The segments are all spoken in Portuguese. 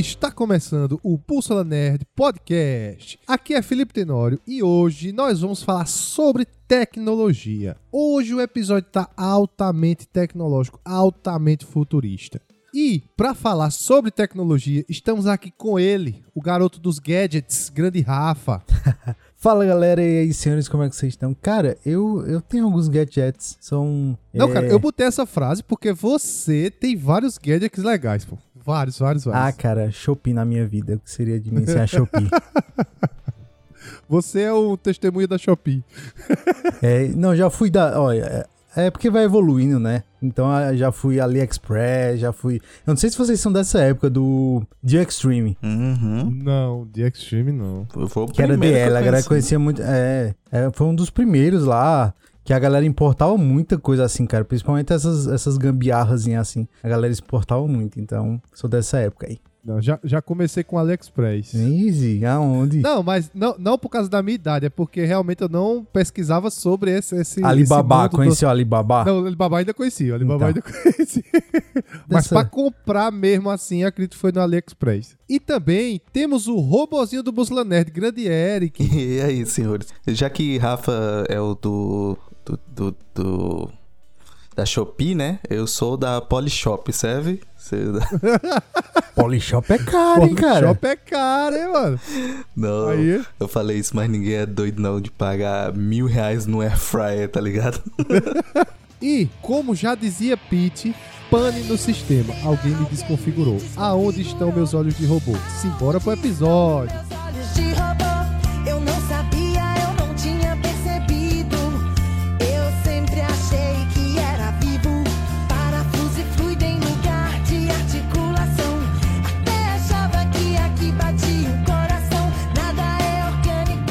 está começando o Bússola Nerd Podcast. Aqui é Felipe Tenório e hoje nós vamos falar sobre tecnologia. Hoje o episódio está altamente tecnológico, altamente futurista. E para falar sobre tecnologia, estamos aqui com ele, o garoto dos gadgets, grande Rafa. Fala galera, e aí senhores, como é que vocês estão? Cara, eu, eu tenho alguns gadgets, são... Não, é, cara, eu botei essa frase porque você tem vários gadgets legais, pô. Vários, vários, Ah, vários. cara, Shopee na minha vida, o que seria de mim sem a Shopee? Você é o testemunho da Shopee. É, não, já fui da... Olha, é, é porque vai evoluindo, né? Então ah, já fui AliExpress, já fui... Eu não sei se vocês são dessa época do... De Extreme, Uhum. Não, de Extreme não. Foi o que era primeiro que DL, eu a galera conheci. conhecia muito... É, é, foi um dos primeiros lá... Que a galera importava muita coisa assim, cara. Principalmente essas, essas gambiarras assim. A galera exportava muito. Então, sou dessa época aí. Não, já, já comecei com AliExpress. Easy, aonde? Não, mas não, não por causa da minha idade, é porque realmente eu não pesquisava sobre esse. esse Alibaba, esse conheceu o Alibaba? Do... Não, o Alibaba ainda conhecia, o Alibaba Então. ainda conhecia. mas Dessa- pra comprar mesmo assim, acredito que foi no AliExpress. E também temos o robozinho do Busla Nerd, grande Eric. E aí, senhores? Já que Rafa é o do. Do. do. do- da Shopee, né? Eu sou da Polishop, serve? Polishop é caro, hein, cara? Shop é caro, hein, mano? Não, Aí. eu falei isso, mas ninguém é doido não de pagar mil reais no air fryer, tá ligado? E, como já dizia Pete, pane no sistema. Alguém me desconfigurou. Aonde estão meus olhos de robô? Simbora pro episódio. olhos de robô.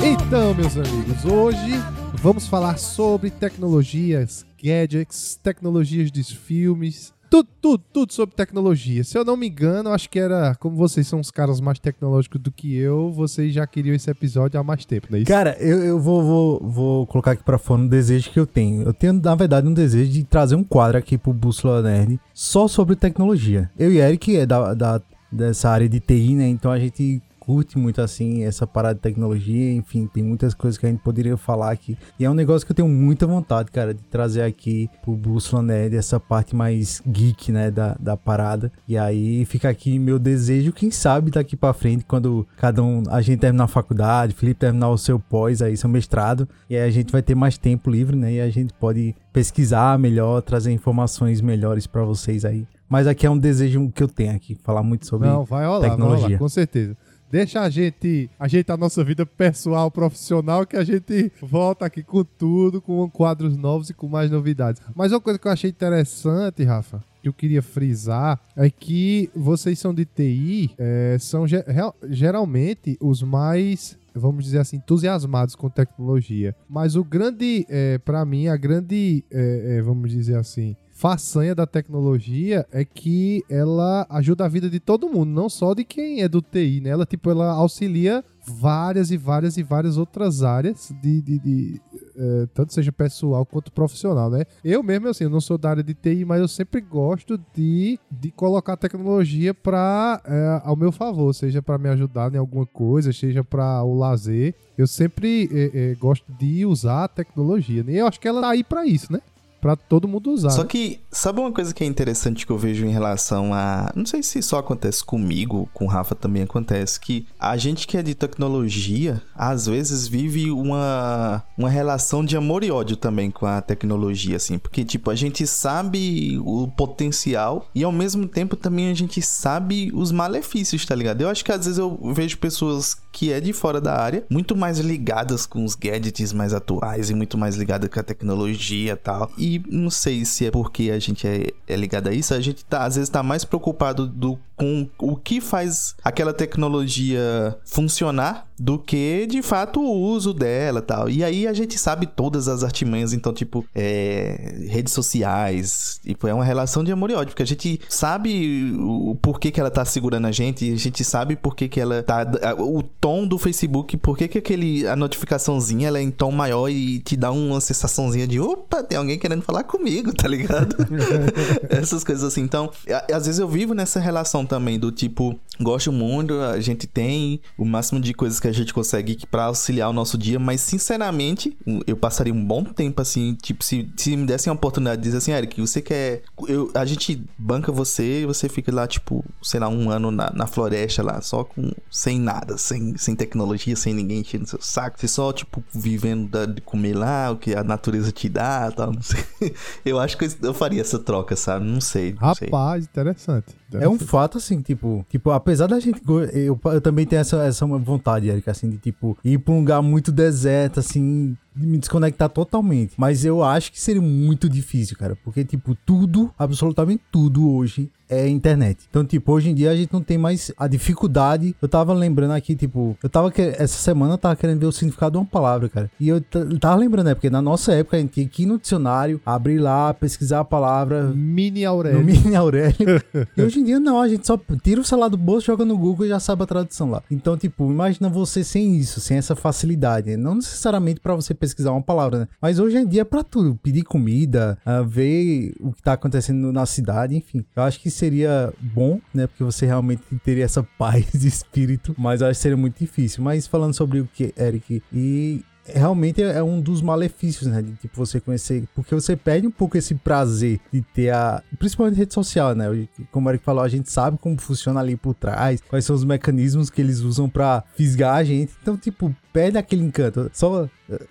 Então, meus amigos, hoje vamos falar sobre tecnologias, gadgets, tecnologias dos filmes. Tudo, tudo, tudo sobre tecnologia. Se eu não me engano, acho que era. Como vocês são os caras mais tecnológicos do que eu, vocês já queriam esse episódio há mais tempo, não é isso? Cara, eu, eu vou, vou, vou colocar aqui pra fora um desejo que eu tenho. Eu tenho, na verdade, um desejo de trazer um quadro aqui pro Bússola Nerd só sobre tecnologia. Eu e Eric é da, da- dessa área de TI, né? Então a gente curte muito assim essa parada de tecnologia, enfim, tem muitas coisas que a gente poderia falar aqui. E é um negócio que eu tenho muita vontade, cara, de trazer aqui pro Bússola Nerd essa parte mais geek, né, da, da parada. E aí fica aqui meu desejo, quem sabe daqui pra frente, quando cada um, a gente terminar a faculdade, Felipe terminar o seu pós aí, seu mestrado, e aí a gente vai ter mais tempo livre, né, e a gente pode pesquisar melhor, trazer informações melhores pra vocês aí. Mas aqui é um desejo que eu tenho aqui, falar muito sobre Não, vai rolar, vai tecnologia. rolar, com certeza. Deixa a gente ajeitar a nossa vida pessoal, profissional, que a gente volta aqui com tudo, com quadros novos e com mais novidades. Mas uma coisa que eu achei interessante, Rafa, que eu queria frisar, é que vocês são de TI, é, são ge- geralmente os mais vamos dizer assim, entusiasmados com tecnologia. Mas o grande, é, para mim, a grande, é, é, vamos dizer assim, façanha da tecnologia é que ela ajuda a vida de todo mundo, não só de quem é do TI, né? Ela, tipo, ela auxilia várias e várias e várias outras áreas de, de- de, eh, tanto seja pessoal quanto profissional, né? Eu mesmo, assim, eu não sou da área de TI, mas eu sempre gosto de, de colocar a tecnologia para ao meu favor, seja para me ajudar em alguma coisa, seja para o lazer. Eu sempre eh, eh, gosto de usar a tecnologia, né? E eu acho que ela tá aí para isso, né? Pra todo mundo usar. Só né? que, sabe uma coisa que é interessante que eu vejo em relação a. Não sei se só acontece comigo, com o Rafa também acontece, que a gente que é de tecnologia, às vezes vive uma, uma relação de amor e ódio também com a tecnologia, assim. Porque, tipo, a gente sabe o potencial e ao mesmo tempo também a gente sabe os malefícios, tá ligado? Eu acho que às vezes eu vejo pessoas que é de fora da área, muito mais ligadas com os gadgets mais atuais e muito mais ligadas com a tecnologia e tal. E não sei se é porque a gente é, é ligado a isso, a gente tá, às vezes tá mais preocupado do, com o que faz aquela tecnologia funcionar do que de fato o uso dela tal. E aí a gente sabe todas as artimanhas, então, tipo, é, redes sociais, tipo, é uma relação de amor e ódio, porque a gente sabe o porquê que ela tá segurando a gente, a gente sabe por que que ela tá. O tom do Facebook, por que que aquele, a notificaçãozinha ela é em tom maior e te dá uma sensaçãozinha de opa, tem alguém querendo falar comigo, tá ligado? Essas coisas assim. Então, às vezes eu vivo nessa relação também do tipo, gosto muito, a gente tem o máximo de coisas que a gente consegue pra auxiliar o nosso dia, mas sinceramente, eu passaria um bom tempo assim, tipo, se, se me dessem a oportunidade de dizer assim, Eric, você quer. Eu, a gente banca você e você fica lá, tipo, sei lá, um ano na, na floresta lá, só com. sem nada, sem, sem tecnologia, sem ninguém enchendo seu saco. Você só, tipo, vivendo da- de comer lá, o que a natureza te dá tal, não sei. Eu acho que eu, eu faria essa troca, sabe? Não sei. Não sei. Rapaz, interessante. É um fato, assim, tipo, tipo, apesar da gente. Eu, eu também tenho essa, essa vontade, Erika, assim, de tipo, ir pra um lugar muito deserto, assim, me desconectar totalmente. Mas eu acho que seria muito difícil, cara. Porque, tipo, tudo, absolutamente tudo hoje é internet. Então, tipo, hoje em dia a gente não tem mais a dificuldade. Eu tava lembrando aqui, tipo, eu tava que essa semana eu tava querendo ver o significado de uma palavra, cara. E eu tava lembrando, né? Porque na nossa época a gente tinha que ir no dicionário, abrir lá, pesquisar a palavra, Mini Aurélio. Mini Aurélio. e hoje em dia não, a gente só tira o celular do bolso, joga no Google e já sabe a tradução lá. Então, tipo, imagina você sem isso, sem essa facilidade. Não necessariamente pra você pesquisar uma palavra, né? Mas hoje em dia é pra tudo. Pedir comida, ah, ver o que tá acontecendo na cidade, enfim. Eu acho que seria bom, né? Porque você realmente teria essa paz de espírito. Mas eu acho que seria muito difícil. Mas falando sobre o que, Eric, e realmente é um dos malefícios, né? De tipo você conhecer. Porque você perde um pouco esse prazer de ter a. Principalmente rede social, né? Como o Eric falou, a gente sabe como funciona ali por trás, quais são os mecanismos que eles usam pra fisgar a gente. Então, tipo, perde aquele encanto. Só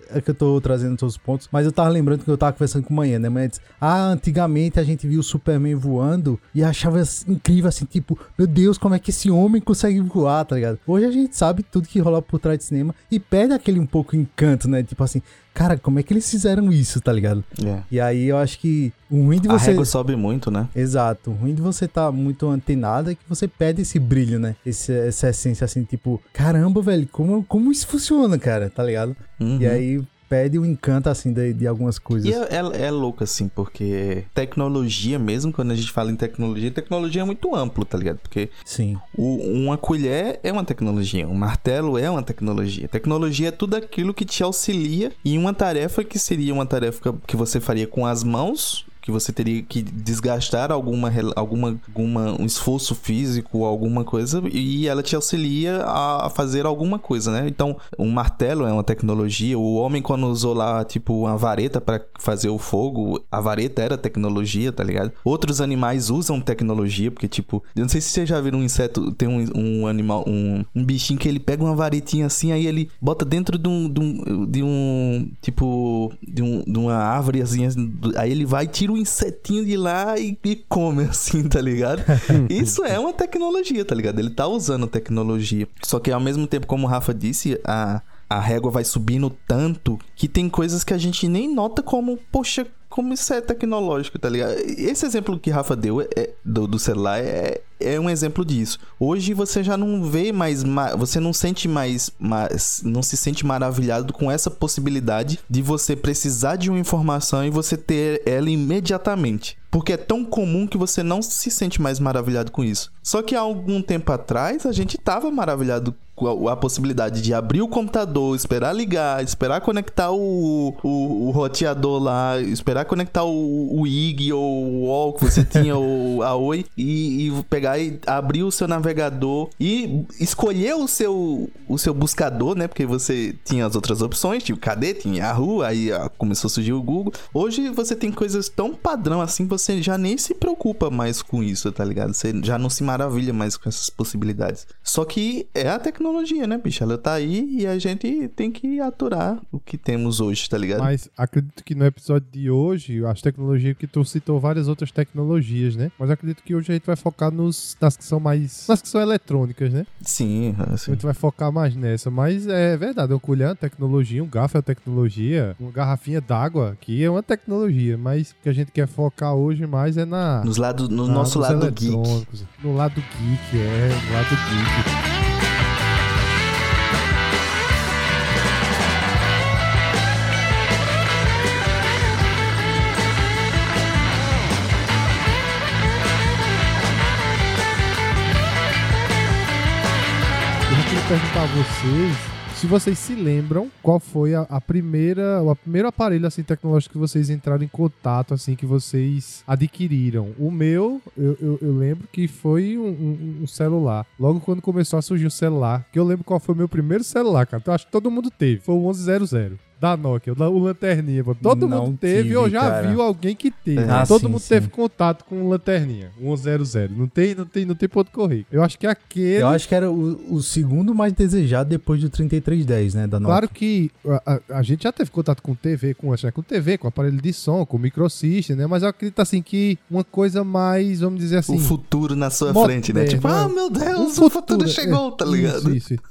é que eu tô trazendo todos os pontos, mas eu tava lembrando que eu tava conversando com manhã, né? Mas, ah, antigamente a gente viu o Superman voando e achava incrível, assim, tipo, meu Deus, como é que esse homem consegue voar, tá ligado? Hoje a gente sabe tudo que rola por trás de cinema e perde aquele um pouco encanto, né? Tipo assim, cara, como é que eles fizeram isso, tá ligado? É. E aí eu acho que o ruim de A você. régua sobe muito, né? Exato. O ruim de você estar muito antenado é que você perde esse brilho, né? Esse, essa essência assim, tipo, caramba, velho, como, como isso funciona, cara, tá ligado? Uhum. E aí perde o encanto, assim, de, de algumas coisas. E é, é, é louco, assim, porque tecnologia mesmo, quando a gente fala em tecnologia, tecnologia é muito amplo, tá ligado? Porque Sim. o- uma colher é uma tecnologia, um martelo é uma tecnologia. Tecnologia é tudo aquilo que te auxilia em uma tarefa que seria uma tarefa que você faria com as mãos. Que você teria que desgastar alguma, alguma, alguma um esforço físico, alguma coisa, e ela te auxilia a fazer alguma coisa, né? Então, um martelo é uma tecnologia. O homem, quando usou lá, tipo, uma vareta para fazer o fogo, a vareta era tecnologia, tá ligado? Outros animais usam tecnologia, porque, tipo, eu não sei se vocês já viram um inseto, tem um, um animal, um, um bichinho que ele pega uma varetinha assim, aí ele bota dentro de um, de um, de um tipo, de, um, de uma árvore assim, aí ele vai, tira o insetinho de lá e, e come assim, tá ligado? Isso é uma tecnologia, tá ligado? Ele tá usando tecnologia. Só que ao mesmo tempo, como o Rafa disse, a, a régua vai subindo tanto que tem coisas que a gente nem nota como, poxa, como isso é tecnológico, tá ligado? Esse exemplo que Rafa deu é- é- do, do celular é, é um exemplo disso. Hoje você já não vê mais, ma- você não sente mais, mais, não se sente maravilhado com essa possibilidade de você precisar de uma informação e você ter ela imediatamente. Porque é tão comum que você não se sente mais maravilhado com isso. Só que há algum tempo atrás a gente tava maravilhado a, possibilidade de abrir o computador, esperar ligar, esperar conectar o, o, o roteador lá, esperar conectar o, o IG ou o UOL que você tinha, ou a Oi, e, e pegar e abrir o seu navegador e escolher o seu, o seu buscador, né? Porque você tinha as outras opções, tipo, cadê? Tinha Yahoo, aí ah, começou a surgir o Google. Hoje você tem coisas tão padrão assim, você já nem se preocupa mais com isso, tá ligado? Você já não se maravilha mais com essas possibilidades. Só que é a tecnologia, né, bicho? Ela tá aí e a gente tem que aturar o que temos hoje, tá ligado? Mas acredito que no episódio de hoje, as tecnologias que tu citou várias outras tecnologias, né? Mas acredito que hoje a gente vai focar nos, nas que são mais. nas que são eletrônicas, né? Sim, A assim. gente vai focar mais nessa. Mas é verdade, um colher é uma tecnologia, um garfo é uma tecnologia, uma garrafinha d'água aqui é uma tecnologia. Mas o que a gente quer focar hoje mais é na. Nos lados, no na- nosso nos lado geek. No lado geek, é, no lado geek. Perguntar a vocês se vocês se lembram qual foi a, a primeira, o primeiro aparelho assim tecnológico que vocês entraram em contato, assim, que vocês adquiriram. O meu, eu, eu, eu lembro que foi um, um- um celular. Logo quando começou a surgir o celular, que eu lembro qual foi o meu primeiro celular, cara. Eu acho que todo mundo teve. Foi o 1100. Da Nokia, o, lanterninha, pô. Todo Não mundo teve, ou tive, já cara. viu alguém que teve. Ah, Todo sim, mundo sim. teve contato com o lanterninha, o 100. Não tem, não tem, não tem ponto correr. Eu acho que aquele Eu acho que era o, o segundo mais desejado depois do 3310, né? Da Nokia. Claro que a, a- a gente já teve contato com TV, com, né, com TV, com aparelho de som, com microsystem, né? Mas eu acredito assim que uma coisa mais, vamos dizer assim. o futuro na sua moderno, frente, né? Tipo, ah, meu Deus, o futuro é, chegou, tá ligado? Isso, isso.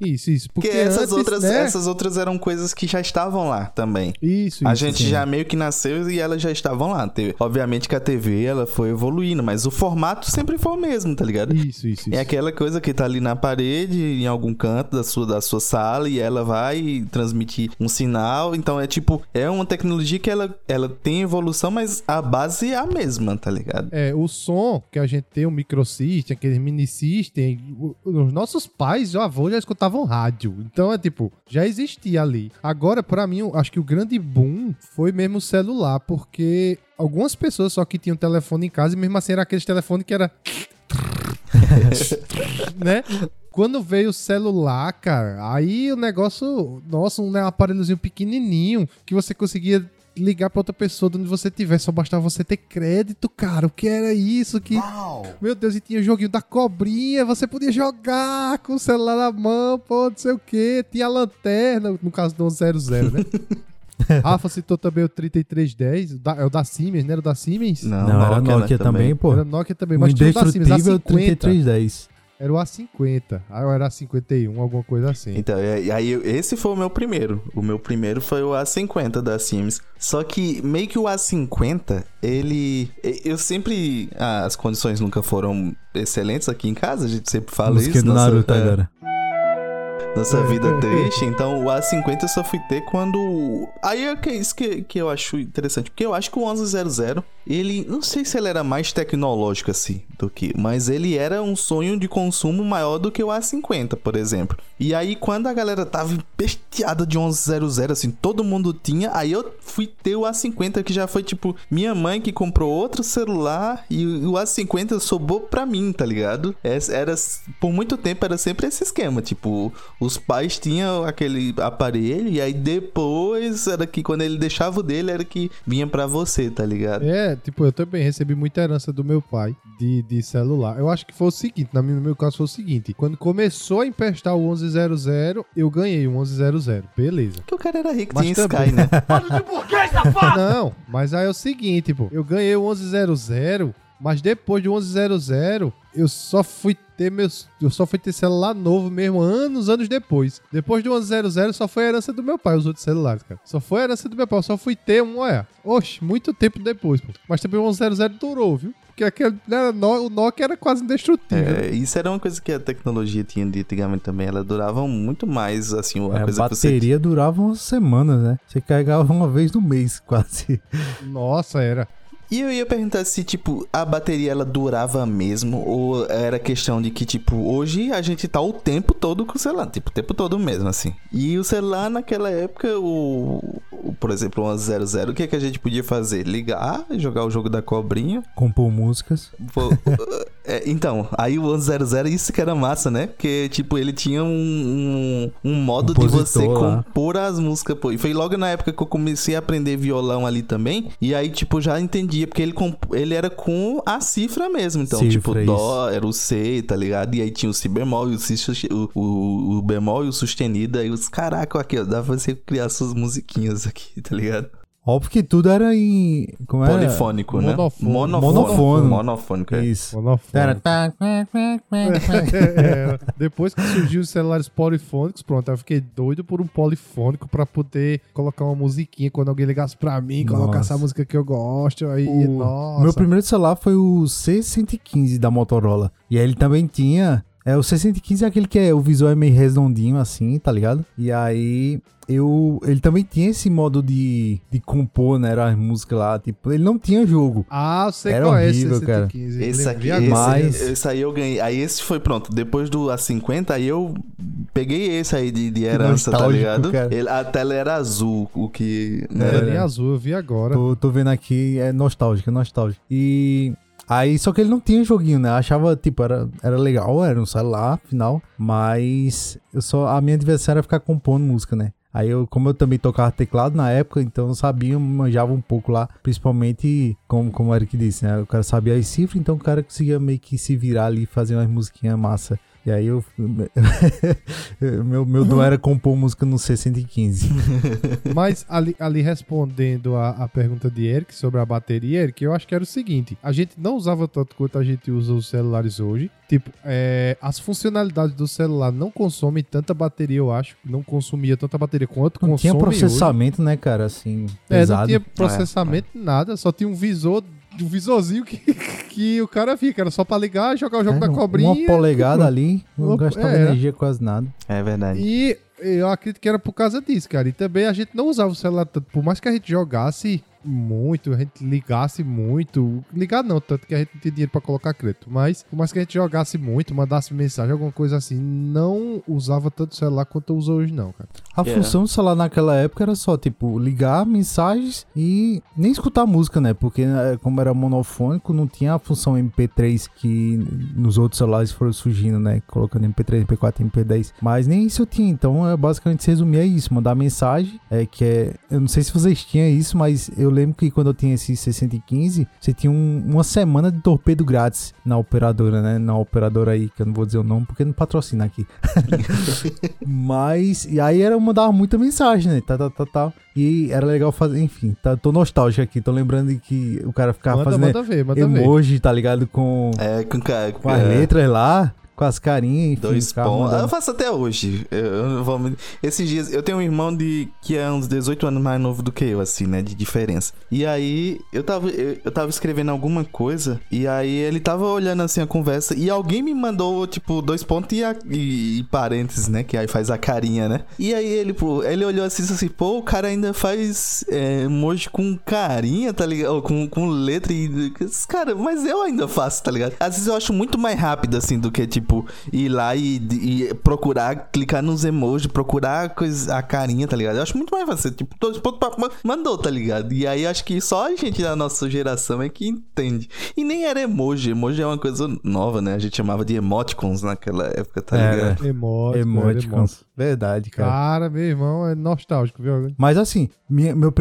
Isso, isso. Porque, Porque essas antes, outras, né? essas outras eram coisas que já estavam lá também. Isso, A isso, gente sim. já meio que nasceu e elas já estavam lá. Teve- Obviamente que a TV ela foi evoluindo, mas o formato sempre foi o mesmo, tá ligado? Isso, isso, isso. É aquela coisa que tá ali na parede, em algum canto da sua, da sua sala, e ela vai transmitir um sinal. Então é tipo, é uma tecnologia que ela, ela tem evolução, mas a base é a mesma, tá ligado? É, o som que a gente tem, o microsystem, aquele mini system, os nossos pais, já avós já escutavam rádio. Então é tipo, já existia ali. Agora, pra mim, eu acho que o grande boom foi mesmo o celular, porque algumas pessoas só que tinham telefone em casa e mesmo assim era aquele telefone que era. né? Quando veio o celular, cara, aí o negócio, nossa, um aparelhozinho pequenininho que você conseguia ligar pra outra pessoa de onde você estiver, só bastava você ter crédito, cara. O que era isso? Que meu Deus, e tinha o joguinho da cobrinha, você podia jogar com o celular na mão, pô, não sei o que. Tinha a lanterna, no caso do 00, né? Rafa citou também o 3310, o da- é o da Siemens, né? Era o da Siemens? Não, Não, era Nokia, Nokia né, também, pô. Era Nokia também, O mas tinha o da Siemens, indestrutível A50. 3310. Era o A50, aí era A51, alguma coisa assim. Então, e aí esse foi o meu primeiro. O meu primeiro foi o A50 da Siemens. Só que meio que o A50, ele. Eu sempre. ah, as condições nunca foram excelentes aqui em casa, a gente sempre fala Música isso. do nossa- Naruto é, agora. Nossa vida triste. Então o A50 eu só fui ter quando. Aí é que é isso que, que eu acho interessante. Porque eu acho que o 1100, ele. Não sei se ele era mais tecnológico assim do que. Mas ele era um sonho de consumo maior do que o A50, por exemplo. E aí quando a galera tava bestiada de 1100, assim, todo mundo tinha. Aí eu fui ter o A50, que já foi tipo. Minha mãe que comprou outro celular e o A50 sobrou pra mim, tá ligado? Era, por muito tempo era sempre esse esquema. Tipo, os pais tinham aquele aparelho e aí depois era que quando ele deixava o dele era que vinha pra você, tá ligado? É, tipo, eu também recebi muita herança do meu pai de, de celular. Eu acho que foi o seguinte, no meu caso foi o seguinte, quando começou a emprestar o 1100, eu ganhei o 1100, beleza. Porque o cara era rico, Mas tinha também- Sky, né? Não, mas aí é o seguinte, pô, eu ganhei o 1100, mas depois do 1100, eu só fui ter meus, eu só fui ter celular novo mesmo anos, anos depois. Depois do 1100 só foi a herança do meu pai, os outros celulares, cara. Só foi a herança do meu pai, eu só fui ter um, olha. Oxe, muito tempo depois, pô. Mas também o 1100 durou, viu? Porque aquele, era o Nokia era quase indestrutível. É, isso era uma coisa que a tecnologia tinha de antigamente também. Ela durava muito mais, assim, a É, a coisa que você bateria durava umas semanas, né? Você carregava uma vez no mês, quase. Nossa, era. E eu ia perguntar se, tipo, a bateria ela durava mesmo ou era questão de que, tipo, hoje a gente tá o tempo todo com o celular, tipo, o tempo todo mesmo, assim. E o celular naquela época, o, o por exemplo, o 1100, o que, que a gente podia fazer? Ligar, jogar o jogo da cobrinha. Compor músicas. Pô, é, então, aí o 1100, isso que era massa, né? Porque, tipo, ele tinha um, um, um modo de você Compositor compor as músicas, pô. E foi logo na época que eu comecei a aprender violão ali também. E aí, tipo, já entendia, porque ele, ele era com a cifra mesmo. Então, Cifra, tipo, isso. dó era o C, tá ligado? E aí tinha o si bemol e o, si, o, o, o bemol e o sustenido. Aí os caraca, aqui, ó, dá pra você criar suas musiquinhas aqui, tá ligado? Óbvio que tudo era em. Como era? Polifônico, né? Monofone. Monofone. Monofônico, é. Isso. Monofone. Era tá- É, depois que surgiu os celulares polifônicos, pronto, eu fiquei doido por um polifônico pra poder colocar uma musiquinha quando alguém ligasse pra mim, colocar Nossa. essa música que eu gosto. Aí, O nossa. meu primeiro celular foi o C115 da Motorola. E aí ele também tinha É, o 615 é aquele que é, o visual é meio redondinho assim, tá ligado? E aí eu ele também tinha esse modo de, de compor, né, era as músicas lá, tipo, ele não tinha jogo. Ah, sei Era qual é horrível, esse cara. 115. Esse aqui, esse, Mas- esse aí eu ganhei. Aí esse foi pronto. Depois do A50, aí eu peguei esse aí de, de herança, tá ligado? cara. Ele- a tela era azul, o que. Não né? era nem azul, eu vi agora. Tô, tô vendo aqui, é nostálgico, é nostálgico. E aí, só que ele não tinha joguinho, né? Eu achava, tipo, era, era legal, era um celular, afinal, mas eu só, a minha diversão era ficar compondo música, né? Aí eu, como eu também tocava teclado na época, então eu sabia, manjava um pouco lá, principalmente, como, como o Eric disse, né? O cara sabia as cifras, então o cara conseguia meio que se virar ali fazer umas musiquinhas massa. E aí eu. meu, meu dom era compor música no 615. Mas ali, ali respondendo a, a pergunta de Eric sobre a bateria, Eric, eu acho que era o seguinte: a gente não usava tanto quanto a gente usa os celulares hoje. Tipo, é, as funcionalidades do celular não consomem tanta bateria, eu acho. Não consumia tanta bateria quanto Não consome tinha hoje. processamento, né, cara? Assim, É, não pesado. tinha processamento, nada. Só tinha um visor, um visorzinho que, que o cara fica. Era só pra ligar, jogar o jogo É, da cobrinha. Uma polegada ali, não Uma- gastava é. energia quase nada. É verdade. E eu acredito que era por causa disso, cara. E também a gente não usava o celular tanto. Por mais que a gente jogasse muito, a gente ligasse muito. Ligar não, tanto que a gente não tinha dinheiro pra colocar crédito. Mas por mais que a gente jogasse muito, mandasse mensagem, alguma coisa assim, não usava tanto o celular quanto eu uso hoje, não, cara. A É. função do celular naquela época era só, tipo, ligar mensagens e nem escutar música, né? Porque eh, como era monofônico, não tinha a função MP3 que nos outros celulares foram surgindo, né? Colocando MP3, MP4, MP10. Mas nem isso eu tinha. Então, é, basicamente, se resumia a isso. Mandar mensagem, é que é... Eu não sei se vocês tinham isso, mas eu lembro que quando eu tinha esse 615, você tinha um- uma semana de torpedo grátis na operadora, né? Na operadora aí, que eu não vou dizer o nome porque não patrocina aqui. Mas, e aí era mandar muita mensagem, né? Tá, tá, tá, tá. E era legal fazer, enfim, tá, tô nostálgico aqui, tô lembrando de que o cara ficava Manda, fazendo manda ver, manda ver. emoji, tá ligado? Com, É, com, com as é, letras lá, com as carinhas, enfim. Dois pontos. Eu faço até hoje. Eu, eu vou me- Esses dias, eu tenho um irmão de que é uns 18 anos mais novo do que eu, assim, né? De diferença. E aí, eu tava, eu, eu tava escrevendo alguma coisa, e aí ele tava olhando assim a conversa, e alguém me mandou, tipo, dois pontos e, a- e- e parênteses, né? Que aí faz a carinha, né? E aí ele, pô, ele olhou assim assim, pô, o cara ainda faz é, emoji com carinha, tá ligado? Ou com, com letra e. Cara, mas eu ainda faço, tá ligado? Às vezes eu acho muito mais rápido, assim, do que, tipo, ir lá e, e procurar, clicar nos emojis, procurar a, coisa, a carinha, tá ligado? Eu acho muito mais fácil. Tipo, dois pontos mandou, tá ligado? E aí acho que só a gente da nossa geração é que entende. E nem era emoji. Emoji é uma coisa nova, né? A gente chamava de emoticons naquela época, tá É, ligado? Cara, emote. Emoticons. Verdade, cara. Cara, meu irmão, é nostálgico, viu? Mas assim, minha- meu,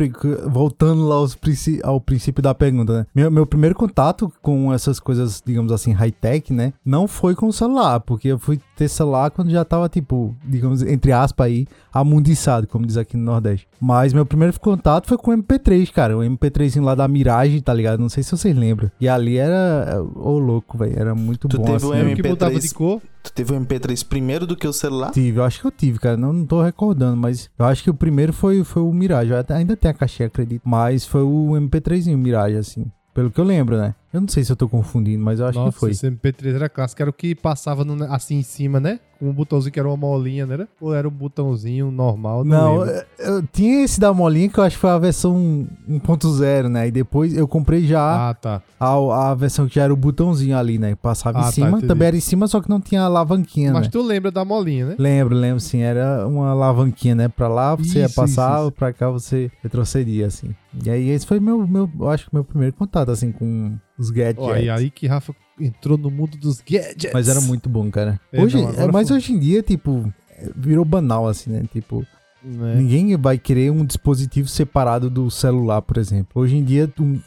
voltando lá aos ao princípio da pergunta, né? Meu, meu primeiro contato com essas coisas, digamos assim, high-tech, né? Não foi com o celular, porque eu fui ter celular quando já tava, tipo, digamos, entre aspas aí, amundiçado, como diz aqui no Nordeste. Mas meu primeiro contato foi com o MP3, cara. O MP3 lá da Mirage, tá ligado? Não sei se vocês lembram. E ali era. Ô, louco, velho. Era muito Tu bom teve assim. um né? Que MP3. mudava de cor. Tu teve o MP3 primeiro do que o celular? Tive, eu acho que eu tive, cara. Não, não tô recordando, mas eu acho que o primeiro foi, foi o Mirage. Eu ainda tem a caixinha, acredito. Mas foi o MP3zinho Mirage, assim. Pelo que eu lembro, né? Eu não sei se eu tô confundindo, mas eu acho Nossa, que foi. esse MP3 era clássico. Era o que passava no- assim em cima, né? Com um botãozinho que era uma molinha, né? Ou era um botãozinho normal? Não, Não, eu, eu tinha esse da molinha que eu acho que foi a versão 1.0, né? E depois eu comprei já Ah, tá. a, a versão que já era o botãozinho ali, né? Passava Ah, em tá, cima, entendi. também era em cima, só que não tinha alavanquinha, Mas né? tu lembra da molinha, né? Lembro, lembro, sim. Era uma alavanquinha, né? Pra lá você ia Isso, passar, isso, isso. pra cá você retrocedia, assim. E aí esse foi meu, meu eu acho que meu primeiro contato, assim, com os gadgets. Ó, e aí que Rafa entrou no mundo dos gadgets. Mas era muito bom, cara. É, Hoje, não, é, mas foi. hoje em dia, tipo, virou banal, assim, né? Tipo, Né? ninguém vai querer um dispositivo separado do celular, por exemplo. Hoje em dia, tu-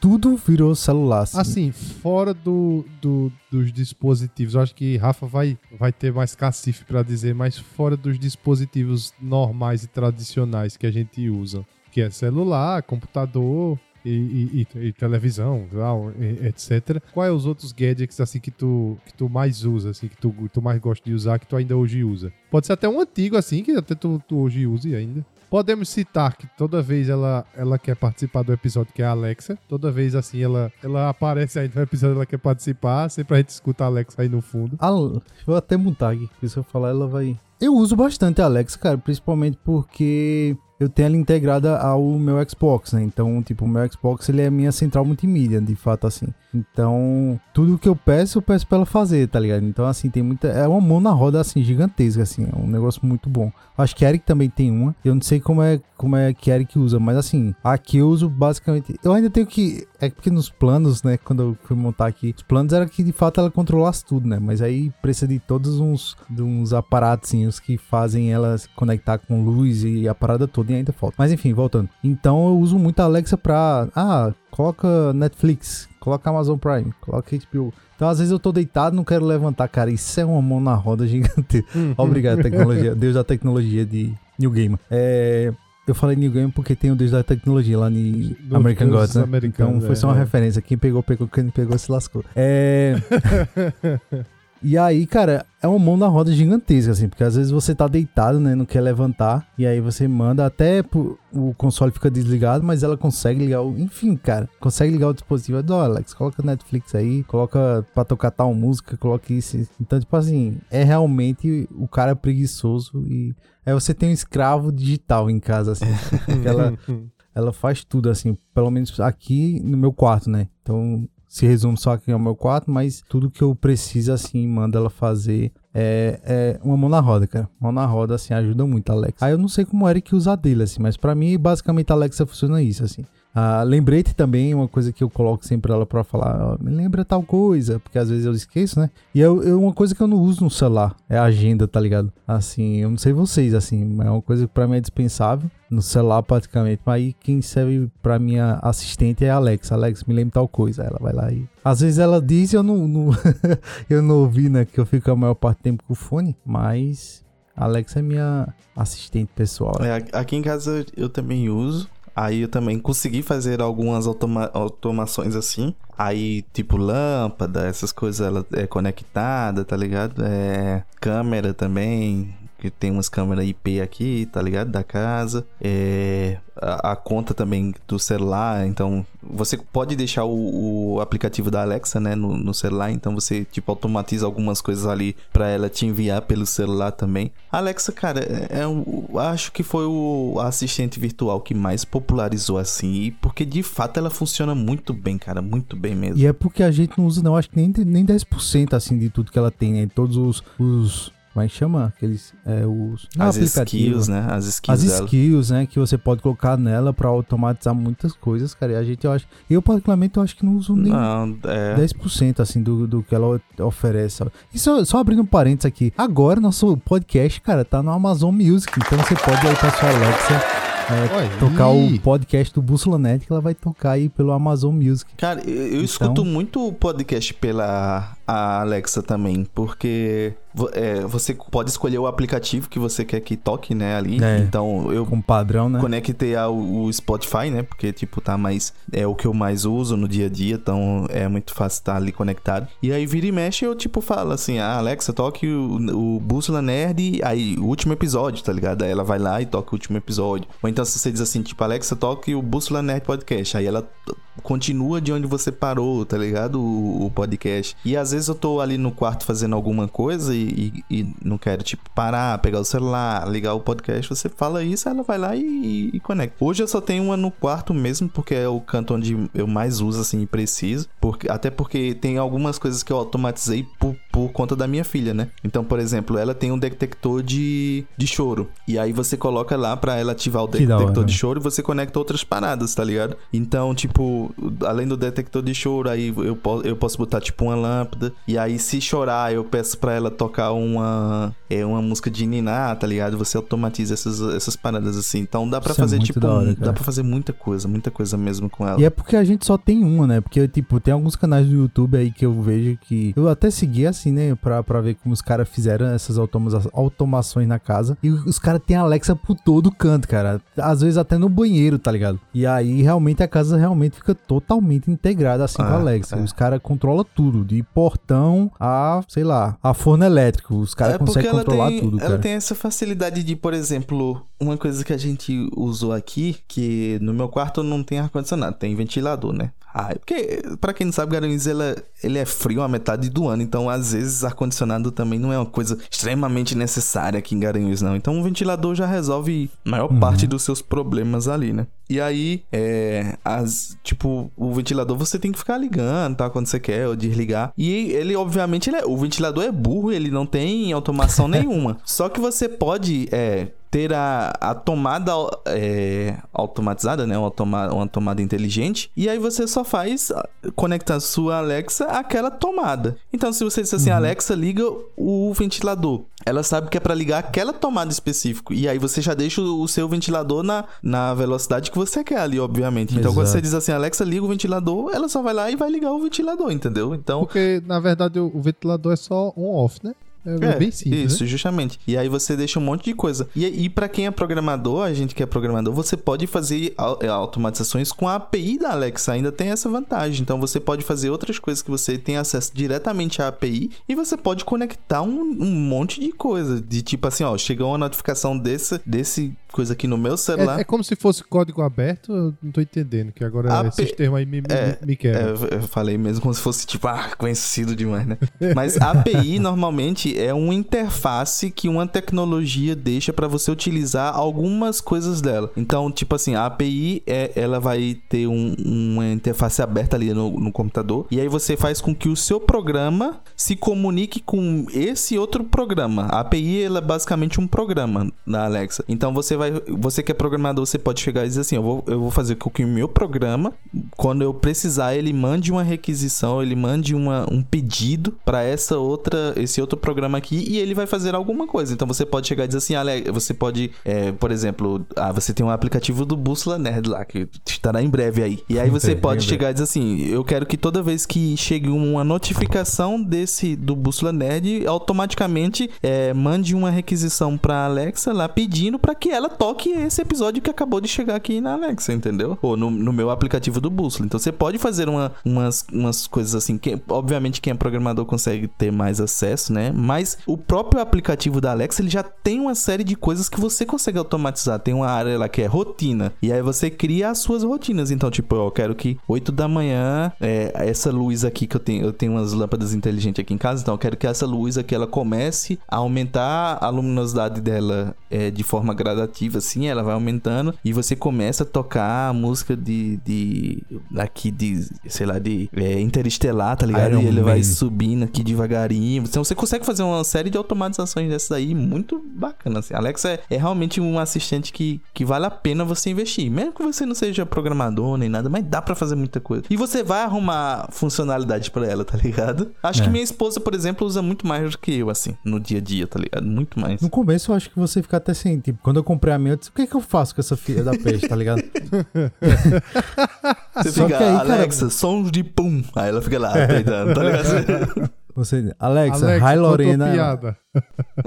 tudo virou celular, assim. Assim, fora do, do- dos dispositivos, eu acho que Rafa vai, vai ter mais cacife pra dizer, mas fora dos dispositivos normais e tradicionais que a gente usa, que é celular, computador e, e- e- e televisão, tal, etc. Quais os outros gadgets assim que tu, que tu mais usa, assim, que tu, tu mais gosta de usar, que tu ainda hoje usa? Pode ser até um antigo assim, que até tu, tu hoje use ainda. Podemos citar que toda vez ela, ela quer participar do episódio, que é a Alexa. Toda vez, assim, ela, ela aparece aí no episódio, ela quer participar. Sempre a gente escuta a Alexa aí no fundo. Al- Vou até mutar aqui, porque se eu falar ela vai. Eu uso bastante a Alexa, cara, principalmente porque eu tenho ela integrada ao meu Xbox, né? Então, tipo, o meu Xbox ele é minha central multimídia, de fato, assim. Então, tudo que eu peço, eu peço pra ela fazer, tá ligado? Então, assim, tem muita. É uma mão na roda, assim, gigantesca, assim. É um negócio muito bom. Acho que Eric também tem uma. Eu não sei como é, como é que Eric usa, mas assim, aqui eu uso basicamente. Eu ainda tenho que. É porque nos planos, né? Quando eu fui montar aqui, os planos era que de fato ela controlasse tudo, né? Mas aí precisa de todos uns, uns aparatinhos que fazem ela se conectar com luz e a parada toda e ainda falta. Mas enfim, voltando. Então eu uso muito a Alexa pra. Ah, coloca Netflix, coloca Amazon Prime, coloca HBO. Então, às vezes eu tô deitado, não quero levantar, cara. Isso é uma mão na roda gigante. Obrigado, tecnologia. Deus da tecnologia de New Game. É, eu falei New Game porque tem o Deus da tecnologia lá em Do- American Gods, né? então foi só uma é, é. referência. Quem pegou, pegou. Quem não pegou, se lascou. É... E aí, cara, é uma mão na roda gigantesca, assim, porque às vezes você tá deitado, né, não quer levantar, e aí você manda até o console fica desligado, mas ela consegue ligar o. Enfim, cara, consegue ligar o dispositivo. Ó, Alex, coloca Netflix aí, coloca pra tocar tal música, coloca isso. Então, tipo assim, é realmente o cara preguiçoso e. Aí você tem um escravo digital em casa, assim. ela, ela faz tudo, assim, pelo menos aqui no meu quarto, né? Então, se resume só aqui ao meu quarto, mas tudo que eu preciso, assim, manda ela fazer. É, é uma mão na roda, cara. Mão na roda, assim, ajuda muito a Alexa. Aí eu não sei como o Eric usa dele, assim, mas pra mim, basicamente, a Alexa funciona isso, assim. Ah, lembrete também é uma coisa que eu coloco sempre ela pra falar, me lembra tal coisa, porque às vezes eu esqueço, né? E eu, eu- uma coisa que eu não uso no celular é a agenda, tá ligado? Assim, eu não sei vocês, assim, mas é uma coisa que pra mim é dispensável no celular praticamente. Mas aí quem serve pra minha assistente é a Alexa. Alex, me lembra tal coisa. Ela vai lá e. Às vezes ela diz eu não, não- eu não ouvi, né? Que eu fico a maior parte do tempo com o fone, mas. A Alexa é minha assistente pessoal. É, aqui em casa eu também uso. Aí eu também consegui fazer algumas automa- automações assim. Aí, tipo, lâmpada, essas coisas, ela é conectada, tá ligado? É, câmera também, que tem umas câmeras IP aqui, tá ligado? Da casa. É, a, a conta também do celular, então você pode deixar o, o aplicativo da Alexa, né, no, no celular, então você, tipo, automatiza algumas coisas ali pra ela te enviar pelo celular também. Alexa, cara, é, é acho que foi o assistente virtual que mais popularizou assim, porque de fato ela funciona muito bem, cara, muito bem mesmo. E é porque a gente não usa, não, acho que nem, nem 10% assim de tudo que ela tem, né? Todos os. os como é que chama? Aqueles. É, os. não As skills, né? As skills As dela. skills, né, que você pode colocar nela pra automatizar muitas coisas, cara. E a gente, eu acho. Eu, particularmente, eu acho que não uso nem Não, é. 10% assim do, do que ela oferece. E só, só abrindo um parênteses aqui. Agora, nosso podcast, cara, tá no Amazon Music. Então você pode ir pra sua Alexa. é, tocar o podcast do Bússola Net que ela vai tocar aí pelo Amazon Music. Cara, eu, eu Então- escuto muito podcast pela a Alexa também, porque é, você pode escolher o aplicativo que você quer que toque, né, ali. É. Então, eu Com padrão, né? conectei ao o Spotify, né? Porque, tipo, tá mais. É o que eu mais uso no dia a dia, então é muito fácil estar ali conectado. E aí, vira e mexe, eu, tipo, falo assim: ah, Alexa, toque o, o Bússola Nerd, aí, o último episódio, tá ligado? Aí ela vai lá e toca o último episódio. Ou então, se você diz assim, tipo, Alexa, toque o Bússola Nerd Podcast. Aí ela continua de onde você parou, tá ligado? O, o podcast. E às vezes eu tô ali no quarto fazendo alguma coisa e, e- e não quero, tipo, parar, pegar o celular, ligar o podcast. Você fala isso, ela vai lá e, e- conecta. Hoje eu só tenho uma no quarto mesmo, porque é o canto onde eu mais uso, assim, e preciso. Porque, até porque tem algumas coisas que eu automatizei por, por conta da minha filha, né? Então, por exemplo, ela tem um detector de, de choro. E aí você coloca lá pra ela ativar o da detector de choro e você conecta outras paradas, tá ligado? Então, tipo, além do detector de choro, aí eu, po eu posso botar, tipo, uma lâmpada. E aí, se chorar, eu peço pra ela tocar uma, é, uma música de Niná, tá ligado? Você automatiza essas, essas paradas assim. Então dá pra Isso é fazer, muito tipo, hora, dá pra fazer muita coisa, muita coisa mesmo com ela. E é porque a gente só tem uma, né? Porque, tipo, tem alguns canais do YouTube aí que eu vejo que. Eu até segui assim assim, né? Pra, pra ver como os caras fizeram essas automa automações na casa. E os caras têm Alexa por todo canto, cara. Às vezes até no banheiro, tá ligado? E aí realmente a casa realmente fica totalmente integrada assim com a Ah, Alexa. é. Os caras controlam tudo, de portão a, sei lá, a forno elétrico. Os caras É conseguem ela controlar tem, tudo, ela cara. tem essa facilidade de, por exemplo, uma coisa que a gente usou aqui, que no meu quarto não tem ar-condicionado, tem ventilador, né? Ah, é porque, pra quem não sabe, Garanhuns ela, ele é frio a metade do ano, então às vezes ar-condicionado também não é uma coisa extremamente necessária aqui em Garanhuns, não. Então o ventilador já resolve a maior parte dos seus problemas ali, né? E aí, é, as, tipo, o ventilador você tem que ficar ligando, tá? Quando você quer, ou desligar. E ele, obviamente, ele é, o ventilador é burro, ele não tem automação nenhuma. Só que você pode, é, ter a, a tomada é, automatizada, né? Uma, toma, uma tomada inteligente. E aí você só faz conectar a sua Alexa àquela tomada. Então, se você disser assim, Alexa, liga o ventilador. Ela sabe que é pra ligar aquela tomada específica. E aí você já deixa o seu ventilador na, na velocidade que você quer ali, obviamente. Então, quando Exato. você diz assim, Alexa, liga o ventilador, ela só vai lá e vai ligar o ventilador, entendeu? Então, Porque, na verdade, o, o ventilador é só on-off, né? É, bem simples, Isso, né? justamente. E aí você deixa um monte de coisa. E, e para quem é programador, a gente que é programador, você pode fazer é, automatizações com a API da Alexa. Ainda tem essa vantagem. Então você pode fazer outras coisas que você tem acesso diretamente à API e você pode conectar um, um monte de coisa. De tipo assim, ó, chegou uma notificação desse, desse coisa aqui no meu celular. É, é como se fosse código aberto, eu não tô entendendo, que agora A esses P- termos aí me, me, É, me quebram. É, eu- falei mesmo como se fosse tipo, ah, conhecido demais, né? Mas a API normalmente é uma interface que uma tecnologia deixa para você utilizar algumas coisas dela. Então, tipo assim, a API é, ela vai ter um- uma interface aberta ali no, no computador e aí você faz com que o seu programa se comunique com esse outro programa. A API ela é basicamente um programa da Alexa. Então você vai, você que é programador, você pode chegar e dizer assim, eu vou, eu vou fazer com que o meu programa quando eu precisar, ele mande uma requisição, ele mande uma, um pedido para essa outra, esse outro programa aqui e ele vai fazer alguma coisa. Então você pode chegar e dizer assim, Ale, você pode, é, por exemplo, ah, você tem um aplicativo do Bússola Nerd lá que estará em breve aí. E aí você Em pode chegar e dizer assim, eu quero que toda vez que chegue uma notificação desse do Bússola Nerd, automaticamente é, mande uma requisição para Alexa lá pedindo para que ela toque esse episódio que acabou de chegar aqui na Alexa, entendeu? Ou no, no meu aplicativo do Bússola. Então você pode fazer uma- umas, umas coisas assim, que obviamente quem é programador consegue ter mais acesso, né? Mas o próprio aplicativo da Alexa, ele já tem uma série de coisas que você consegue automatizar. Tem uma área lá que é rotina. E aí você cria as suas rotinas. Então, tipo, eu quero que 8 da manhã, é, essa luz aqui que eu tenho, eu tenho umas lâmpadas inteligentes aqui em casa, então eu quero que essa luz aqui ela comece a aumentar a luminosidade dela é, de forma gradativa, assim, ela vai aumentando e você começa a tocar a música de, de aqui de, sei lá, de é, interestelar, tá ligado? Iron e ele vai Maiden. subindo aqui devagarinho. Então você consegue fazer uma série de automatizações dessas aí muito bacana, assim. Alexa é, é realmente um assistente que, que vale a pena você investir. Mesmo que você não seja programador nem nada, mas dá pra fazer muita coisa. E você vai arrumar funcionalidade pra ela, tá ligado? Acho É. que minha esposa, por exemplo, usa muito mais do que eu, assim, no dia a dia, tá ligado? Muito mais. No começo eu acho que você fica até sem, tipo, quando eu comprei a minha, eu disse, o que é que eu faço com essa filha da peixe, tá ligado? Você Só fica, que aí, cara- Alexa, sons de pum. Aí ela fica lá, peidando, tá ligado? Você, Alexa, Alexa, hi Lorena.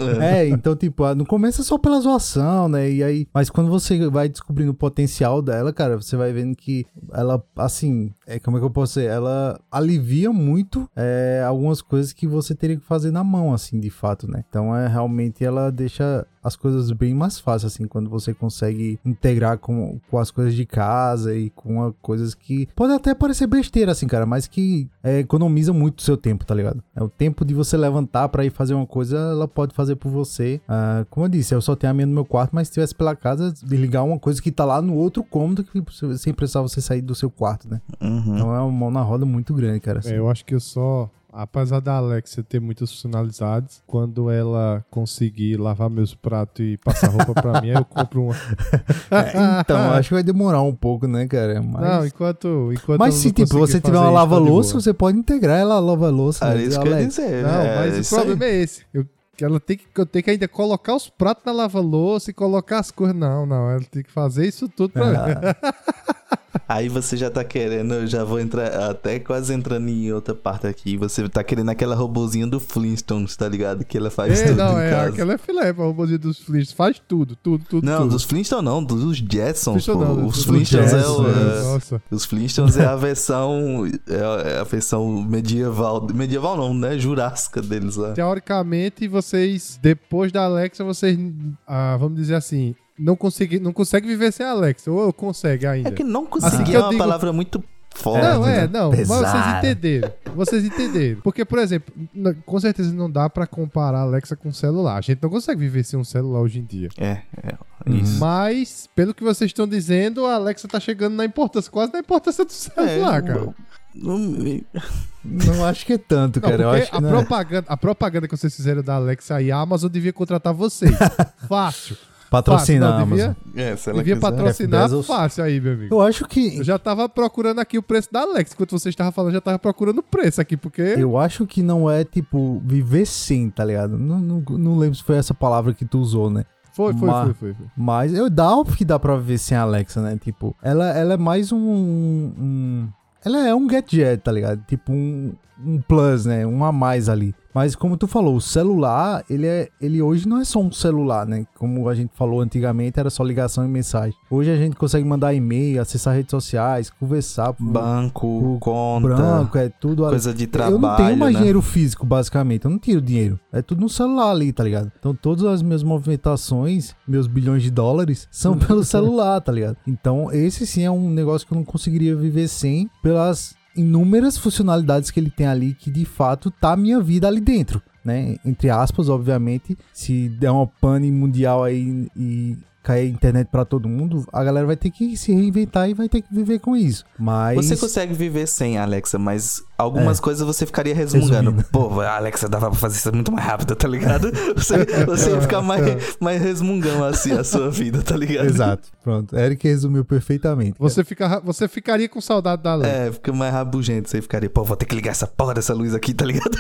Piada. É, então, tipo, no começo é só pela zoação, né? E aí, mas quando você vai descobrindo o potencial dela, cara, você vai vendo que ela, assim, é, como é que eu posso dizer? Ela alivia muito é, algumas coisas que você teria que fazer na mão, assim, de fato, né? Então, é realmente ela deixa as coisas bem mais fáceis, assim, quando você consegue integrar com, com as coisas de casa e com a, coisas que pode até parecer besteira, assim, cara, mas que é, economiza muito o seu tempo, tá ligado? É o tempo de você levantar pra ir fazer uma coisa, ela pode fazer por você. Ah, como eu disse, eu só tenho a minha no meu quarto, mas se tivesse pela casa, desligar uma coisa que tá lá no outro cômodo, que sem precisar você sair do seu quarto, né? Uhum. Então é uma mão na roda muito grande, cara. assim. É, eu acho que eu só. Apesar da Alexa ter muitas funcionalidades, quando ela conseguir lavar meus pratos e passar roupa pra mim, aí eu compro uma. É, então, acho que vai demorar um pouco, né, cara? Mas, Não, enquanto. enquanto mas se tipo, você tiver fazer uma tá lava-louça, boa. você pode integrar ela a lava-louça. Era né? isso que eu ia dizer. Não, é, mas o isso aí. problema é esse. Eu, que ela tem que, eu tenho que ainda colocar os pratos na lava-louça e colocar as coisas. Não, não. Ela tem que fazer isso tudo pra mim. Aí você já tá querendo, eu já vou entrar, até quase entrando em outra parte aqui. Você tá querendo aquela robozinha do Flintstones, tá ligado? Que ela faz É, tudo não, em é casa. aquela é filé pra robôzinho dos Flintstones. Faz tudo, tudo, tudo, Não, tudo. dos Flintstones não, dos Jetsons, Flintstones pô. não, Os Flintstones é, o, é- Nossa. Os Flintstones é a versão. É a versão medieval. Medieval não, né? Jurássica deles lá. Teoricamente, vocês, depois da Alexa, vocês, ah, vamos dizer assim, não conseguem não consegue viver sem a Alexa. Ou consegue ainda. É que não Assim conseguir que é uma digo- palavra muito forte. Não, é, né? não, mas vocês entenderam. Vocês entenderam. Porque, por exemplo, com certeza não dá pra comparar a Alexa com o celular. A gente não consegue viver sem um celular hoje em dia. É, é. Uhum. Isso. Mas, pelo que vocês estão dizendo, a Alexa tá chegando na importância, quase na importância do celular, É, cara. não- Não acho que é tanto, Não, cara. Eu acho que a, não é. propaganda, a propaganda que vocês fizeram da Alexa aí, a Amazon devia contratar vocês. Fácil. Patrocina Fácil, a não, devia. É, se ela devia patrocinar F10 fácil aí, meu amigo. Eu acho que. Eu já tava procurando aqui o preço da Alexa. Enquanto você estava falando, eu já tava procurando o preço aqui, porque. Eu acho que não é, tipo, viver sem, tá ligado? Não, não, não lembro se foi essa palavra que tu usou, né? Foi, foi, Ma- foi, foi, foi. Mas eu dá óbvio que dá pra viver sem a Alexa, né? Tipo, ela, ela é mais um, um- Ela é um gadget, tá ligado? Tipo, um, um plus, né? Um a mais ali. Mas como tu falou, o celular, ele é. Ele hoje não é só um celular, né? Como a gente falou antigamente, era só ligação e mensagem. Hoje a gente consegue mandar e-mail, acessar redes sociais, conversar Banco, conta, branco, é tudo coisa de trabalho. Eu não tenho mais né? dinheiro físico, basicamente. Eu não tiro dinheiro. É tudo no celular ali, tá ligado? Então todas as minhas movimentações, meus bilhões de dólares, são pelo celular, tá ligado? Então esse sim é um negócio que eu não conseguiria viver sem pelas inúmeras funcionalidades que ele tem ali que de fato tá a minha vida ali dentro, né? Entre aspas, obviamente, se der uma pane mundial aí e cair internet pra todo mundo, a galera vai ter que se reinventar e vai ter que viver com isso. Mas Você consegue viver sem a Alexa, mas algumas É. coisas você ficaria resmungando. Resumindo. Pô, a Alexa dava pra fazer isso muito mais rápido, tá ligado? Você, você ia ficar mais, mais resmungão assim a sua vida, tá ligado? Exato. Pronto. Eric resumiu perfeitamente. cara. Você, fica, você ficaria com saudade da Alexa. É, fica mais rabugento. Você ficaria, pô, vou ter que ligar essa porra dessa luz aqui, tá ligado?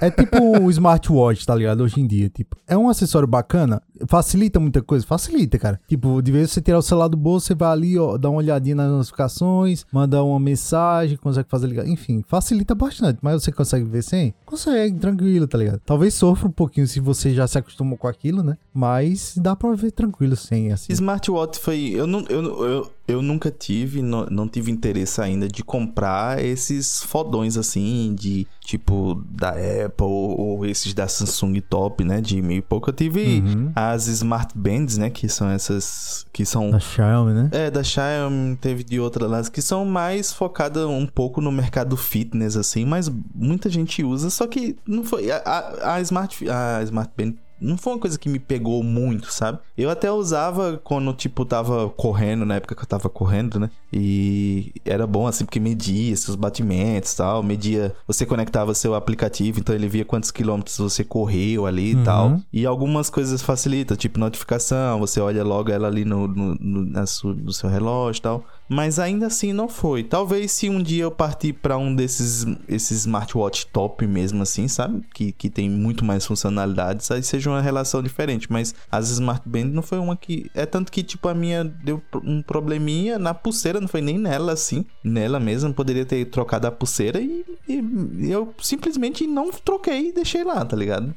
É tipo o smartwatch, tá ligado? Hoje em dia, tipo, é um acessório bacana, facilita muita coisa, facilita, cara. Tipo, de vez você tirar o celular do bolso, você vai ali, ó, dá uma olhadinha nas notificações, manda uma mensagem, consegue fazer ligar, enfim, facilita bastante, mas você consegue ver sem? Consegue, tranquilo, tá ligado? Talvez sofra um pouquinho se você já se acostumou com aquilo, né? Mas dá pra ver tranquilo sem, assim. Smartwatch foi. Eu, não, eu, eu, eu nunca tive, não, não tive interesse ainda de comprar esses fodões assim, de tipo da Apple ou, esses da Samsung top, né? De e pouco. Eu tive Uhum. as Smart Bands, né? Que são essas. Que são. Da Xiaomi, né? É, da Xiaomi, teve de outra lá, que são mais focadas um pouco no mercado fitness, assim, mas muita gente usa, só que não foi. A, a, a Smart, a Smart Band não foi uma coisa que me pegou muito, sabe? Eu até usava quando, tipo, tava correndo, na época que eu tava correndo, né? E era bom, assim, porque media seus batimentos e tal, media. Você conectava seu aplicativo, então ele via quantos quilômetros você correu ali Uhum. e tal. E algumas coisas facilitam, tipo notificação, você olha logo ela ali no, no, no, no seu relógio e tal. Mas ainda assim não foi. Talvez se um dia eu partir pra um desses esses smartwatch top mesmo assim, sabe? Que, que tem muito mais funcionalidades, aí seja uma relação diferente. Mas as Smart Band não foi uma que. É tanto que, tipo, a minha deu um probleminha na pulseira, não foi nem nela assim. Nela mesmo, poderia ter trocado a pulseira e, e eu simplesmente não troquei e deixei lá, tá ligado?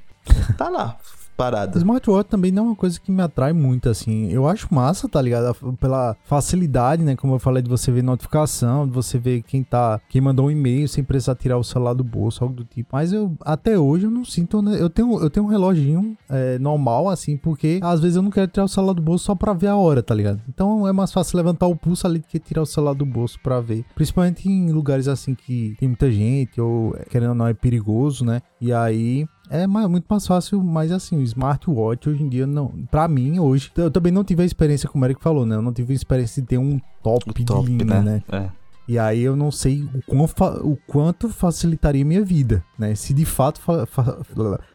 Tá lá, parada. Smartwatch também não é uma coisa que me atrai muito, assim. Eu acho massa, tá ligado? Pela facilidade, né? Como eu falei, de você ver notificação, de você ver quem tá. Quem mandou um e-mail sem precisar tirar o celular do bolso, algo do tipo. Mas eu, até hoje, eu não sinto. né, Eu tenho, eu tenho um reloginho é, normal, assim, porque às vezes eu não quero tirar o celular do bolso só pra ver a hora, tá ligado? Então é mais fácil levantar o pulso ali do que tirar o celular do bolso pra ver. Principalmente em lugares assim que tem muita gente, ou querendo ou não, é perigoso, né? E aí é ma- muito mais fácil, mas assim, o smartwatch hoje em dia não. Pra mim, hoje, eu também não tive a experiência, como o Eric falou, né? Eu não tive a experiência de ter um top, O top, de linha, né? É. E aí eu não sei o, quão o quanto facilitaria minha vida, né? Se de fato fa- fa-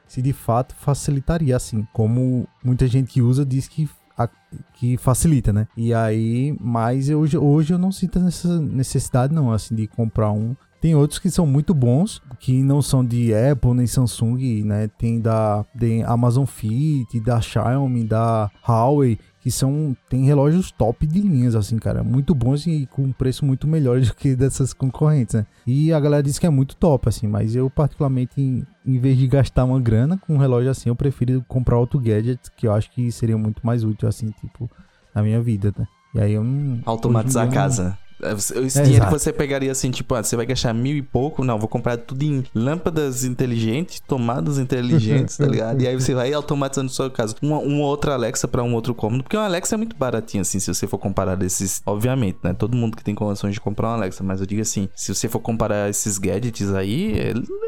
se de fato facilitaria assim, como muita gente que usa diz que a- que facilita, né? E aí, mas eu, hoje, hoje eu não sinto essa necessidade não, assim, de comprar um. Tem outros que são muito bons, que não são de Apple nem Samsung, né? Tem da tem Amazon Fit, da Xiaomi, da Huawei, que são tem relógios top de linhas assim, cara, muito bons e com um preço muito melhor do que dessas concorrentes, né? E a galera diz que é muito top assim, mas eu particularmente em, em vez de gastar uma grana com um relógio assim, eu prefiro comprar outro gadget que eu acho que seria muito mais útil assim, tipo, na minha vida, né? E aí eu não Automatizar a casa. É, Esse É, dinheiro exato. que você pegaria assim, tipo, ah, você vai gastar mil e pouco, não, vou comprar tudo em lâmpadas inteligentes, tomadas inteligentes, tá ligado? E aí você vai automatizando sua casa. Uma, uma outra Alexa pra um outro cômodo, porque uma Alexa é muito baratinha, assim, se você for comparar desses. Obviamente, né? Todo mundo que tem condições de comprar uma Alexa, mas eu digo assim, se você for comparar esses gadgets aí,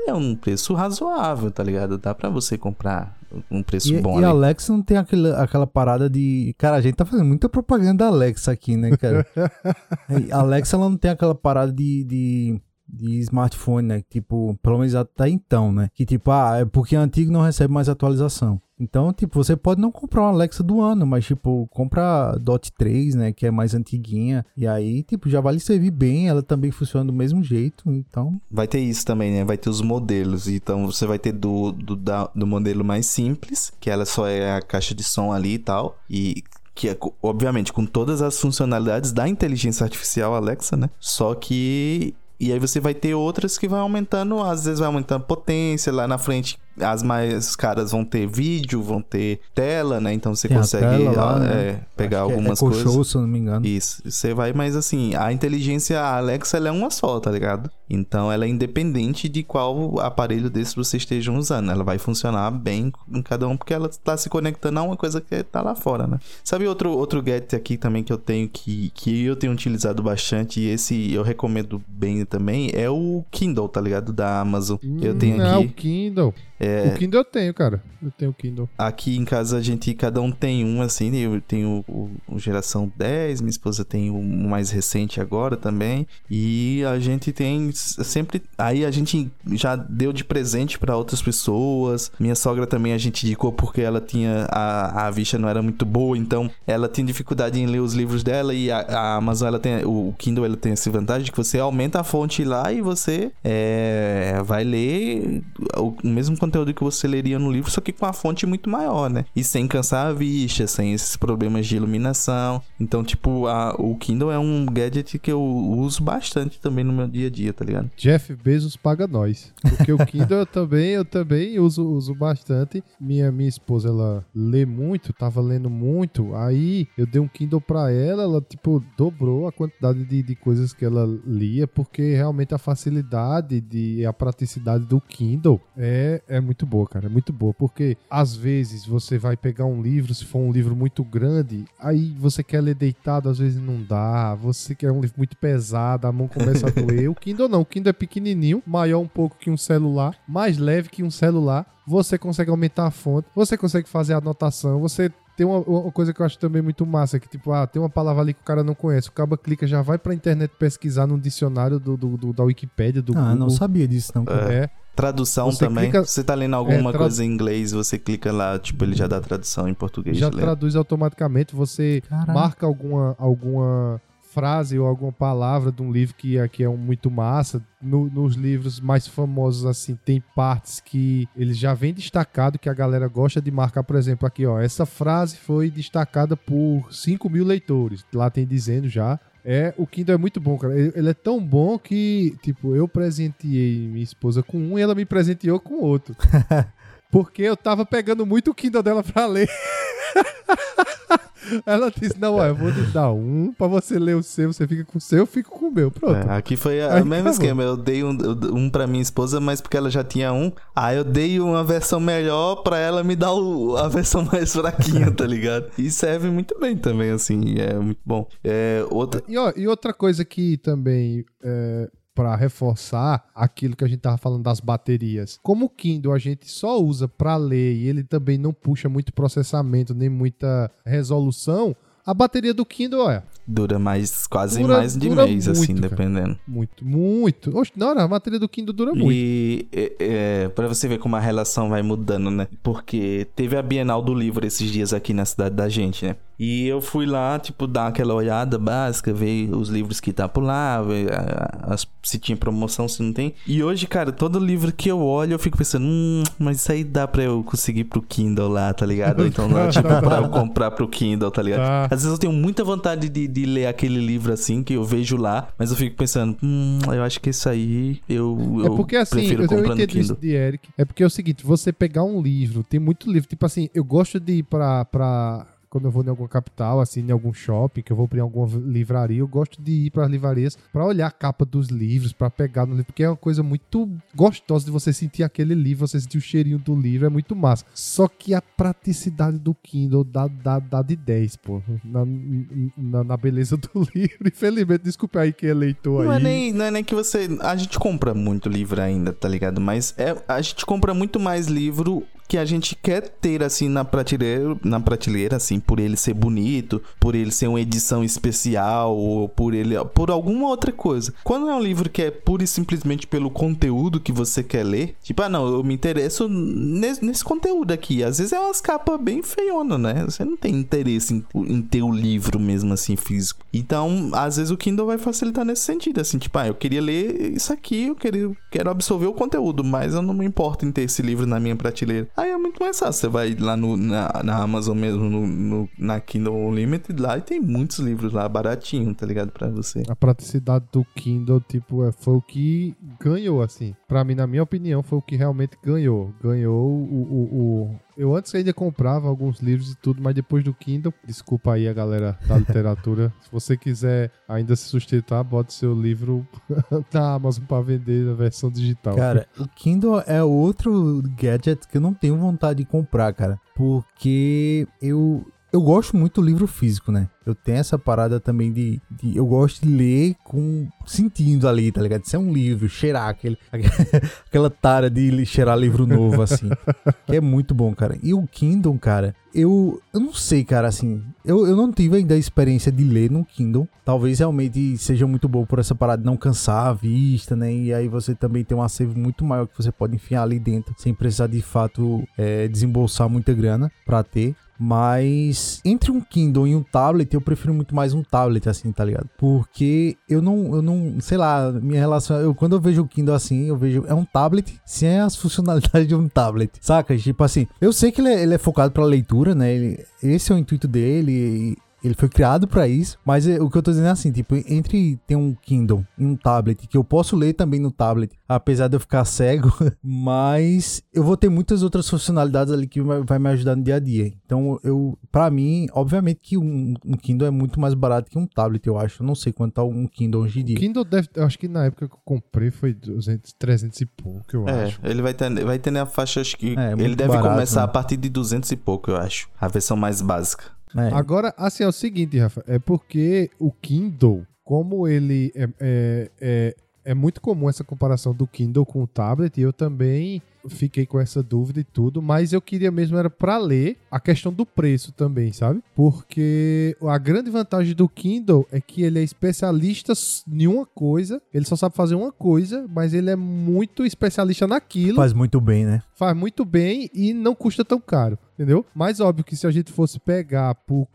é um preço razoável, tá ligado? Dá pra você comprar um preço E, bom e a. Alexa não tem aquele, aquela parada de. Cara, a gente tá fazendo muita propaganda da Alexa aqui, né, cara? a Alexa ela não tem aquela parada de. de... De smartphone, né? Tipo, pelo menos até então, né? Que tipo, ah, é porque antigo não recebe mais atualização. Então, tipo, você pode não comprar uma Alexa do ano, mas, tipo, compra a Dot 3, né? Que é mais antiguinha. E aí, tipo, já vai lhe servir bem. Ela também funciona do mesmo jeito. Então, Vai ter isso também, né? Vai ter os modelos. Então você vai ter do, do, da- do modelo mais simples, que ela só é a caixa de som ali e tal. E que é, obviamente, com todas as funcionalidades da inteligência artificial Alexa, né? Só que. E aí você vai ter outras que vai aumentando, às vezes vai aumentando potência, lá na frente as mais caras vão ter vídeo, vão ter tela, né? Então você Tem consegue lá, ah, né? é, pegar acho que é algumas coisas. Show, se eu não me engano. Isso, você vai, mas assim, a inteligência Alexa ela é uma só, tá ligado? Então ela é independente de qual aparelho desse você esteja usando. Ela vai funcionar bem em cada um, porque ela tá se conectando a uma coisa que tá lá fora, né? Sabe outro, outro gadget aqui também que eu tenho que, que eu tenho utilizado bastante, e esse eu recomendo bem também, é o Kindle, tá ligado? Da Amazon. eu tenho Hum, É, o aqui. Kindle. O Kindle eu tenho, cara. Eu tenho o Kindle. Aqui em casa a gente, cada um tem um, assim, eu tenho o, o geração 10, minha esposa tem o mais recente agora também, e a gente tem sempre, aí a gente já deu de presente pra outras pessoas, minha sogra também a gente indicou porque ela tinha, a, a vista não era muito boa, então ela tinha dificuldade em ler os livros dela, e a, a Amazon, ela tem, o Kindle, ela tem essa vantagem de que você aumenta a fonte lá e você é, vai ler o o mesmo conteúdo que você leria no livro, só que com a fonte muito maior, né? E sem cansar a vista, sem esses problemas de iluminação. Então, tipo, a- o Kindle é um gadget que eu uso bastante também no meu dia a dia, tá ligado? Jeff Bezos paga nós. Porque o Kindle eu também, eu também uso, uso bastante. Minha, minha esposa, ela lê muito, tava lendo muito. Aí eu dei um Kindle pra ela, ela, tipo, dobrou a quantidade de, de coisas que ela lia, porque realmente a facilidade de, a praticidade do Kindle é, é muito boa, cara. É muito boa. Porque às vezes você vai pegar um livro, se for um livro muito grande, aí você quer ler deitado, às vezes não dá. Você quer um livro muito pesado, a mão começa a doer. O Kindle não, o Kindle é pequenininho, maior um pouco que um celular, mais leve que um celular. Você consegue aumentar a fonte, você consegue fazer a anotação, você tem uma, uma coisa que eu acho também muito massa, que tipo, ah, tem uma palavra ali que o cara não conhece, o cara clica, já vai pra internet pesquisar no dicionário do, do- do- da Wikipédia, do ah, Google. não sabia disso, não. cara. É, Tradução Você também. clica- Você tá lendo alguma É, tra- coisa em inglês, você clica lá, tipo, ele já dá tradução em português. já lê. traduz automaticamente, você Caraca. marca alguma, alguma frase ou alguma palavra de um livro que, é- que é um muito massa. No- nos livros mais famosos, assim, tem partes que eles já vêm destacado, que a galera gosta de marcar, por exemplo, aqui, ó, essa frase foi destacada por 5 mil leitores. Lá tem dizendo já. É, o Kindle é muito bom, cara. Ele, é tão bom que, tipo, eu presenteei minha esposa com um e ela me presenteou com outro. Porque eu tava pegando muito o Kindle dela pra ler. Ela disse: Não, ó, eu vou te dar um pra você ler o seu, você fica com o seu, eu fico com o meu. Pronto. É, aqui foi o mesmo esquema. Eu dei um, um pra minha esposa, mas porque ela já tinha um. Aí eu dei uma versão melhor pra ela me dar o- a versão mais fraquinha, tá ligado? E serve muito bem também, assim. É muito bom. É, outra. E, ó, e outra coisa que também, é, pra reforçar aquilo que a gente tava falando das baterias. Como o Kindle a gente só usa pra ler e ele também não puxa muito processamento, nem muita resolução, a bateria do Kindle é Dura mais, quase Dura- mais de mês, assim, muito, cara. dependendo. muito, muito. Oxe, não, a bateria do Kindle dura muito. E é, é, pra você ver como a relação vai mudando, né? Porque teve a Bienal do Livro esses dias aqui na cidade da gente, né? E eu fui lá, tipo, dar aquela olhada básica, ver os livros que tá por lá, ver a- as- se tinha promoção, se não tem. E hoje, cara, todo livro que eu olho, eu fico pensando, hum, mas isso aí dá pra eu conseguir pro Kindle lá, tá ligado? Ou então, não, tipo, pra eu comprar pro Kindle, tá ligado? Tá. Às vezes eu tenho muita vontade de, de ler aquele livro assim, que eu vejo lá, mas eu fico pensando, hum, eu acho que isso aí eu, É eu porque assim, prefiro eu, eu entendo isso Kindle. de Eric. É porque é o seguinte, você pegar um livro, tem muito livro, tipo assim, eu gosto de ir pra, pra quando eu vou em alguma capital, assim, em algum shopping, que eu vou pra alguma livraria, eu gosto de ir pras livrarias pra olhar a capa dos livros, pra pegar no livro, porque é uma coisa muito gostosa de você sentir aquele livro, você sentir o cheirinho do livro, é muito massa. Só que a praticidade do Kindle dá, dá, dá de 10, pô, na, na, na beleza do livro. Infelizmente, desculpe aí quem é leitor Não é, aí. nem, não é nem que você. A gente compra muito livro ainda, tá ligado? Mas é, a gente compra muito mais livro que a gente quer ter, assim, na prateleira, na prateleira, assim, por ele ser bonito, por ele ser uma edição especial, ou por ele. por alguma outra coisa. Quando é um livro que é pura e simplesmente pelo conteúdo que você quer ler, tipo, ah, não, eu me interesso nesse, nesse conteúdo aqui. Às vezes é umas capas bem feiona, né? Você não tem interesse em, em ter o livro mesmo assim físico. Então, às vezes o Kindle vai facilitar nesse sentido, assim, tipo, ah, eu queria ler isso aqui, eu queria, quero absorver o conteúdo, mas eu não me importo em ter esse livro na minha prateleira. Aí é muito mais fácil. Você vai lá no, na, na Amazon mesmo, no, no- na Kindle Unlimited lá, e tem muitos livros lá baratinho, tá ligado? Pra você. A praticidade do Kindle, tipo, é, foi o que ganhou, assim. Pra mim, na minha opinião, foi o que realmente ganhou. Ganhou o. o, o- Eu antes ainda comprava alguns livros e tudo, mas depois do Kindle, desculpa aí a galera da literatura. se você quiser ainda se sustentar, bote seu livro na Amazon pra vender na versão digital. Cara, o Kindle é outro gadget que eu não tenho vontade de comprar, cara. Porque eu. Eu gosto muito do livro físico, né? Eu tenho essa parada também de, de- Eu gosto de ler com. sentindo ali, tá ligado? Isso é um livro, cheirar aquele, aquela tara de cheirar livro novo, assim. que é muito bom, cara. E o Kindle, cara, eu. Eu não sei, cara, assim. Eu, eu não tive ainda a experiência de ler no Kindle. Talvez realmente seja muito bom por essa parada de não cansar a vista, né? E aí você também tem um acervo muito maior que você pode enfiar ali dentro, sem precisar de fato é, desembolsar muita grana pra ter. Mas entre um Kindle e um tablet, eu prefiro muito mais um tablet, assim, tá ligado? Porque eu não, eu não, sei lá, minha relação. Eu, quando eu vejo o Kindle assim, eu vejo. É um tablet sem as funcionalidades de um tablet, saca? Tipo assim, eu sei que ele é, ele é focado pra leitura, né? Ele, esse é o intuito dele. e Ele foi criado pra isso, mas é- o que eu tô dizendo é assim, tipo, entre ter um Kindle e um tablet, que eu posso ler também no tablet, apesar de eu ficar cego, mas eu vou ter muitas outras funcionalidades ali que vai me ajudar no dia a dia. Então, eu, pra mim, obviamente que um, um Kindle é muito mais barato que um tablet, eu acho. Eu não sei quanto tá um Kindle hoje em dia. Kindle deve. Eu acho que na época que eu comprei foi 200, 300 e pouco, eu É, acho. ele vai ter, vai ter na faixa, acho que. É, ele deve barato, começar né? a partir de 200 e pouco, eu acho. A versão mais básica. É. Agora, assim, é o seguinte, Rafa, é porque o Kindle, como ele é, é, é, é muito comum essa comparação do Kindle com o tablet, e eu também fiquei com essa dúvida e tudo, mas eu queria mesmo era pra ler a questão do preço também, sabe? Porque a grande vantagem do Kindle é que ele é especialista em uma coisa, ele só sabe fazer uma coisa, mas ele é muito especialista naquilo Faz muito bem, né? faz muito bem e não custa tão caro, entendeu? Mas óbvio que se a gente fosse pegar por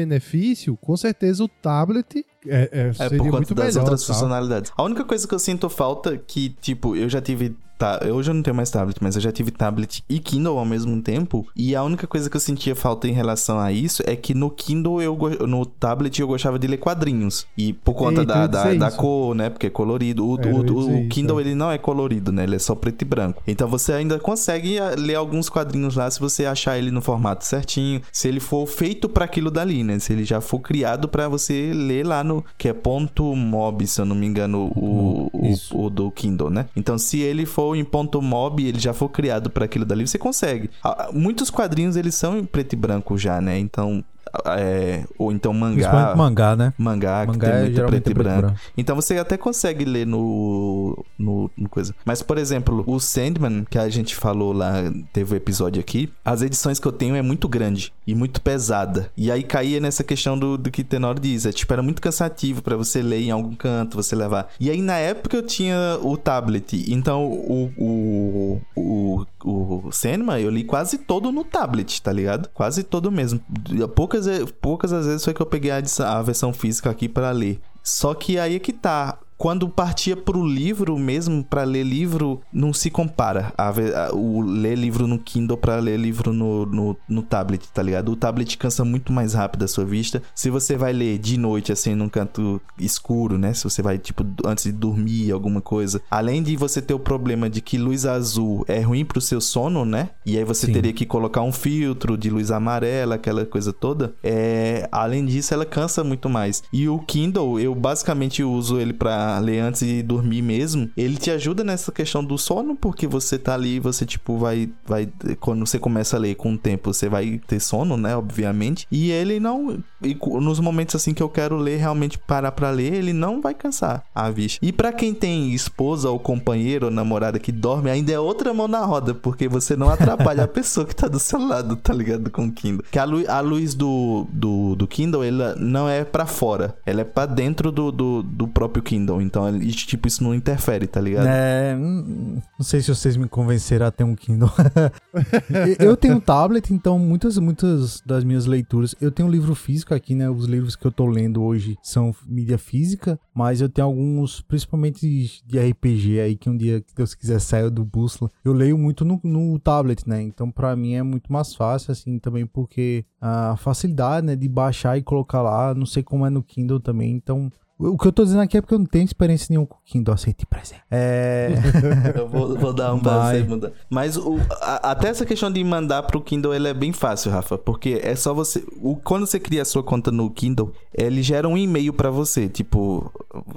custo-benefício, com certeza o tablet é, é, É seria por conta muito das melhor. outras funcionalidades. A única coisa que eu sinto falta que, tipo, eu já tive. Tá, hoje eu não tenho mais tablet, mas eu já tive tablet e Kindle ao mesmo tempo. E a única coisa que eu sentia falta em relação a isso é que no Kindle, eu no tablet, eu gostava de ler quadrinhos. E por conta Eita, eu da, da, da cor, né? Porque é colorido. O, É, o- o- o isso, Kindle, é. ele não é colorido, né? Ele é só preto e branco. Então você ainda consegue ah, ler alguns quadrinhos lá se você achar ele no formato certinho. Se ele for feito pra aquilo dali, né? Se ele já for criado pra você ler lá no. Que é ponto mob, se eu não me engano, o, o, o do Kindle, né? Então, se ele for em ponto mob, ele já for criado para aquilo dali, você consegue. Muitos quadrinhos eles são em preto e branco já, né? Então, é, ou então Principalmente mangá, mangá, né? mangá que Mangá tem é muito preto e branco. branco. Então você até consegue ler no, no, no coisa. Mas, por exemplo, o Sandman, que a gente falou lá, teve o episódio aqui, as edições que eu tenho é muito grande e muito pesada. E aí caía nessa questão do, do que Tenor diz. É tipo, era muito cansativo pra você ler em algum canto, você levar. E aí, na época, eu tinha o tablet. Então, o, o, o, o Sandman, eu li quase todo no tablet, tá ligado? Quase todo mesmo. Poucas, poucas às vezes foi que eu peguei a, a versão física aqui pra ler. Só que aí é que tá. Quando partia pro livro mesmo, pra ler livro, não se compara. A a- o ler livro no Kindle pra ler livro no, no, no tablet, tá ligado? O tablet cansa muito mais rápido a sua vista. Se você vai ler de noite, assim, num canto escuro, né? Se você vai, tipo, antes de dormir, alguma coisa. Além de você ter o problema de que luz azul é ruim pro seu sono, né? E aí você Sim. teria que colocar um filtro de luz amarela, aquela coisa toda. É, além disso, ela cansa muito mais. E o Kindle, eu basicamente uso ele ler antes de dormir mesmo. Ele te ajuda nessa questão do sono, porque você tá ali, você tipo vai vai quando você começa a ler com o tempo, você vai ter sono, né, obviamente. E ele não e nos momentos assim que eu quero ler, realmente parar pra ler, ele não vai cansar a vista. E pra quem tem esposa ou companheiro ou namorada que dorme, ainda é outra mão na roda, porque você não atrapalha a pessoa que tá do seu lado, tá ligado? Com o Kindle. Que a, lu a luz do, do, do Kindle, ela não é pra fora, ela é pra dentro do, do, do próprio Kindle. Então, ele- tipo, isso não interfere, tá ligado? É, hum, não sei se vocês me convenceram a ter um Kindle. eu tenho um tablet, então muitas, muitas das minhas leituras. Eu tenho um livro físico aqui, né? Os livros que eu tô lendo hoje são mídia física, mas eu tenho alguns, principalmente de RPG aí, que um dia, que Deus quiser, saia do bússola. Eu leio muito no, no tablet, né? Então, pra mim é muito mais fácil, assim, também porque a facilidade, né, de baixar e colocar lá, não sei como é no Kindle também, então. O que eu tô dizendo aqui é porque eu não tenho experiência nenhuma com o Kindle, aceite presente. É. Eu vou, vou dar um pra você mudar. Mas o, a- até essa questão de mandar pro Kindle ele é bem fácil, Rafa. Porque é só você. O, quando você cria a sua conta no Kindle, ele gera um e-mail pra você. Tipo,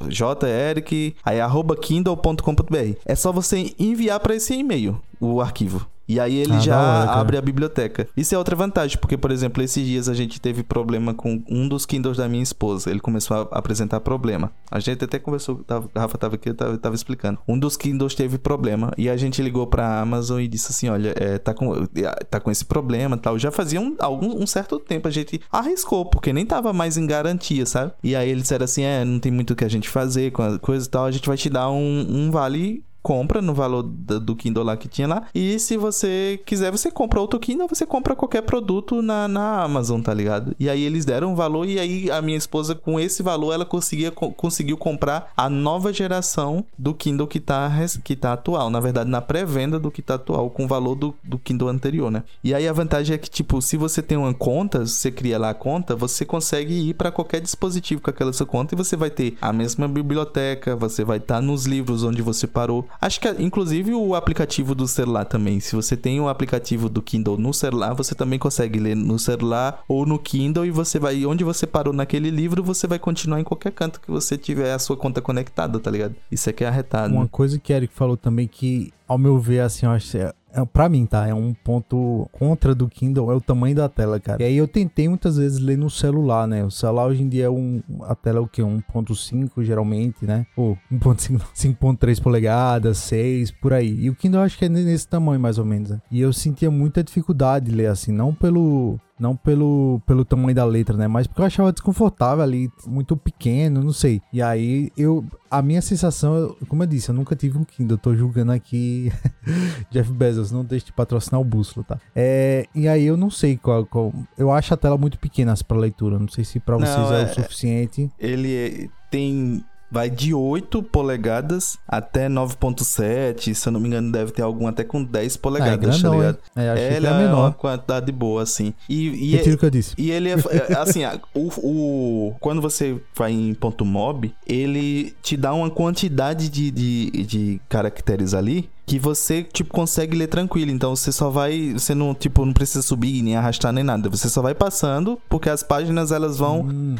jeric, aí arroba kindle.com.br. É só você enviar pra esse e-mail o arquivo. E aí ele Ah, já hora, abre a biblioteca. Isso é outra vantagem, porque, por exemplo, esses dias a gente teve problema com um dos Kindles da minha esposa. Ele começou a apresentar problema. A gente até conversou, tava, Rafa tava aqui, eu tava, tava explicando. Um dos Kindles teve problema e a gente ligou pra Amazon e disse assim: olha, é, tá, com, é, tá com esse problema e tal. Já fazia um, algum, um certo tempo a gente arriscou, porque nem tava mais em garantia, sabe? E aí eles disseram assim: é, não tem muito o que a gente fazer com a coisa e tal, a gente vai te dar um, um vale compra no valor do Kindle lá que tinha lá. E se você quiser, você compra outro Kindle, você compra qualquer produto na, na Amazon, tá ligado? E aí eles deram um valor e aí a minha esposa, com esse valor, ela conseguia, co- conseguiu comprar a nova geração do Kindle que tá, que tá atual. Na verdade, na pré-venda do que tá atual, com o valor do, do Kindle anterior, né? E aí a vantagem é que, tipo, se você tem uma conta, você cria lá a conta, você consegue ir para qualquer dispositivo com aquela sua conta e você vai ter a mesma biblioteca, você vai estar nos livros onde você parou. Acho que, inclusive, o aplicativo do celular também. Se você tem o aplicativo do Kindle no celular, você também consegue ler no celular ou no Kindle e você vai, onde você parou naquele livro, você vai continuar em qualquer canto que você tiver a sua conta conectada, tá ligado? Isso aqui é arretado. Uma coisa que Eric falou também que, ao meu ver, assim, eu acho que é, pra mim, tá? É um ponto contra do Kindle, é o tamanho da tela, cara. E aí eu tentei muitas vezes ler no celular, né? O celular hoje em dia é um. A tela é o quê? 1.5 geralmente, né? Ou 1.5, 5.3 polegadas, 6, por aí. E o Kindle eu acho que é nesse tamanho, mais ou menos. Né? E eu sentia muita dificuldade de ler assim, não pelo. Não pelo, pelo tamanho da letra, né? Mas porque eu achava desconfortável ali, muito pequeno, não sei. E aí eu. A minha sensação, como eu disse, eu nunca tive um Kindle. Eu tô julgando aqui Jeff Bezos, não deixe de patrocinar o Bússola, tá? É, e aí eu não sei qual, qual- Eu acho a tela muito pequena para leitura. Não sei se pra Não, vocês é, é- o suficiente. Ele é- tem. Vai de 8 polegadas até 9.7. Se eu não me engano, deve ter algum até com 10 Ah, é polegadas, tá grandão, ligado? É, Ele que era é uma menor. quantidade boa, assim. E, e, é- Retiro o que eu disse. e ele é, é, assim, o, o- quando você vai em ponto .mob, ele te dá uma quantidade de, de, de caracteres ali que você, tipo, consegue ler tranquilo. Então, você só vai, você não, tipo, não precisa subir, nem arrastar, nem nada. Você só vai passando, porque as páginas, elas vão, Hum,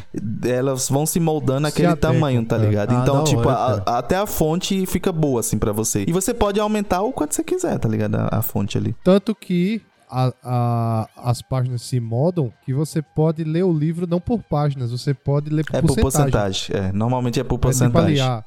elas vão se moldando Se aquele tamanho, tá é. ligado? Ah, então, tipo, hora, a- até a fonte fica boa, assim, pra você. E você pode aumentar o quanto você quiser, tá ligado? A, a fonte ali. Tanto que a- a- as páginas se modam que você pode ler o livro não por páginas, você pode ler por É por porcentagem. porcentagem. É, normalmente é por É tipo ali, porcentagem. eh,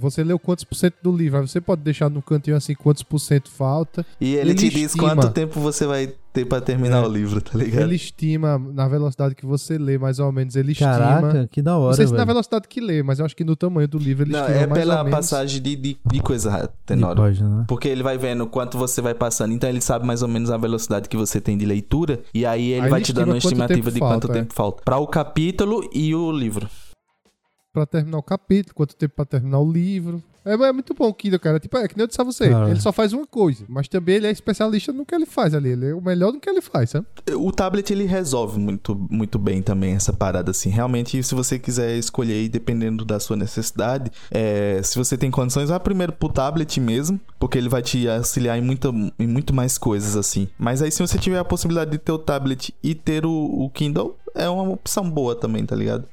você leu quantos por cento do livro, aí você pode deixar no cantinho assim quantos por cento falta. E ele, Ele te diz estima. quanto tempo você vai ter pra terminar É. o livro, tá ligado? Ele estima na velocidade que você lê, mais ou menos, ele estima. Caraca, que da Não hora, sei se na velocidade que lê, mas eu acho que no tamanho do livro ele Não, estima é mais pela menos. passagem de, de, de coisa, De Tenório. página, né? Porque ele vai vendo quanto você vai passando, então ele sabe mais ou menos a velocidade que você tem de leitura, e aí ele Aí vai ele te dando uma estimativa tempo de quanto falta, é. tempo falta. Pra o capítulo e o livro. Pra terminar o capítulo, quanto tempo pra terminar o livro. É, é muito bom o Kindle, cara. Tipo, é que nem eu disse a você. Cara. Ele só faz uma coisa. Mas também ele é especialista no que ele faz ali. Ele é o melhor no que ele faz, sabe? O tablet ele resolve muito, muito bem também essa parada assim. Realmente, se você quiser escolher aí, dependendo da sua necessidade, é, se você tem condições, vá primeiro pro tablet mesmo, porque ele vai te auxiliar em, muita, em muito mais coisas assim. Mas aí, se você tiver a possibilidade de ter o tablet e ter o, o Kindle, é uma opção boa também, tá ligado?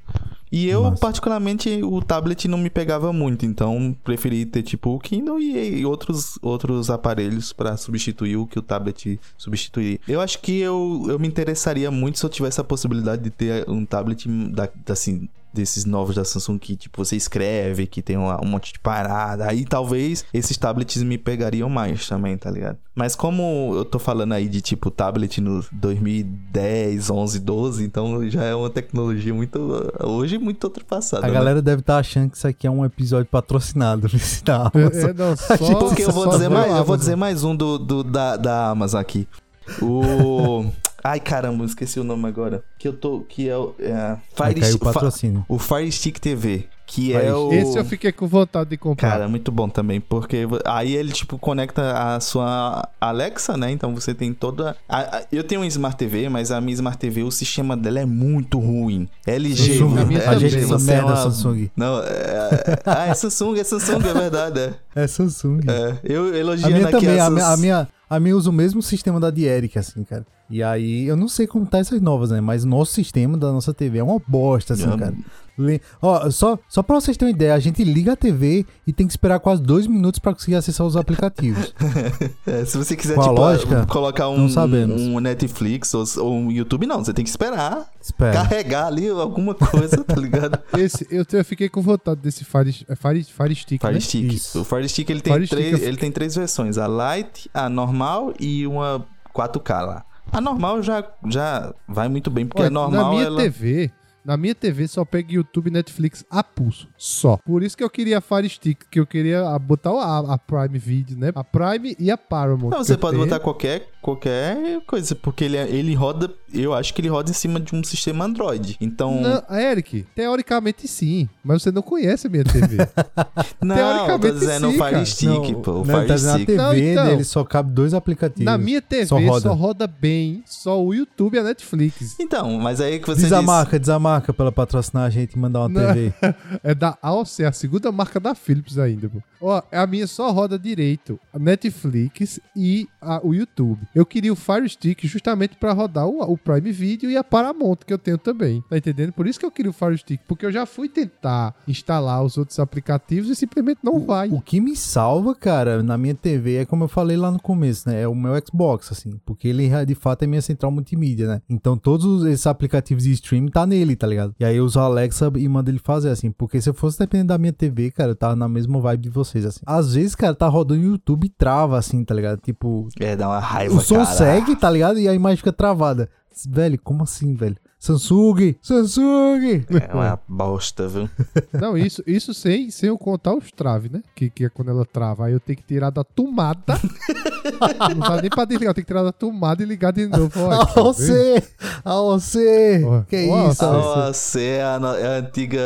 E eu, Massa. particularmente, o tablet não me pegava muito, então preferi ter tipo o Kindle e, e outros, outros aparelhos pra substituir o que o tablet substituiria. Eu acho que eu, eu me interessaria muito se eu tivesse a possibilidade de ter um tablet da- assim, desses novos da Samsung que tipo você escreve, que tem uma- um monte de parada. Aí talvez esses tablets me pegariam mais também, tá ligado? Mas como eu tô falando aí de tipo tablet no 2010, 11, 12, então já é uma tecnologia muito hoje muito ultrapassada. A né? galera deve estar achando que isso aqui é um episódio patrocinado da É, Amazon. é, não, só, Porque eu vou dizer mais, eu vou dizer mais um do, do- da, da Amazon aqui. O Ai caramba, esqueci o nome agora. Que eu tô que é o é, Fire, cair o patrocínio. o Fire Stick TV, que Fire é o Esse eu fiquei com vontade de comprar. Cara, muito bom também, porque aí ele, tipo, conecta a sua Alexa, né? Então você tem toda. a- a- eu tenho um Smart TV, mas a minha Smart TV, o sistema dela é muito ruim. LG, Samsung, a minha é, a gente você é merda uma- Samsung. Não, é... ah, é Samsung, é Samsung, é verdade. É. É Samsung. É, eu A elogiando minha aqui também, a minha, a, minha, a minha usa o mesmo sistema da de Eric, assim, cara. E aí, eu não sei como tá essas novas, né? Mas o nosso sistema da nossa TV é uma bosta, assim, cara. Le- Ó, só, só pra vocês terem uma ideia, a gente liga a TV e tem que esperar quase dois minutos pra conseguir acessar os aplicativos. É, se você quiser, a tipo, lógica, colocar um, um Netflix ou, ou um YouTube, não. Você tem que esperar Espera. carregar ali alguma coisa, tá ligado? Esse, eu, eu fiquei com vontade desse Fire, é Fire, Fire Stick, Fire né? Stick. Isso. O Fire Stick ele tem, Fire Stick três, eu- ele tem três versões: a Lite, a normal e uma 4K lá. A normal já, já vai muito bem, porque Olha, a normal na minha ela. TV, na minha TV só pega YouTube e Netflix a pulso. Só. Por isso que eu queria a Fire Stick, que eu queria botar a, a Prime Video, né? A Prime e a Paramount. Não, você pode tenho. botar qualquer, qualquer coisa, porque ele, é- ele roda. Eu acho que ele roda em cima de um sistema Android. Então. Não, Eric, teoricamente sim, mas você não conhece a minha TV. Não, eu tô teoricamente dizendo o sim, Fire cara. Stick, pô. O não, Fire tá Stick. TV Não, então. dele só cabe dois aplicativos. na minha TV Só só roda. roda. bem só o YouTube e a Netflix. Então, mas aí que você Diz a disse- marca, diz a marca pra ela patrocinar a gente e mandar uma Não. TV. É da AOC, a segunda marca da Philips ainda, pô. Ó, a minha só roda direito a Netflix e a- o YouTube. Eu queria o Fire Stick justamente pra rodar o, o Prime Video e a Paramount, que eu tenho também. Tá entendendo? Por isso que eu queria o Fire Stick, porque eu já fui tentar instalar os outros aplicativos e simplesmente não vai. O que me salva, cara, na minha TV é como eu falei lá no começo, né? É o meu Xbox, assim. Porque ele de fato é minha central multimídia, né? Então todos os- esses aplicativos de streaming tá nele, tá ligado? E aí eu uso a Alexa e mando ele fazer, assim. Porque se eu fosse dependendo da minha TV, cara, eu tava na mesma vibe de vocês, assim. Às vezes, cara, tá rodando o YouTube e trava, assim, tá ligado? Tipo, É, dá uma raiva, o som cara. segue, tá ligado? E a imagem fica travada. Velho, como assim, velho? Samsung! Samsung! É uma bosta, viu? Não, isso, isso sem, sem eu contar os traves, né? Que, que é quando ela trava. Aí eu tenho que tirar da tomada. não dá nem pra desligar, eu tenho que tirar da tomada e ligar de novo. Olha, A você! A você! Ó, Que ó, isso? tá A? Nossa, é a, é a antiga.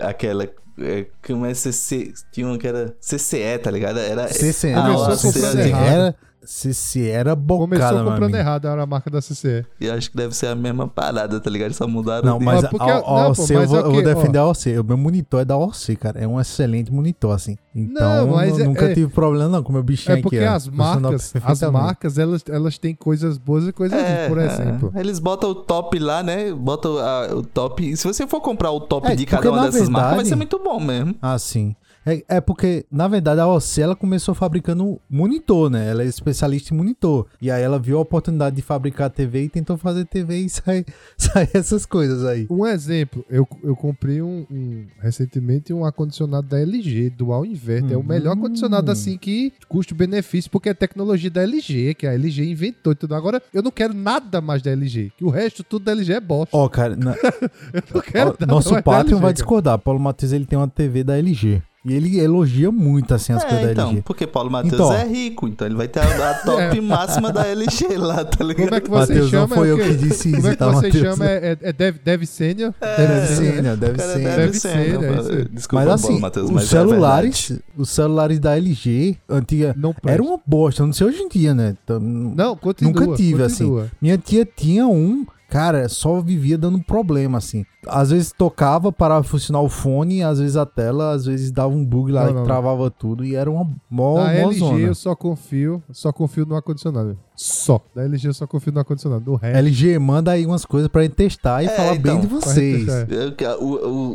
Aquela. É, como é CC? Tinha uma que era CCE, tá ligado? Era. CC, Ah, Começou CCE. era, CC era bocada, Começou meu comprando amigo. errado, era a marca da CCE. E acho que deve ser a mesma parada, tá ligado? Só mudaram Não, mas Mas porque- a, a não, pô, OC, eu mas vou, é eu vou que, ó. defender a OC. O meu monitor é da OC, cara. É um excelente monitor, assim. Então, Não, mas eu é- nunca é- tive problema, não, com o meu bichinho É porque aqui. as marcas, as marcas, elas, elas têm coisas boas e coisas ruins, por exemplo. é. Eles botam o top lá, né? Botam a- o top. E se você for comprar o top É, de cada uma dessas marcas, vai verdade- ser muito bom mesmo. Ah, sim. É, é porque, na verdade, a OC ela começou fabricando monitor, né? Ela é especialista em monitor. E aí ela viu a oportunidade de fabricar TV e tentou fazer TV e sai, sai essas coisas aí. Um exemplo, eu, eu comprei um, um- recentemente um ar-condicionado da LG, Dual Inverter. É o melhor Hum. ar-condicionado assim que custo-benefício, porque é tecnologia da LG, que a LG inventou e tudo. Agora, eu não quero nada mais da LG, que o resto tudo da LG é bosta. Ó, cara, na- eu não quero ó, nada nosso Patreon LG, vai discordar. Paulo Matheus ele tem uma TV da LG. E ele elogia muito assim as É, coisas da então, LG. porque Paulo Matheus Então. é rico, então ele vai ter a, a top É. máxima da LG lá, tá ligado? Como é que você Matheus, não chama? foi é o eu que disse Como isso, é que tá, você Matheus? chama? É, é, é Dev, Dev Senior? Deve ser? Deve Cara, ser. deve, Deve ser, ser, né? é. Desculpa, Mas Paulo assim, Matheus, os mas é celulares, os celulares da LG antiga Não era uma bosta, não sei hoje em dia, né? Então, Não, continua. Nunca tive, assim. continua. Minha tia tinha um, cara, só vivia dando problema, assim. Às vezes tocava para funcionar o fone, às vezes a tela, às vezes dava um bug lá Não, e não, travava tudo e era uma mó, Da mó LG zona. eu só confio, só confio no ar-condicionado. Só. Da LG eu só confio no ar-condicionado. Do resto. LG, manda aí umas coisas pra gente testar e É, falar então, bem de vocês. é, O,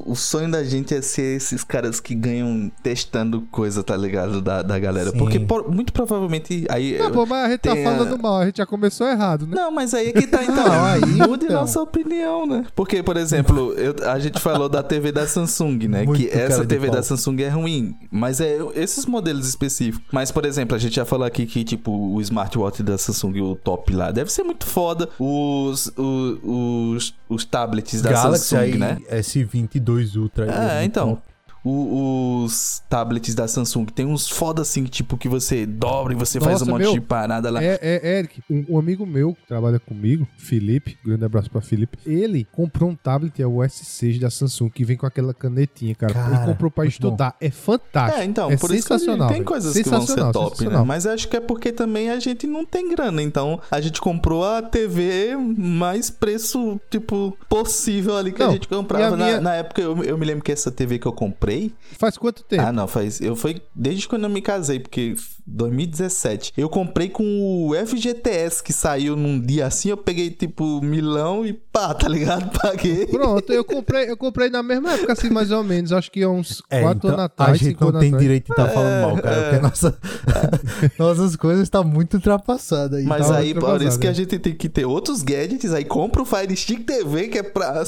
o, o sonho da gente é ser esses caras que ganham testando coisa, tá ligado? Da, da galera. Sim. Porque por- muito provavelmente. Aí, Não, pô, mas a gente tá Tem a- falando mal, a gente já começou errado, né? Não, mas aí é que tá então. Não, aí, mude então. nossa opinião, né? Porque, por exemplo, eu- a gente falou da TV da Samsung, né? Muito que essa TV da Samsung é ruim. Mas é esses modelos específicos. Mas, por exemplo, a gente já falou aqui que, tipo, o smartwatch da Samsung, o top lá, deve ser muito foda. Os, o- os, os tablets da Galaxy Samsung, né? S22 Ultra. É, muito então. top. O- os tablets da Samsung tem uns foda assim, tipo, que você dobra e você faz um Nossa, monte meu, de parada lá. É, é, Eric, um, um amigo meu que trabalha comigo, Felipe, grande abraço pra Felipe, ele comprou um tablet, é o S6 da Samsung, que vem com aquela canetinha, cara. Cara, ele comprou pra estudar. É fantástico. É, então, é por isso sensacional. tem velho. coisas que vão ser top, né? Mas acho que é porque também a gente não tem grana. Então, a gente comprou a TV mais preço, tipo, possível ali que Não, a gente comprava. Na, minha- na época, eu, eu me lembro que essa TV que eu comprei... Faz quanto tempo? Ah, não, faz... Eu foi desde quando eu me casei, porque 2017. Eu comprei com o FGTS que saiu num dia assim, eu peguei, tipo, milão e pá, tá ligado? Paguei. Pronto, eu comprei, eu comprei na mesma época, assim, mais ou menos. Acho que uns É, 4 então, anos atrás, a gente 5 não tem atrás. direito de estar falando mal, cara, porque nossa, nossas coisas estão muito ultrapassadas aí. Mas Tá aí, por isso que a gente tem que ter outros gadgets, aí compra o Fire Stick TV, que é pra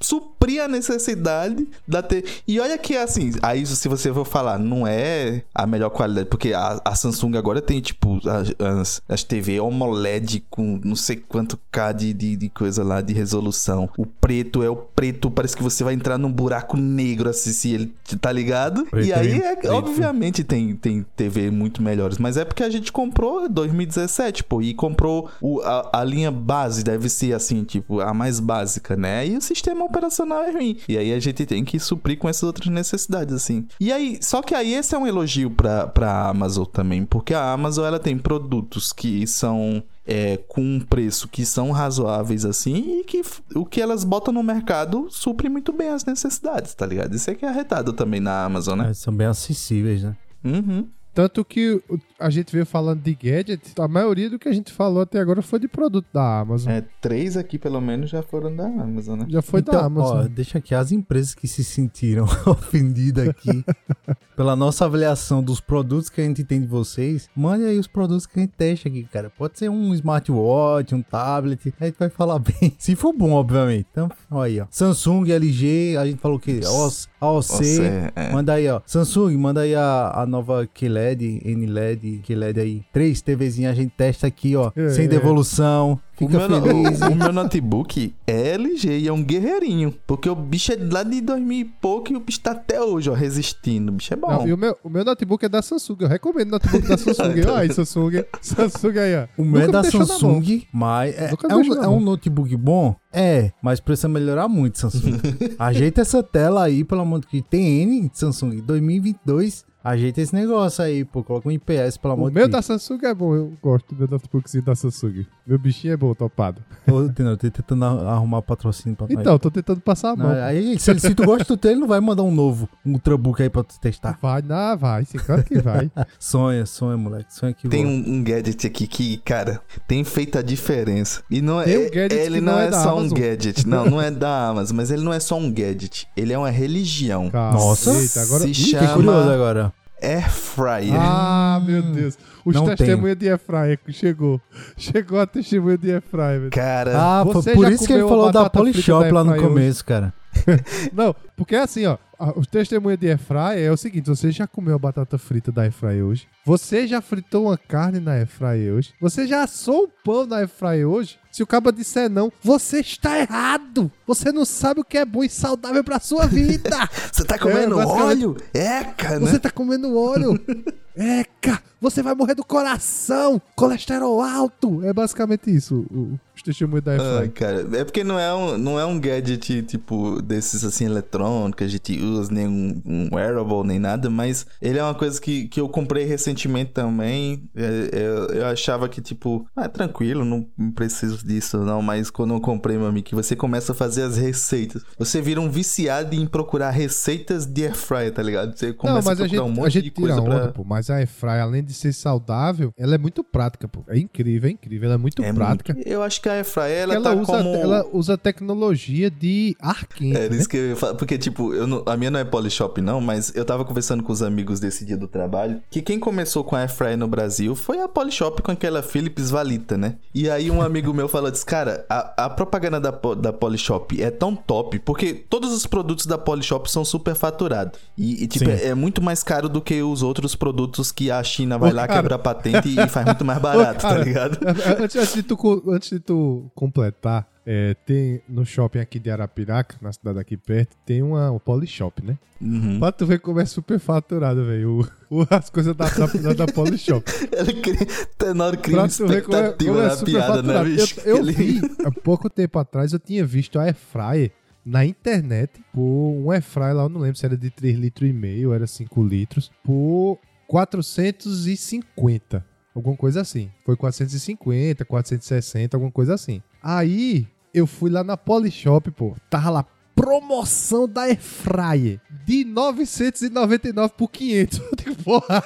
suprir a necessidade da TV. E olha que, assim, aí se você for falar, não é a melhor qualidade, porque a, a Samsung agora tem, tipo, as, as, TV AMOLED com não sei quanto K de, de, de coisa lá, de resolução. O preto é o preto, parece que você vai entrar num buraco negro, assim, se ele tá ligado? Preto e aí, é é, preto. obviamente, tem, tem TV muito melhores, mas é porque a gente comprou em 2017, pô, e comprou o- a, a linha base, deve ser assim, tipo, a mais básica, né? E o sistema operacional é ruim. E aí a gente tem que suprir com essas outras necessidades, assim. E aí, só que aí esse é um elogio pra, pra Amazon também, porque a Amazon ela tem produtos que são. é, com um preço que são razoáveis assim e que o que elas botam no mercado supre muito bem as necessidades, tá ligado? Isso é que é arretado também na Amazon, né? É, são bem acessíveis, né? Uhum. Tanto que a gente veio falando de gadget, a maioria do que a gente falou até agora foi de produto da Amazon. É, três aqui pelo menos já foram da Amazon, né? Já foi então, da Amazon. ó, deixa aqui as empresas que se sentiram ofendidas aqui pela nossa avaliação dos produtos que a gente tem de vocês. Mande aí os produtos que a gente testa aqui, cara. Pode ser um smartwatch, um tablet. A gente vai falar bem. Se for bom, obviamente. Então, olha aí, ó. Samsung, LG, a gente falou que OC, AOC. Você, é. Manda aí, ó. Samsung, manda aí a, a nova QLED, NLED, QLED aí. Três TVzinhas a gente testa aqui, ó. É, sem é. devolução. O Fica meu, feliz. o, o meu notebook é LG e é um guerreirinho. Porque o bicho é lá de 2000 e pouco e o bicho tá até hoje, ó, resistindo. O bicho é bom. Não, e o meu, o meu notebook é da Samsung. Eu recomendo o notebook da Samsung. Olha aí, Samsung. Samsung aí, ó. O meu é da me. Samsung, mas é, me é um, é um notebook bom? É, mas precisa melhorar muito, Samsung. Ajeita essa tela aí, pelo amor de Deus. Tem N, Samsung, 2022. Ajeita esse negócio aí, pô. Coloca um IPS, pelo amor O de meu Deus. da Samsung é bom, eu gosto do meu notebookzinho da Samsung. Meu bichinho é bom, topado. Ô, Tenor, eu tô tentando ar- arrumar patrocínio pra nós. Então, tô tentando passar a Não, mão. aí, se, se tu gosta do teu, ele não vai mandar um novo, um Ultrabook aí pra tu testar. Vai, não, vai, sim, claro que vai. Sonha, sonha, moleque. Sonha que Tem um, um gadget aqui que, cara, tem feito a diferença. E não é, Tem um gadget ele que não, não é, é só um Amazon. gadget. Não, não é da Amazon, mas ele não é só um gadget. Ele é uma religião. Calma. Nossa. Eita, agora... Se Ih, chama- curioso agora. Air Fryer. Ah, meu Deus. Os Não testemunhos de Efraim chegou. Chegou a testemunha de Efraim. velho. Cara, Ah, por isso que ele falou da Polishop da lá no Efraim hoje? começo, cara. Não, porque é assim, ó. Os testemunhos de Efraim é o seguinte: você já comeu a batata frita da Efraim hoje? Você já fritou uma carne na Efraim hoje? Você já assou um pão na Efraim hoje? Se o cabo disser não, você está errado! Você não sabe o que é bom e saudável pra sua vida! você tá comendo É, óleo? Eca, né? Você tá comendo óleo. Eca, você vai morrer do coração. Colesterol alto. É basicamente isso, o, os testemunhos da Ah, cara, é porque não é, um, não é um gadget, tipo, desses, assim, eletrônicos que a gente usa, nem um, um wearable, nem nada, mas ele é uma coisa que, que eu comprei recentemente também. É, é, eu achava que, tipo, ah, tranquilo, não preciso disso, não, mas quando eu comprei, meu amigo, que você começa a fazer as receitas, você vira um viciado em procurar receitas de air fryer, tá ligado? Você começa Não, mas a a gente, um a monte gente de coisa onda, pra... pô. Mas a Airfryer, além de ser saudável, ela é muito prática, pô. É incrível, é incrível. Ela é muito É prática. muito- Eu acho que a air fryer, ela, Porque ela, tá usa, como... ela usa tecnologia de ar quente, É, né? isso que eu ia falar, porque, tipo, eu não- a minha não é Polishop, não, mas eu tava conversando com os amigos desse dia do trabalho, que quem começou com a Airfryer no Brasil foi a Polishop com aquela Philips Valita, né? E aí um amigo meu falou, disse, cara, a, a propaganda da, da Polishop é tão top, porque todos os produtos da Polishop são super faturados. E, e, tipo, é, é muito mais caro do que os outros produtos que a China vai Ô, lá, cara. quebra a patente e faz muito mais Ô, barato, cara, tá ligado? Antes, antes de tu, antes de tu completar, é, tem no shopping aqui de Arapiraca, na cidade aqui perto, tem uma, um Polishop, né? Uhum. Pra tu ver como é super faturado, velho. As coisas da, da, da Polishop. Ela cria, Tenor cria Pra tu ver como é, como é super piada, né, faturado. bicho? Eu, eu Ele- vi, há pouco tempo atrás, eu tinha visto a Airfryer na internet por um Airfryer lá, eu não lembro se era de 3 litros e meio, era 5 litros, por 450. Alguma coisa assim. Foi 450, 460, alguma coisa assim. Aí, eu fui lá na Polishop, pô. Tava lá, promoção da Airfryer. De 999 por 500. Eu digo, porra.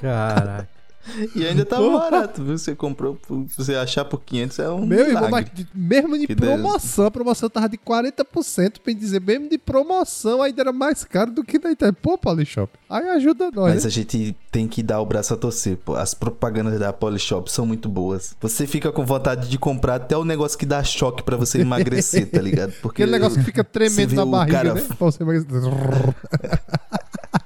Caraca. E ainda tá Porra. barato, viu? Você comprou, você achar por 500 é um Meu irmão, milagre. mas de- mesmo de Que promoção, a promoção tava de 40%, pra dizer, mesmo de promoção ainda era mais caro do que na internet. Pô, Polishop, aí ajuda nós, Mas né? a gente tem que dar o braço a torcer, pô. As propagandas da Polishop são muito boas. Você fica com vontade de comprar até o negócio que dá choque pra você emagrecer, tá ligado? Porque Aquele negócio que fica tremendo na barriga, cara- né? Pra você emagrecer.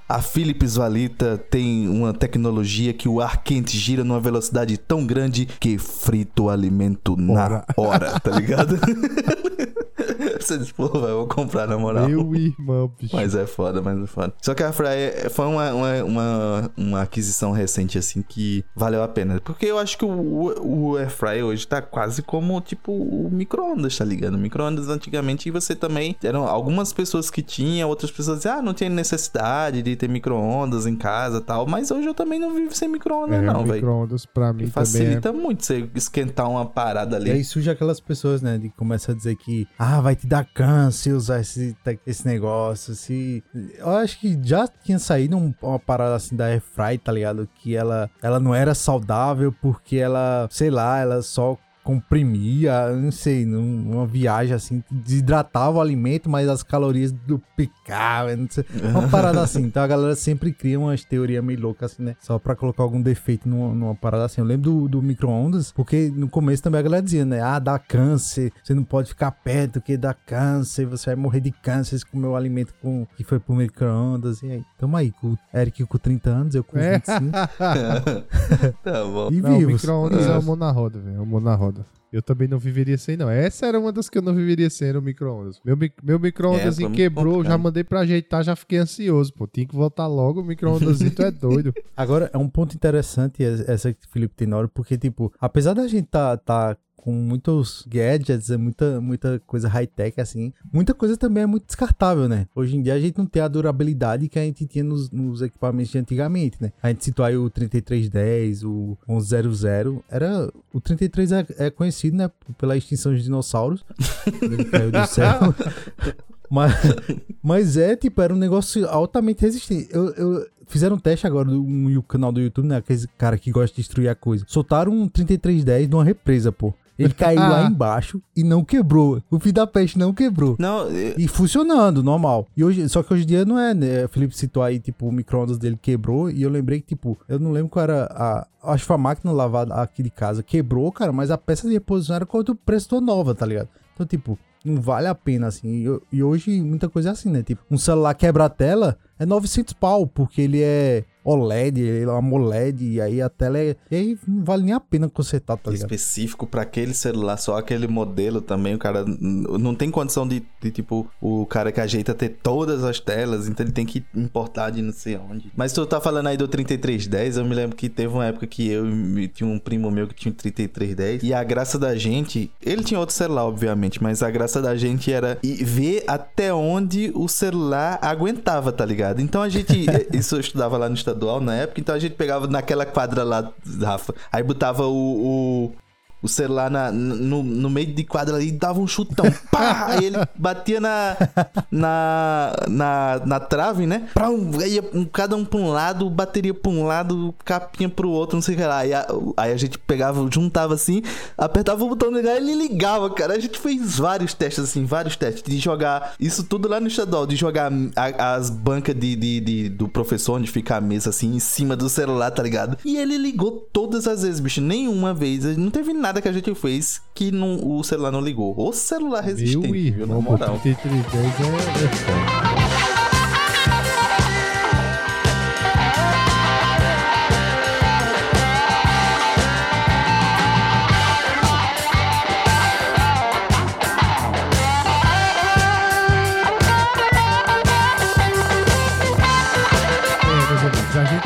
a Philips Valita tem uma tecnologia que o ar quente gira numa velocidade tão grande que frita o alimento na Ora. hora, tá ligado? você diz, pô, velho, eu vou comprar na moral. Meu irmão, bicho. Mas é foda, mas é foda. Só que a Fryer foi uma, uma, uma, uma aquisição recente, assim, que valeu a pena. Porque eu acho que o, o Air Fryer hoje tá quase como, tipo, o micro-ondas, tá ligado? O micro-ondas antigamente você também... Eram algumas pessoas que tinham, outras pessoas diziam, ah, não tinha necessidade de ter micro-ondas em casa e tal. Mas hoje eu também não vivo sem micro-ondas, é, não, velho. micro-ondas pra mim também é... Facilita muito você esquentar uma parada E aí ali. surge aquelas pessoas, né, de começar a dizer que, ah, vai te dar câncer usar esse, esse negócio, se... Eu acho que já tinha saído um- uma parada assim da Airfry, tá ligado? Que ela, ela não era saudável porque ela, sei lá, ela só comprimia, não sei, num- numa viagem assim, desidratava o alimento, mas as calorias duplicavam, não sei, uma parada assim. Então a galera sempre cria umas teorias meio loucas assim, né? Só pra colocar algum defeito numa, numa parada assim. Eu lembro do, do micro-ondas, porque no começo também a galera dizia, né? Ah, dá câncer, você não pode ficar perto que dá câncer, você vai morrer de câncer se comer o alimento com, que foi pro micro-ondas. E aí, tamo aí, com o Eric com 30 anos, eu com É. 25. tá bom. E Não, o vivos. micro-ondas é É. o mão na roda, velho. É o mão na roda. Eu também não viveria sem, não. Essa era uma das que eu não viveria sem, era o micro-ondas. Meu, meu micro-ondas É, quebrou, complicado. já mandei pra ajeitar, já fiquei ansioso, pô. Tinha que voltar logo, o micro-ondas é doido. Agora, é um ponto interessante es- essa que o Felipe Tenório, porque, tipo, apesar da gente tá, tá com muitos gadgets, é muita, muita coisa high-tech, assim. Muita coisa também é muito descartável, né? Hoje em dia a gente não tem a durabilidade que a gente tinha nos, nos equipamentos de antigamente, né? A gente citou aí o 3310, o 1100. Era, o 33 é, é conhecido, né? Pela extinção de dinossauros. Ele caiu do céu. Mas, mas é, tipo, era um negócio altamente resistente. Eu, eu, fizeram um teste agora no, canal do YouTube, né? Aquele cara que gosta de destruir a coisa. Soltaram um 3310 numa represa, pô. Ele caiu lá embaixo e não quebrou. O fio da peste não quebrou. Não, eu- E funcionando, normal. E hoje, só que hoje em dia não é, né? O Felipe citou aí, tipo, o micro-ondas dele quebrou. E eu lembrei que, tipo, eu não lembro qual era a. Acho que foi a máquina lavada aqui de casa. Quebrou, cara, mas a peça de reposição era quanto o preço da nova, tá ligado? Então, tipo, não vale a pena, assim. E, e hoje muita coisa é assim, né? Tipo, um celular quebra a tela é 900 pau, porque ele é OLED, é AMOLED, e aí a tela é. E aí não vale nem a pena consertar, tá ligado? específico pra aquele celular, só aquele modelo também, o cara não tem condição de, de, tipo, o cara que ajeita ter todas as telas, então ele tem que importar de não sei onde. Mas tu tá falando aí do 3310, eu me lembro que teve uma época que eu tinha um primo meu que tinha um 3310, e a graça da gente, ele tinha outro celular, obviamente, mas a graça da gente era ver até onde o celular aguentava, tá ligado? Então a gente, isso eu estudava lá no estadual na época, então a gente pegava naquela quadra lá, Rafa, aí botava o, o, o celular na, no, no meio de quadra ali e dava um chutão. Pá! Aí ele batia na, na, na, na trave, né? Prum! Aí ia um- cada um pra um lado, bateria pra um lado, capinha pro outro, não sei o que lá. Aí a, aí a gente pegava, juntava assim, apertava o botão ligar e ele ligava, cara. A gente fez vários testes assim, vários testes de jogar isso tudo lá no estadual, de jogar a- as bancas de, de- de- do professor, onde fica a mesa assim, em cima do celular, tá ligado? E ele ligou todas as vezes, bicho. Nenhuma vez. Não teve nada que a gente fez que não, o celular não ligou. O celular resistente, Meu viu? Na moral. 3310 é. É,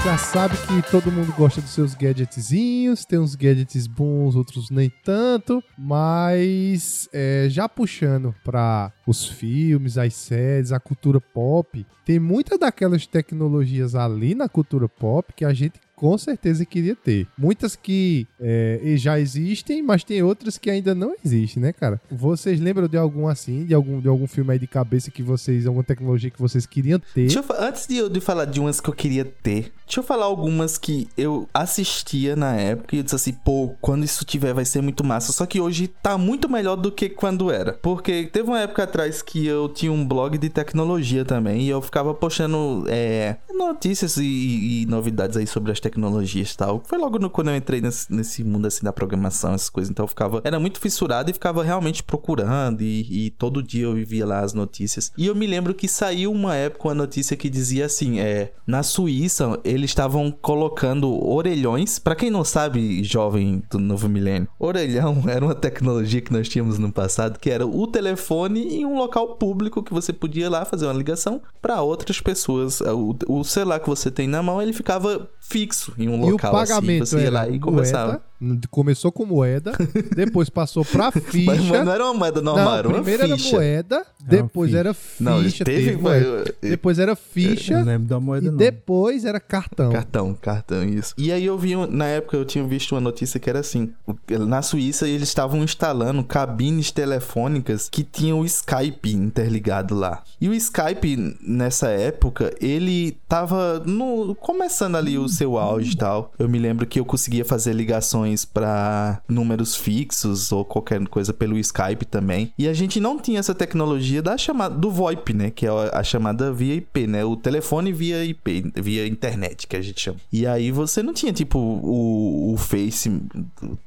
já sabe que todo mundo gosta dos seus gadgetzinhos, tem uns gadgets bons, outros nem tanto, mas é, já puxando para os filmes, as séries, a cultura pop, tem muitas daquelas tecnologias ali na cultura pop que a gente com certeza queria ter. Muitas que é, já existem, mas tem outras que ainda não existem, né, cara? Vocês lembram de algum assim, de algum, de algum filme aí de cabeça que vocês, alguma tecnologia que vocês queriam ter? Eu antes de eu de falar de umas que eu queria ter, deixa eu falar algumas que eu assistia na época e eu disse assim, pô, quando isso tiver vai ser muito massa. Só que hoje tá muito melhor do que quando era. Porque teve uma época atrás que eu tinha um blog de tecnologia também e eu ficava postando é, notícias e, e novidades aí sobre as tecnologias e tal. Foi logo no, quando eu entrei nesse, nesse mundo assim da programação, essas coisas. Então eu ficava, era muito fissurado e ficava realmente procurando e, e todo dia eu vivia lá as notícias. E eu me lembro que saiu uma época uma notícia que dizia assim, é, na Suíça eles estavam colocando orelhões. Pra quem não sabe, jovem do novo milênio, orelhão era uma tecnologia que nós tínhamos no passado, que era o telefone em um local público que você podia ir lá fazer uma ligação pra outras pessoas. O, o celular que você tem na mão, ele ficava fixo em um E o local assim. pagamento Você ia lá e conversava. moeda, começou com moeda, depois passou pra Mas ficha. não era uma moeda normal, Não, era uma primeiro era ficha. moeda, Era uma depois ficha. era ficha, Não, teve teve moeda. eu- depois era Eu ficha não lembro da moeda, e não. depois era cartão. Cartão, cartão, isso. E aí eu vi, na época eu tinha visto uma notícia que era assim: na Suíça eles estavam instalando cabines telefônicas que tinham o Skype interligado lá. E o Skype, nessa época, ele tava no, começando ali o seu auge e tal. Eu me lembro que eu conseguia fazer ligações pra números fixos ou qualquer coisa pelo Skype também. E a gente não tinha essa tecnologia da chamada do VoIP, né? Que é a chamada via IP, né? O telefone via IP, via internet, que a gente chama. E aí você não tinha, tipo, o, o Face,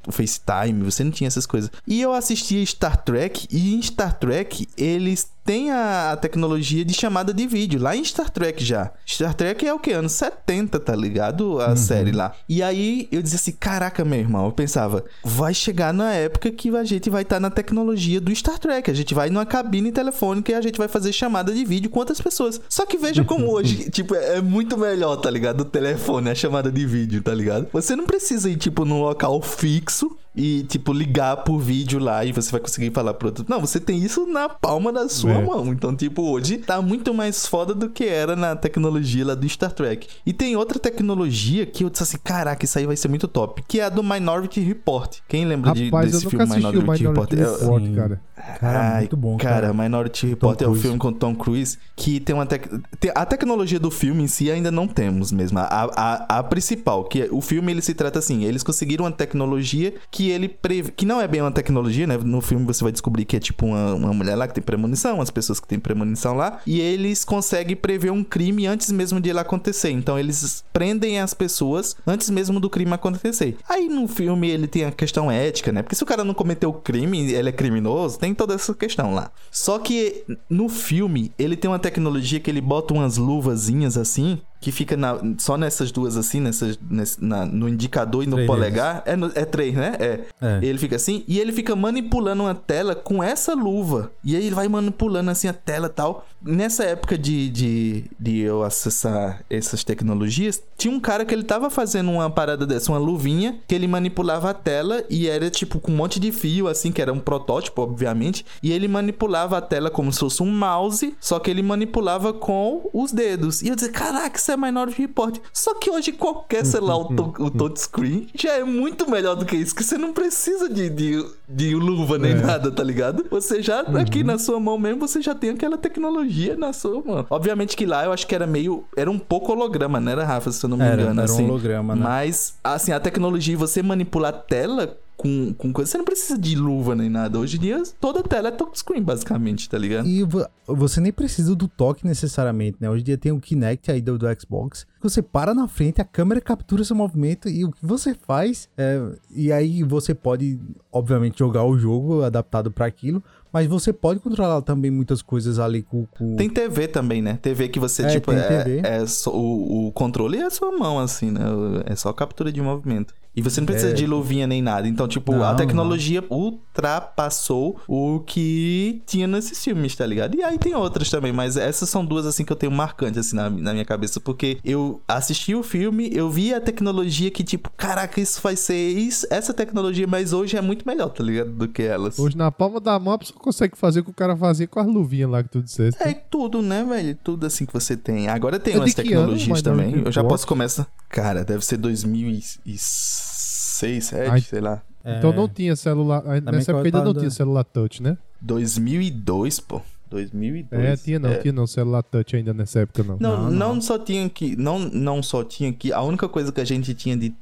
o FaceTime, você não tinha essas coisas. E eu assistia Star Trek, e em Star Trek eles têm a, a tecnologia de chamada de vídeo, lá em Star Trek já. Star Trek é o que? Anos 70, tá ligado? A série lá. E aí eu dizia assim: caraca, meu irmão, eu pensava, vai chegar na época que a gente vai estar na tecnologia do Star Trek. A gente vai numa cabine telefônica e a gente vai fazer chamada de vídeo com outras pessoas. Só que veja como hoje, tipo, é muito melhor, tá ligado? O telefone, a chamada de vídeo, tá ligado? Você não precisa ir, tipo, num local fixo e, tipo, ligar por vídeo lá e você vai conseguir falar pro outro. Não, você tem isso na palma da sua É. mão. Então, tipo, hoje tá muito mais foda do que era na tecnologia lá do Star Trek. E tem outra tecnologia que eu disse assim: caraca, isso aí vai ser muito top. Que é a do Minority Report. Quem lembra de, Rapaz, eu desse filme Minority, Minority Report? É- Report, Sim. cara. Cara, Ai, muito bom, Cara, cara. Minority Report é o Cruise. filme com Tom Cruise que tem uma tec... a tecnologia do filme em si ainda não temos mesmo. A, a, a principal, que é- o filme ele se trata assim, eles conseguiram uma tecnologia que ele preve... que não é bem uma tecnologia, né? No filme você vai descobrir que é tipo uma, uma mulher lá que tem premonição, as pessoas que têm premonição lá, e eles conseguem prever um crime antes mesmo de ele acontecer. Então eles prendem as pessoas antes mesmo do crime acontecer. Aí no filme ele tem a questão ética, né? Porque se o cara não cometeu o crime, ele é criminoso, tem toda essa questão lá. Só que no filme ele tem uma tecnologia que ele bota umas luvazinhas assim. Que fica na- só nessas duas assim, nessas, nesse- na- no indicador e no Três polegar. É, no- é três, né? É. É. Ele fica assim e ele fica manipulando uma tela com essa luva. E aí ele vai manipulando assim a tela e tal. Nessa época de, de, de eu acessar essas tecnologias, tinha um cara que ele tava fazendo uma parada dessa, uma luvinha, que ele manipulava a tela e era tipo com um monte de fio, assim, que era um protótipo, obviamente. E ele manipulava a tela como se fosse um mouse, só que ele manipulava com os dedos. E eu dizia, caraca, isso é Minority Report. Só que hoje qualquer celular, o, to- o touchscreen, já é muito melhor do que isso, que você não precisa de, de, de luva nem É. nada, tá ligado? Você já, aqui na sua mão mesmo, você já tem aquela tecnologia na sua mão. Obviamente que lá eu acho que era meio. Era um pouco holograma, né, Rafa? Se eu não me Era, engano. era um assim. holograma, né? Mas, assim, a tecnologia de você manipular a tela. Com, com coisa, você não precisa de luva nem nada. Hoje em dia, toda tela é touchscreen, basicamente, tá ligado? E vo- você nem precisa do toque necessariamente, né? Hoje em dia tem o Kinect aí do, do Xbox. Você para na frente, a câmera captura seu movimento e o que você faz. é, e aí você pode, obviamente, jogar o jogo adaptado para aquilo. Mas você pode controlar também muitas coisas ali com. com... Tem TV também, né? TV que você, É, tipo, tem é, TV. é só- o, o controle é a sua mão, assim, né? É só captura de movimento. E você não precisa É. de luvinha nem nada. Então, tipo, a Não, tecnologia ultrapassou o que tinha nesses filmes, tá ligado? E aí tem outras também, mas essas são duas, assim, que eu tenho marcantes, assim, na, na minha cabeça. Porque eu assisti o filme, eu vi a tecnologia que, tipo, caraca, isso vai ser isso, essa tecnologia, mas hoje é muito melhor, tá ligado? Do que elas. Hoje na palma da mão a pessoa consegue fazer o que o cara fazia com as luvinhas lá que tu disseste. É tudo, né, velho? Tudo assim que você tem. Agora tem É umas ano, tecnologias Minority também. Eu já posso começar. Cara, deve ser 2006, 2007, Ai. sei lá. Então É. não tinha celular. Na Nessa época ainda não tinha celular touch, né? 2002, pô. 2002. É, tinha não, É. tinha não celular touch ainda nessa época não. Não, Não, não, não. só tinha que. Não, não só tinha que. A única coisa que a gente tinha de,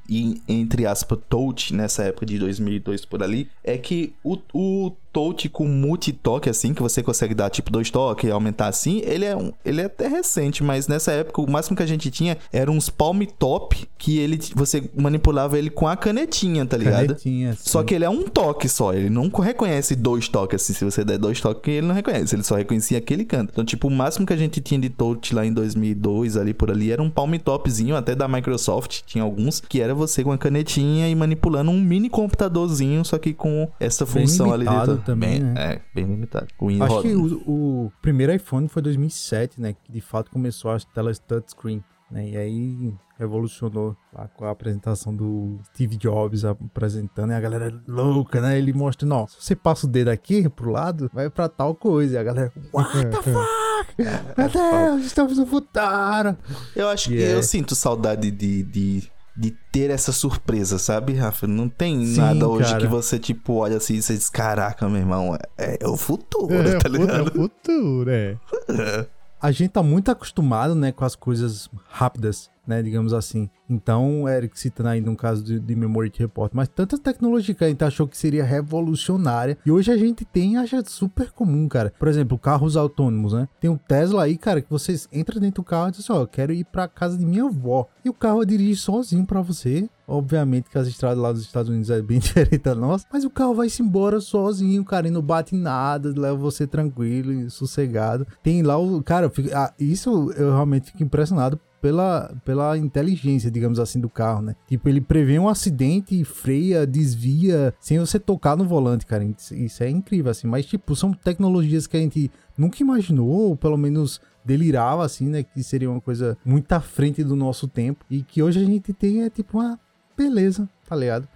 entre aspas, touch nessa época de 2002 por ali é que o, o touch com multitoque, assim, que você consegue dar tipo dois toques e aumentar assim, ele é, um, ele é até recente, mas nessa época o máximo que a gente tinha era uns palm top que ele você manipulava ele com a canetinha, tá ligado? Canetinha, Só sim. que ele é um toque só, ele não reconhece dois toques assim. Se você der dois toques, ele não reconhece, ele só reconhecia aquele canto. Então, tipo, o máximo que a gente tinha de touch lá em 2002, ali por ali, era um palm topzinho, até da Microsoft, tinha alguns, que era você com a canetinha e manipulando um mini computadorzinho, só que com essa função ali dentro. Também, bem, né? É, bem limitado. O Acho enrola- que o, o primeiro iPhone foi 2007, né? Que de fato começou as telas touchscreen, né? E aí revolucionou lá com a apresentação do Steve Jobs apresentando e a galera louca, né? Ele mostrando, ó, se você passa o dedo aqui pro lado, vai pra tal coisa. E a galera, what the fuck? Meu Deus, estamos no futuro. Eu acho que Yeah. eu sinto saudade de, de, de ter essa surpresa, sabe, Rafa? Não tem Sim, nada hoje cara. que você, tipo, olha assim e você diz, caraca, meu irmão, é, é o futuro, É, tá ligado? futuro, é. A gente tá muito acostumado, né, com as coisas rápidas, né, digamos assim. Então, Eric citando aí no caso de, de Memory Report, mas tanta tecnologia que a gente achou que seria revolucionária e hoje a gente tem acha super comum, cara. Por exemplo, carros autônomos, né? Tem um Tesla aí, cara, que você entra dentro do carro e diz assim, ó, eu quero ir pra casa de minha avó. E o carro dirige sozinho pra você. Obviamente que as estradas lá dos Estados Unidos é bem diferente da nossa, mas o carro vai se embora sozinho, cara, e não bate nada, leva você tranquilo e sossegado. Tem lá o. Cara, eu fico- ah, isso eu realmente fico impressionado pela, pela inteligência, digamos assim, do carro, né? Tipo, ele prevê um acidente, freia, desvia, sem você tocar no volante, cara. Isso é incrível, assim. Mas, tipo, são tecnologias que a gente nunca imaginou, ou pelo menos delirava, assim, né? Que seria uma coisa muito à frente do nosso tempo. E que hoje a gente tem, é tipo, uma beleza, tá ligado?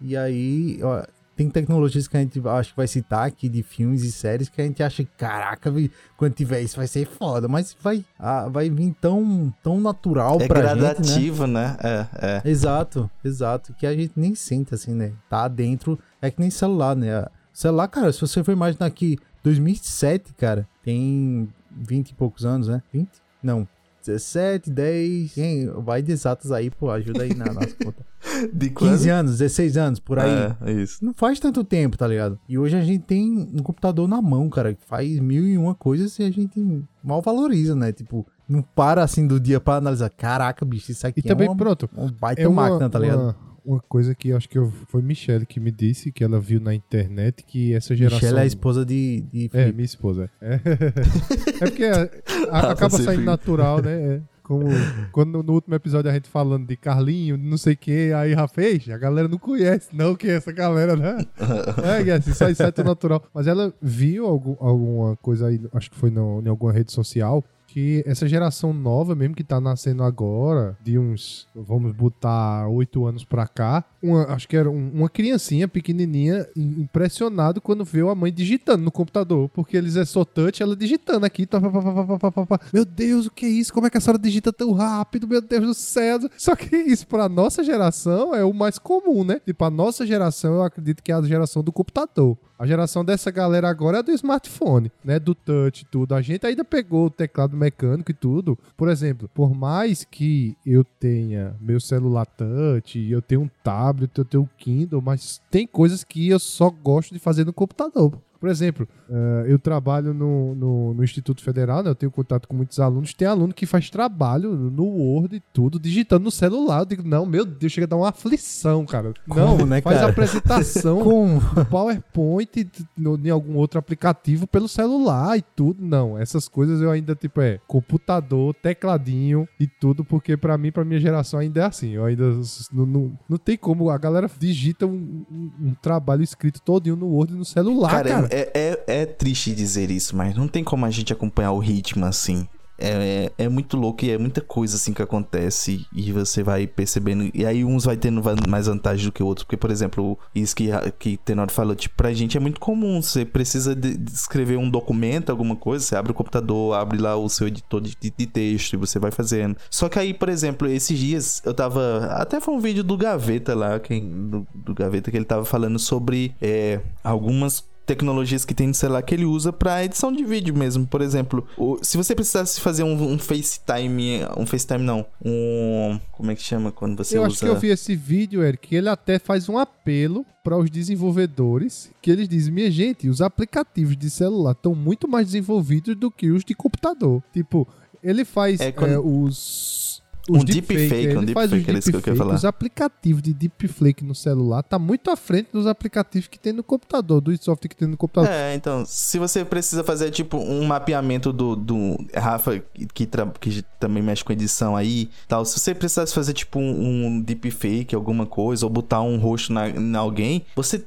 E aí, ó, tem tecnologias que a gente acho que vai citar aqui de filmes e séries que a gente acha que, caraca, quando tiver isso vai ser foda, mas vai, ah, vai vir tão, tão natural É pra gente, né? gradativo, né? É, é. Exato, exato. Que a gente nem sente assim, né? Tá dentro. É que nem celular, né? Celular, cara, se você for imaginar que 2007, cara, tem 20 e poucos anos, né? 20? Não. 17, 10. Quem? Vai de exatas aí, pô. Ajuda aí na nossa conta. De 15 anos, 16 anos, por aí. É, isso. Não faz tanto tempo, tá ligado? E hoje a gente tem um computador na mão, cara, que faz mil e uma coisas e a gente mal valoriza, né? Tipo, não para assim do dia pra analisar. Caraca, bicho, isso aqui E também, é uma, pronto, um baita é uma, máquina, tá ligado? Uma, uma coisa que acho que eu, foi Michelle que me disse, que ela viu na internet, que essa geração... Michelle é a esposa de, de É, minha esposa. É, é porque a- a- acaba Você saindo fica- natural, né? É. Como quando no último episódio a gente falando de Carlinho, não sei o que, aí já fez, a galera não conhece, não, que é essa galera, né? É, que assim, sai certo natural. Mas ela viu algum- alguma coisa aí, acho que foi no- em alguma rede social, que essa geração nova mesmo que tá nascendo agora, de uns, vamos botar, oito anos pra cá, uma- acho que era um- uma criancinha pequenininha im- impressionado quando viu a mãe digitando no computador, porque eles é só touch, ela digitando aqui, tá, pá, pá, pá, pá, meu Deus, o que é isso? Como é que a senhora digita tão rápido? Meu Deus do céu. Só que isso pra nossa geração é o mais comum, né? Tipo, a nossa geração, eu acredito que é a geração do computador. A geração dessa galera agora é do smartphone, né? Do touch e tudo. A gente ainda pegou o teclado mecânico e tudo. Por exemplo, por mais que eu tenha meu celular touch, eu tenho um tablet, eu tenho um Kindle, mas tem coisas que eu só gosto de fazer no computador. Por exemplo, eh, eu trabalho no, no, no Instituto Federal, né? Eu tenho contato com muitos alunos. Tem aluno que faz trabalho no Word e tudo, digitando no celular. Eu digo, não, meu Deus, chega a dar uma aflição, cara. não, Como, né, faz cara? apresentação Como? no PowerPoint no, em algum outro aplicativo pelo celular e tudo. Não, essas coisas eu ainda, tipo, é computador, tecladinho e tudo, porque pra mim, pra minha geração ainda é assim. Eu ainda não, não, não tem como. A galera digita um, um- um trabalho escrito todinho no Word no celular, cara. Cara, É, é, é triste dizer isso, mas não tem como a gente acompanhar o ritmo assim. É, é, é muito louco e é muita coisa assim que acontece e você vai percebendo. E aí uns vai tendo mais vantagem do que outros. Porque, por exemplo, isso que, que Tenor falou, tipo, pra gente é muito comum. Você precisa de, de escrever um documento, alguma coisa, você abre o computador, abre lá o seu editor de, de- de texto e você vai fazendo. Só que aí, por exemplo, esses dias eu tava. Até foi um vídeo do Gaveta lá, quem, do, do Gaveta, que ele tava falando sobre é, algumas tecnologias que tem no celular que ele usa pra edição de vídeo mesmo. Por exemplo, o- se você precisasse fazer um, um FaceTime, um FaceTime não, um como é que chama quando você eu usa? acho que eu vi esse vídeo, Eric, que ele até faz um apelo para os desenvolvedores, que eles dizem, minha gente, os aplicativos de celular estão muito mais desenvolvidos do que os de computador. Tipo, ele faz É, quando- é, os... Um deepfake, deepfake, um ele faz os deepfake, era isso que eu queria falar. Os aplicativos de deepfake no celular tá muito à frente dos aplicativos que tem no computador, do software que tem no computador. É, então, se você precisa fazer tipo um mapeamento do, do Rafa, que, tra- que também mexe com edição aí, tal, se você precisasse fazer tipo um, um deepfake, alguma coisa, ou botar um rosto na, em alguém, você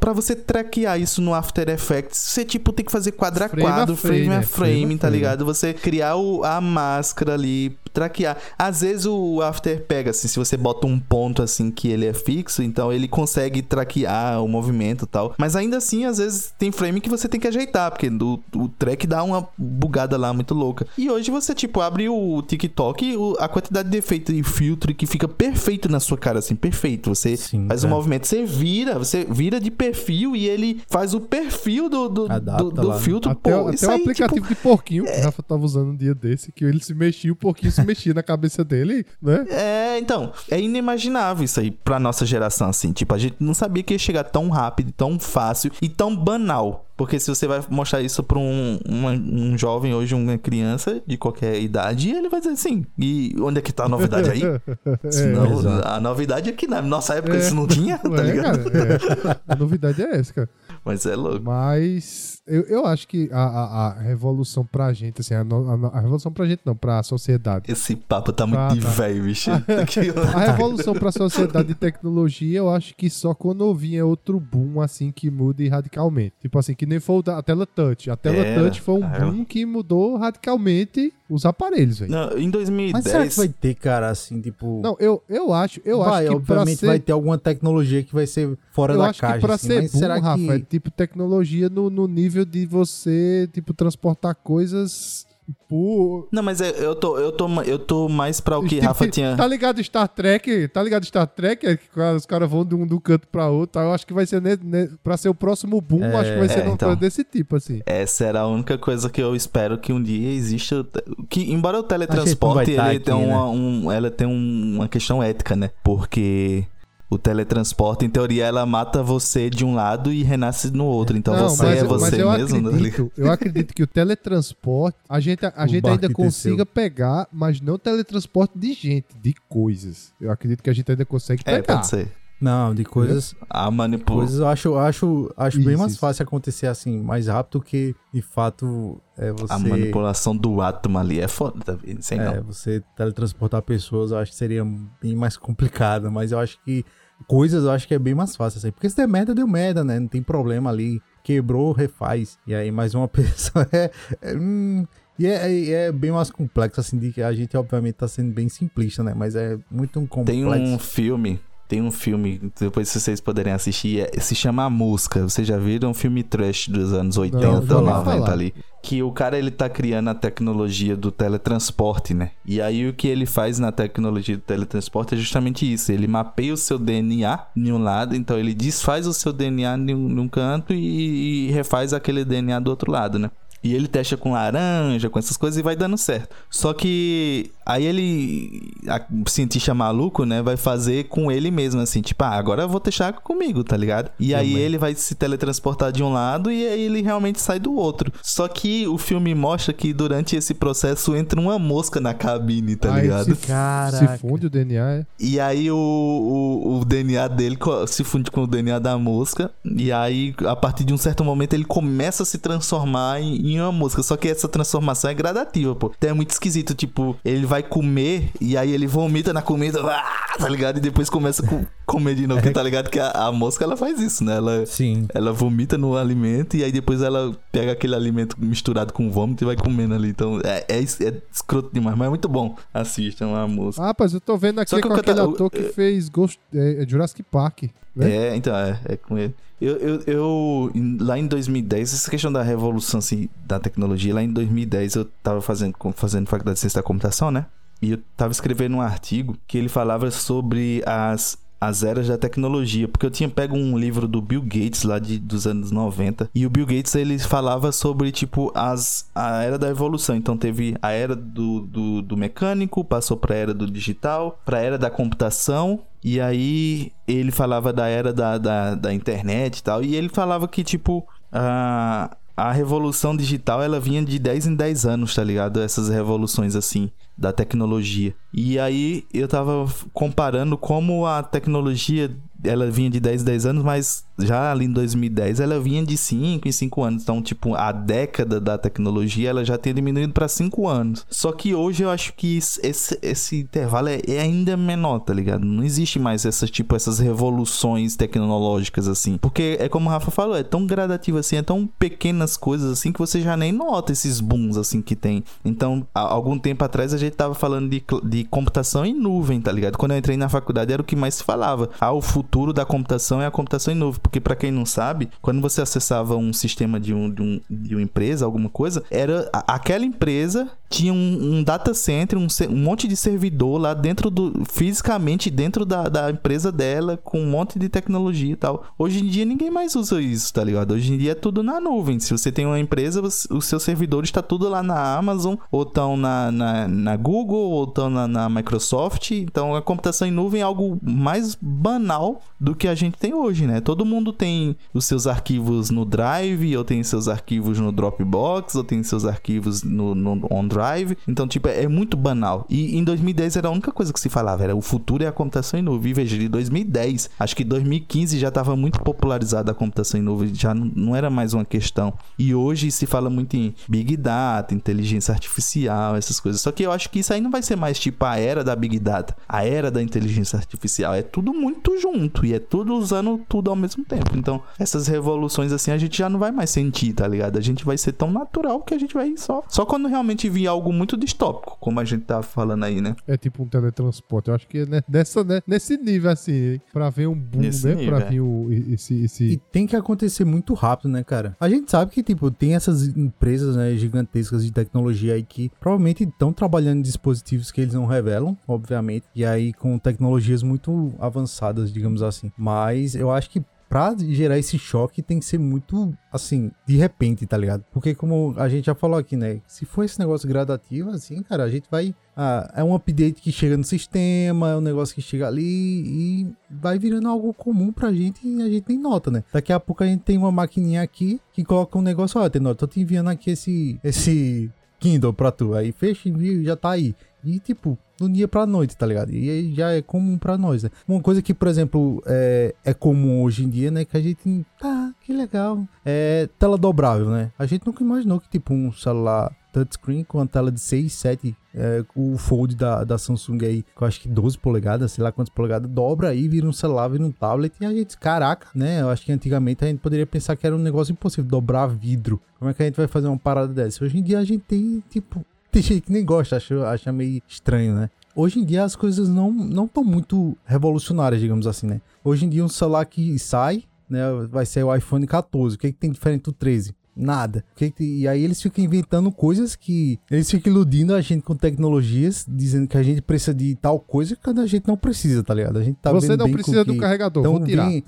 pra você traquear isso no After Effects, você tipo tem que fazer quadro a Frame a quadro, frame, frame a frame, Frame a tá frame. ligado? Você criar o- a máscara ali, traquear. Às vezes o After pega assim, se você bota um ponto assim que ele é fixo, então ele consegue traquear o movimento e tal. Mas ainda assim, às vezes tem frame que você tem que ajeitar, porque do, o track dá uma bugada lá muito louca. E hoje você, tipo, abre o TikTok, o- a quantidade de efeito e filtro que fica perfeito na sua cara, assim, perfeito. Você Sim, faz um cara. movimento, você vira, você vira de perfil e ele faz o perfil do, do, do, do né? filtro. Até, Pô, até o aí, aplicativo tipo, de porquinho, que o Rafa tava usando um dia desse, que ele se mexia, o porquinho se mexia na cabeça dele, né? É, então, é inimaginável isso aí pra nossa geração, assim. Tipo, a gente não sabia que ia chegar tão rápido, tão fácil e tão banal. Porque se você vai mostrar isso pra um, uma- um jovem hoje, uma criança de qualquer idade, ele vai dizer assim: e onde é que tá a novidade aí? Não- exato. a novidade é que na nossa época É. isso não tinha, tá É, ligado? cara, é. A novidade é essa, cara. Mas é louco. Mas eu, eu acho que a, a, a revolução pra gente, assim, a, a a revolução pra gente não, pra sociedade. Esse papo tá muito Ah, de tá. velho, bicho. A revolução pra sociedade de tecnologia, eu acho que só quando vinha outro boom, assim, que mude radicalmente. Tipo assim, que nem foi o da a tela touch. A tela Era, touch foi um boom que mudou radicalmente os aparelhos, velho. Não, em 2010. Mas será que vai ter, cara, assim, tipo. Não, eu, eu acho, eu vai, acho que obviamente ser, vai ter alguma tecnologia que vai ser fora eu da acho caixa. que pra assim, ser bom, será Rafa, que... é tipo tecnologia no, no nível de você, tipo, transportar coisas por... Não, mas é- eu tô, eu tô, eu tô mais pra o que Tipo, Rafa tinha. Tá ligado Star Trek? Tá ligado Star Trek? É que os caras vão de um do canto pra outro. Eu acho que vai ser ne, ne, pra ser o próximo boom, É, acho que vai ser é, uma então. coisa desse tipo, assim. Essa era a única coisa que eu espero que um dia exista. Que, embora o teletransporte tá ele aqui, tenha né? uma, um, ela tem um- uma questão ética, né? Porque o teletransporte, em teoria, ela mata você de um lado e renasce no outro. Então Não, você mas, é você mas eu mesmo, né? acredito, eu acredito que o teletransporte, a gente, a O gente ainda consiga pegar, mas não teletransporte de gente, de coisas. Eu acredito que a gente ainda consegue É, pegar. pode ser. Não, de coisas. A manipulação. Coisas eu acho, acho, acho bem Isso, mais isso. fácil acontecer assim, mais rápido que de fato é você. A manipulação do átomo ali é foda, tá vendo? Sei É, não. você teletransportar pessoas, eu acho que seria bem mais complicado, mas eu acho que coisas eu acho que é bem mais fácil assim. Porque se der merda, deu merda, né? Não tem problema ali. Quebrou, refaz. E aí mais uma pessoa é. é, hum, e é, é- bem mais complexo, assim, de que a gente obviamente tá sendo bem simplista, né? Mas é muito um complexo. Tem um filme, tem um filme, depois se vocês puderem assistir, é- se chama A Mosca. Vocês já viram um filme trash dos anos 80, Não, já ouvi 90 falar. ali? Que o cara ele tá criando a tecnologia do teletransporte, né? E aí o que ele faz na tecnologia do teletransporte é justamente isso. Ele mapeia o seu DNA em um lado, então ele desfaz o seu DNA num, num canto e, e refaz aquele DNA do outro lado, né? E ele testa com laranja, com essas coisas e vai dando certo. Só que aí ele, a, o cientista maluco, né, vai fazer com ele mesmo, assim, tipo, ah, agora eu vou testar comigo, tá ligado? E aí ele vai se teletransportar de um lado e aí ele realmente sai do outro. Só que o filme mostra que durante esse processo entra uma mosca na cabine, tá Aí ligado? Se, Caraca. se funde o DNA, é. E aí o, o, o DNA dele se funde com o DNA da mosca. E aí, a partir de um certo momento, ele começa a se transformar em, em uma mosca. Só que essa transformação é gradativa, pô. Então é muito esquisito. Tipo, ele vai comer e aí ele vomita na comida, ah, tá ligado? E depois começa a co- comer de novo. Porque tá ligado que a, a mosca ela faz isso, né? Ela, Sim. ela vomita no alimento e aí depois ela pega aquele alimento misturado com vômito e vai comendo ali. Então é, é, é escroto demais, mas é muito bom. Assistam a mosca. Ah, rapaz, eu tô vendo aqui Só que com o aquele cata- o- ator que é- fez Ghost, é, é Jurassic Park. Né? É, então, é, é com ele. Eu, eu, eu, lá em 2010, essa questão da revolução assim, da tecnologia, lá em 2010 eu tava fazendo, fazendo faculdade de ciência da computação, né? E eu tava escrevendo um artigo que ele falava sobre as, as eras da tecnologia, porque eu tinha pego um livro do Bill Gates lá de, dos anos 90, e o Bill Gates ele falava sobre, tipo, as, a era da evolução. Então teve a era do, do, do mecânico, passou pra era do digital, pra era da computação, e aí ele falava da era da, da, da internet e tal. E ele falava que, tipo, a, a revolução digital ela vinha de 10 em 10 anos, tá ligado? Essas revoluções assim da tecnologia. E aí eu tava comparando como a tecnologia ela vinha de 10 em 10 anos, mas já ali em 2010 ela vinha de 5 em 5 anos. Então, tipo, a década da tecnologia ela já tinha diminuído para 5 anos. Só que hoje eu acho que esse, esse intervalo é, é ainda menor, tá ligado? Não existe mais essas, tipo, essas revoluções tecnológicas assim. Porque é como o Rafa falou, é tão gradativo assim, é tão pequenas coisas assim que você já nem nota esses booms assim que tem. Então, há algum tempo atrás a gente tava falando de, de computação em nuvem, tá ligado? Quando eu entrei na faculdade era o que mais se falava. Ah, o futuro da computação é a computação em nuvem. Porque pra quem não sabe, quando você acessava um sistema de, um, de, um, de uma empresa, alguma coisa, era aquela empresa tinha um, um data center, um, um monte de servidor lá dentro do. fisicamente dentro da, da empresa dela, com um monte de tecnologia e tal. Hoje em dia ninguém mais usa isso, tá ligado? Hoje em dia é tudo na nuvem. Se você tem uma empresa, o seu servidor está tudo lá na Amazon, ou estão na, na, na Google, ou estão na, na Microsoft. Então a computação em nuvem é algo mais banal do que a gente tem hoje, né? Todo mundo tem os seus arquivos no Drive, ou tem seus arquivos no Dropbox, ou tem seus arquivos no, no OneDrive. Então, tipo, é, é muito banal. E em 2010 era a única coisa que se falava, era o futuro é a computação em nuvem. E veja, de 2010, acho que 2015 já estava muito popularizada a computação em nuvem, já não, não era mais uma questão. E hoje se fala muito em Big Data, inteligência artificial, essas coisas. Só que eu acho que isso aí não vai ser mais tipo a era da Big Data, a era da inteligência artificial. É tudo muito junto e é tudo usando tudo ao mesmo mesmo tempo. Então, essas revoluções assim a gente já não vai mais sentir, tá ligado? A gente vai ser tão natural que a gente vai só. Só quando realmente vir algo muito distópico, como a gente tá falando aí, né? É tipo um teletransporte. Eu acho que é nessa, né, nesse nível, assim, pra ver um boom, Nesse né? nível, pra é. vir o, esse, E esse... tem que acontecer muito rápido, né, cara? A gente sabe que, tipo, tem essas empresas né, gigantescas de tecnologia aí que provavelmente estão trabalhando em dispositivos que eles não revelam, obviamente, e aí com tecnologias muito avançadas, digamos assim. Mas eu acho que pra gerar esse choque tem que ser muito, assim, de repente, tá ligado? Porque como a gente já falou aqui, né? Se for esse negócio gradativo, assim, cara, a gente vai... Ah, é um update que chega no sistema, é um negócio que chega ali e vai virando algo comum pra gente e a gente nem nota, né? Daqui a pouco a gente tem uma maquininha aqui que coloca um negócio, ó, Tenor, tô te enviando aqui esse, esse Kindle pra tu. Aí fecha, envio e já tá aí. E tipo, do dia pra noite, tá ligado? E aí já é comum pra nós, né? Uma coisa que, por exemplo, é, é comum hoje em dia, né? Que a gente, tá, que legal. É tela dobrável, né? A gente nunca imaginou que, tipo, um celular touchscreen com uma tela de 6, 7, é, o Fold da, da Samsung aí, que eu acho que 12 polegadas, sei lá quantas polegadas, dobra aí, vira um celular, vira um tablet, e a gente, caraca, né? Eu acho que antigamente a gente poderia pensar que era um negócio impossível, dobrar vidro. Como é que a gente vai fazer uma parada dessa? Hoje em dia a gente tem, tipo, tem gente que nem gosta, acha, acha meio estranho, né? Hoje em dia as coisas não não estão muito revolucionárias, digamos assim, né? Hoje em dia um celular que sai, né, vai ser o iPhone 14. O que, que tem diferente do 13? Nada. E aí eles ficam inventando coisas que. Eles ficam iludindo a gente com tecnologias, dizendo que a gente precisa de tal coisa quando a gente não precisa, tá ligado? A gente tá Você não precisa do carregador, vou tirar. bem-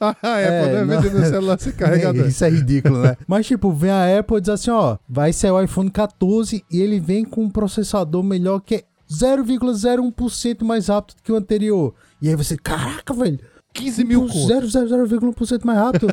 a Apple, É, né? não. Vendendo o celular sem carregador. É, isso é ridículo, né? Mas, tipo, vem a Apple e diz assim, ó, vai sair o iPhone 14 e ele vem com um processador melhor que é 0,01% mais rápido que o anterior. E aí você, caraca, velho. 15 mil conto. 0,01% mais rápido.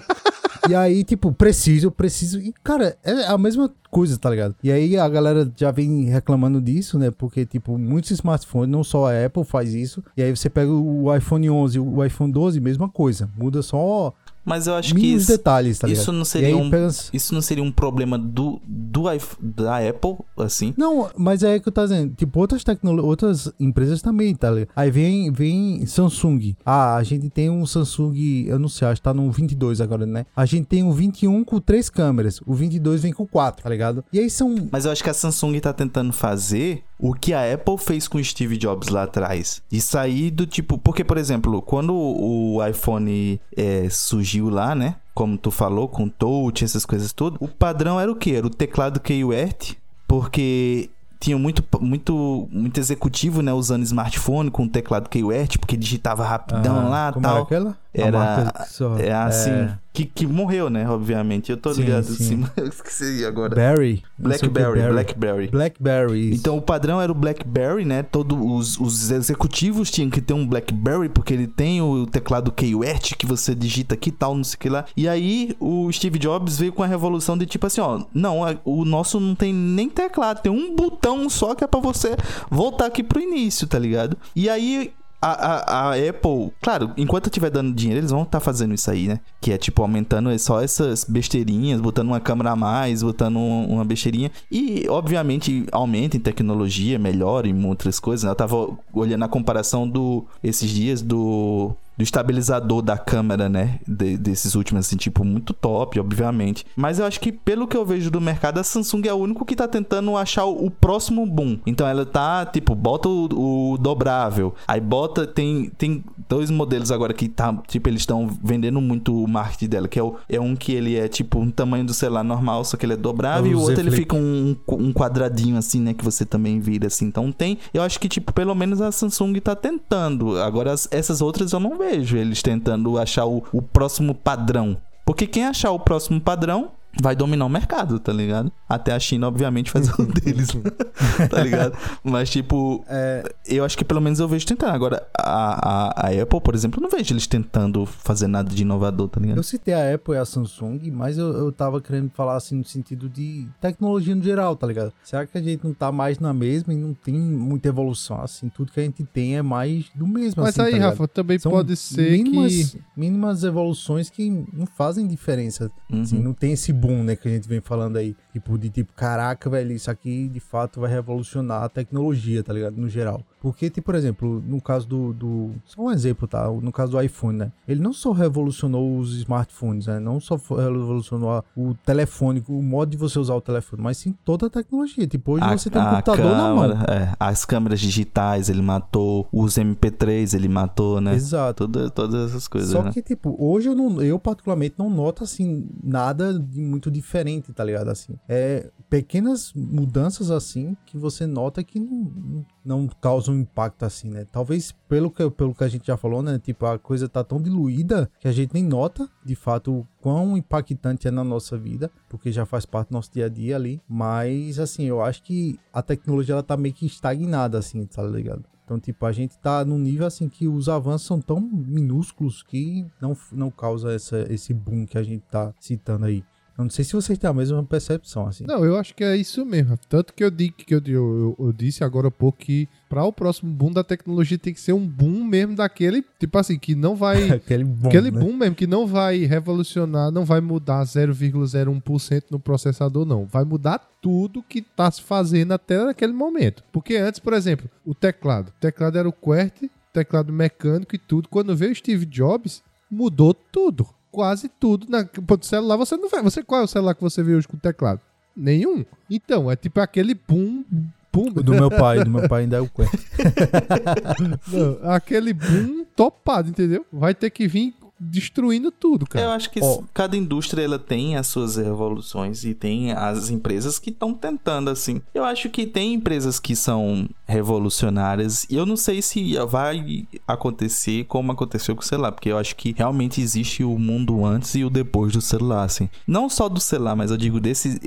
E aí, tipo, preciso, preciso. E, cara, é a mesma coisa, tá ligado? E aí a galera já vem reclamando disso, né? Porque, tipo, muitos smartphones, não só a Apple faz isso. E aí você pega o iPhone 11 e o iPhone 12, mesma coisa. Muda só Mas eu acho que isso, detalhes, tá isso não seria um pega- isso não seria um problema do do da Apple assim? Não, mas é que eu tô dizendo, tipo, outras tecnologias, outras empresas também, tá ligado? Aí vem, vem Samsung. Ah, a gente tem um Samsung, eu não sei, acho que tá no 22 agora, né? A gente tem um 21 com três câmeras, o 22 vem com quatro, tá ligado? E aí são... Mas eu acho que a Samsung tá tentando fazer o que a Apple fez com o Steve Jobs lá atrás. E sair do tipo. Porque, por exemplo, quando o iPhone é, surgiu lá, né? Como tu falou, com touch, essas coisas tudo, o padrão era o quê? Era o teclado QWERTY, porque tinha muito, muito, muito executivo, né? Usando smartphone com o teclado QWERTY, porque digitava rapidão Ah, lá como tal. Era aquela? A Era- marca que só- É assim. é, Que, que morreu, né? Obviamente. Eu tô Sim, ligado sim. assim, eu esqueci agora. O que, Blackberry, Blackberry. Blackberry. isso. Então o padrão era o BlackBerry, né? Todos os, os executivos tinham que ter um BlackBerry porque ele tem o teclado QWERTY que você digita aqui e tal, não sei o que lá. E aí o Steve Jobs veio com a revolução de tipo assim, ó, não, o nosso não tem nem teclado, tem um botão só que é pra você voltar aqui pro início, tá ligado? E aí a, a, a Apple, claro, enquanto eu estiver dando dinheiro, eles vão estar fazendo isso aí, né? Que é tipo aumentando só essas besteirinhas, botando uma câmera a mais, botando um- uma besteirinha. E, obviamente, aumenta em tecnologia, melhora em outras coisas. né? Eu tava olhando a comparação do esses dias do. Do estabilizador da câmera, né? De- desses últimos, assim, tipo, muito top, obviamente. Mas eu acho que, pelo que eu vejo do mercado, a Samsung é o único que tá tentando achar o, o próximo boom. Então ela tá, tipo, bota o, o dobrável. Aí bota, tem, tem dois modelos agora que tá, tipo, eles estão vendendo muito o marketing dela, que é, o, é um que ele é, tipo, um tamanho do celular normal, só que ele é dobrável. É e o outro ele fica um, um quadradinho, assim, né? Que você também vira, assim. Então tem. Eu acho que, tipo, pelo menos a Samsung tá tentando. Agora, as- essas outras eu não vejo eles tentando achar o, o próximo padrão. Porque quem achar o próximo padrão vai dominar o mercado, tá ligado? Até a China, obviamente, faz o deles, tá ligado? Mas, tipo, É, eu acho que pelo menos eu vejo tentando. Agora, a, a, a Apple, por exemplo, eu não vejo eles tentando fazer nada de inovador, tá ligado? Eu citei a Apple e a Samsung, mas eu, eu tava querendo falar assim no sentido de tecnologia no geral, tá ligado? Será que a gente não tá mais na mesma e não tem muita evolução? Assim, tudo que a gente tem é mais do mesmo. Mas assim, aí, tá? Rafa, também São pode ser mínimas, que... mínimas evoluções que não fazem diferença. Assim, Uhum. não tem esse boom, né, que a gente vem falando aí. Tipo, de tipo, caraca, velho, isso aqui de fato vai revolucionar a tecnologia, tá ligado? No geral. Porque, tipo, por exemplo, no caso do, do. Só um exemplo, tá? No caso do iPhone, né? Ele não só revolucionou os smartphones, né? Não só revolucionou a- o telefone, o modo de você usar o telefone, mas sim toda a tecnologia. Tipo, hoje você tem um computador na mão. câmera, é, as câmeras digitais ele matou, os MP3 ele matou, né? Exato. Toda, todas essas coisas, Só né? que, tipo, hoje eu, não, eu particularmente não noto, assim, nada de muito diferente, tá ligado? Assim, é pequenas mudanças, assim, que você nota que não, não causam impacto, assim, né? Talvez pelo que, pelo que a gente já falou, né? Tipo, a coisa tá tão diluída que a gente nem nota, de fato, quão impactante é na nossa vida, porque já faz parte do nosso dia a dia ali. Mas, assim, eu acho que a tecnologia, ela tá meio que estagnada, assim, tá ligado? Então, tipo, a gente tá num nível assim que os avanços são tão minúsculos que não, não causa essa, esse boom que a gente tá citando aí. Eu não sei se vocês têm a mesma percepção, assim. Não, eu acho que é isso mesmo. Tanto que eu, digo, que eu, eu, eu disse agora há pouco que para o próximo boom da tecnologia tem que ser um boom mesmo daquele, tipo assim, que não vai. Aquele boom, Aquele né? boom mesmo, que não vai revolucionar, não vai mudar 0,01% no processador, não. Vai mudar tudo que tá se fazendo até naquele momento. Porque antes, por exemplo, o teclado. O teclado era o QWERTY, teclado mecânico e tudo. Quando veio o Steve Jobs, mudou tudo. Quase tudo. Na, do celular você não vê. Você, qual é o celular que você vê hoje com teclado? Nenhum. Então, é tipo aquele boom. boom do meu pai, do meu pai ainda é o Quest. não, aquele boom topado, entendeu? Vai ter que vir destruindo tudo, cara. Eu acho que Ó. cada indústria ela tem as suas revoluções e tem as empresas que estão tentando assim. Eu acho que tem empresas que são revolucionárias e eu não sei se vai acontecer como aconteceu com o celular, porque eu acho que realmente existe o mundo antes e o depois do celular, assim. Não só do celular, mas eu digo desse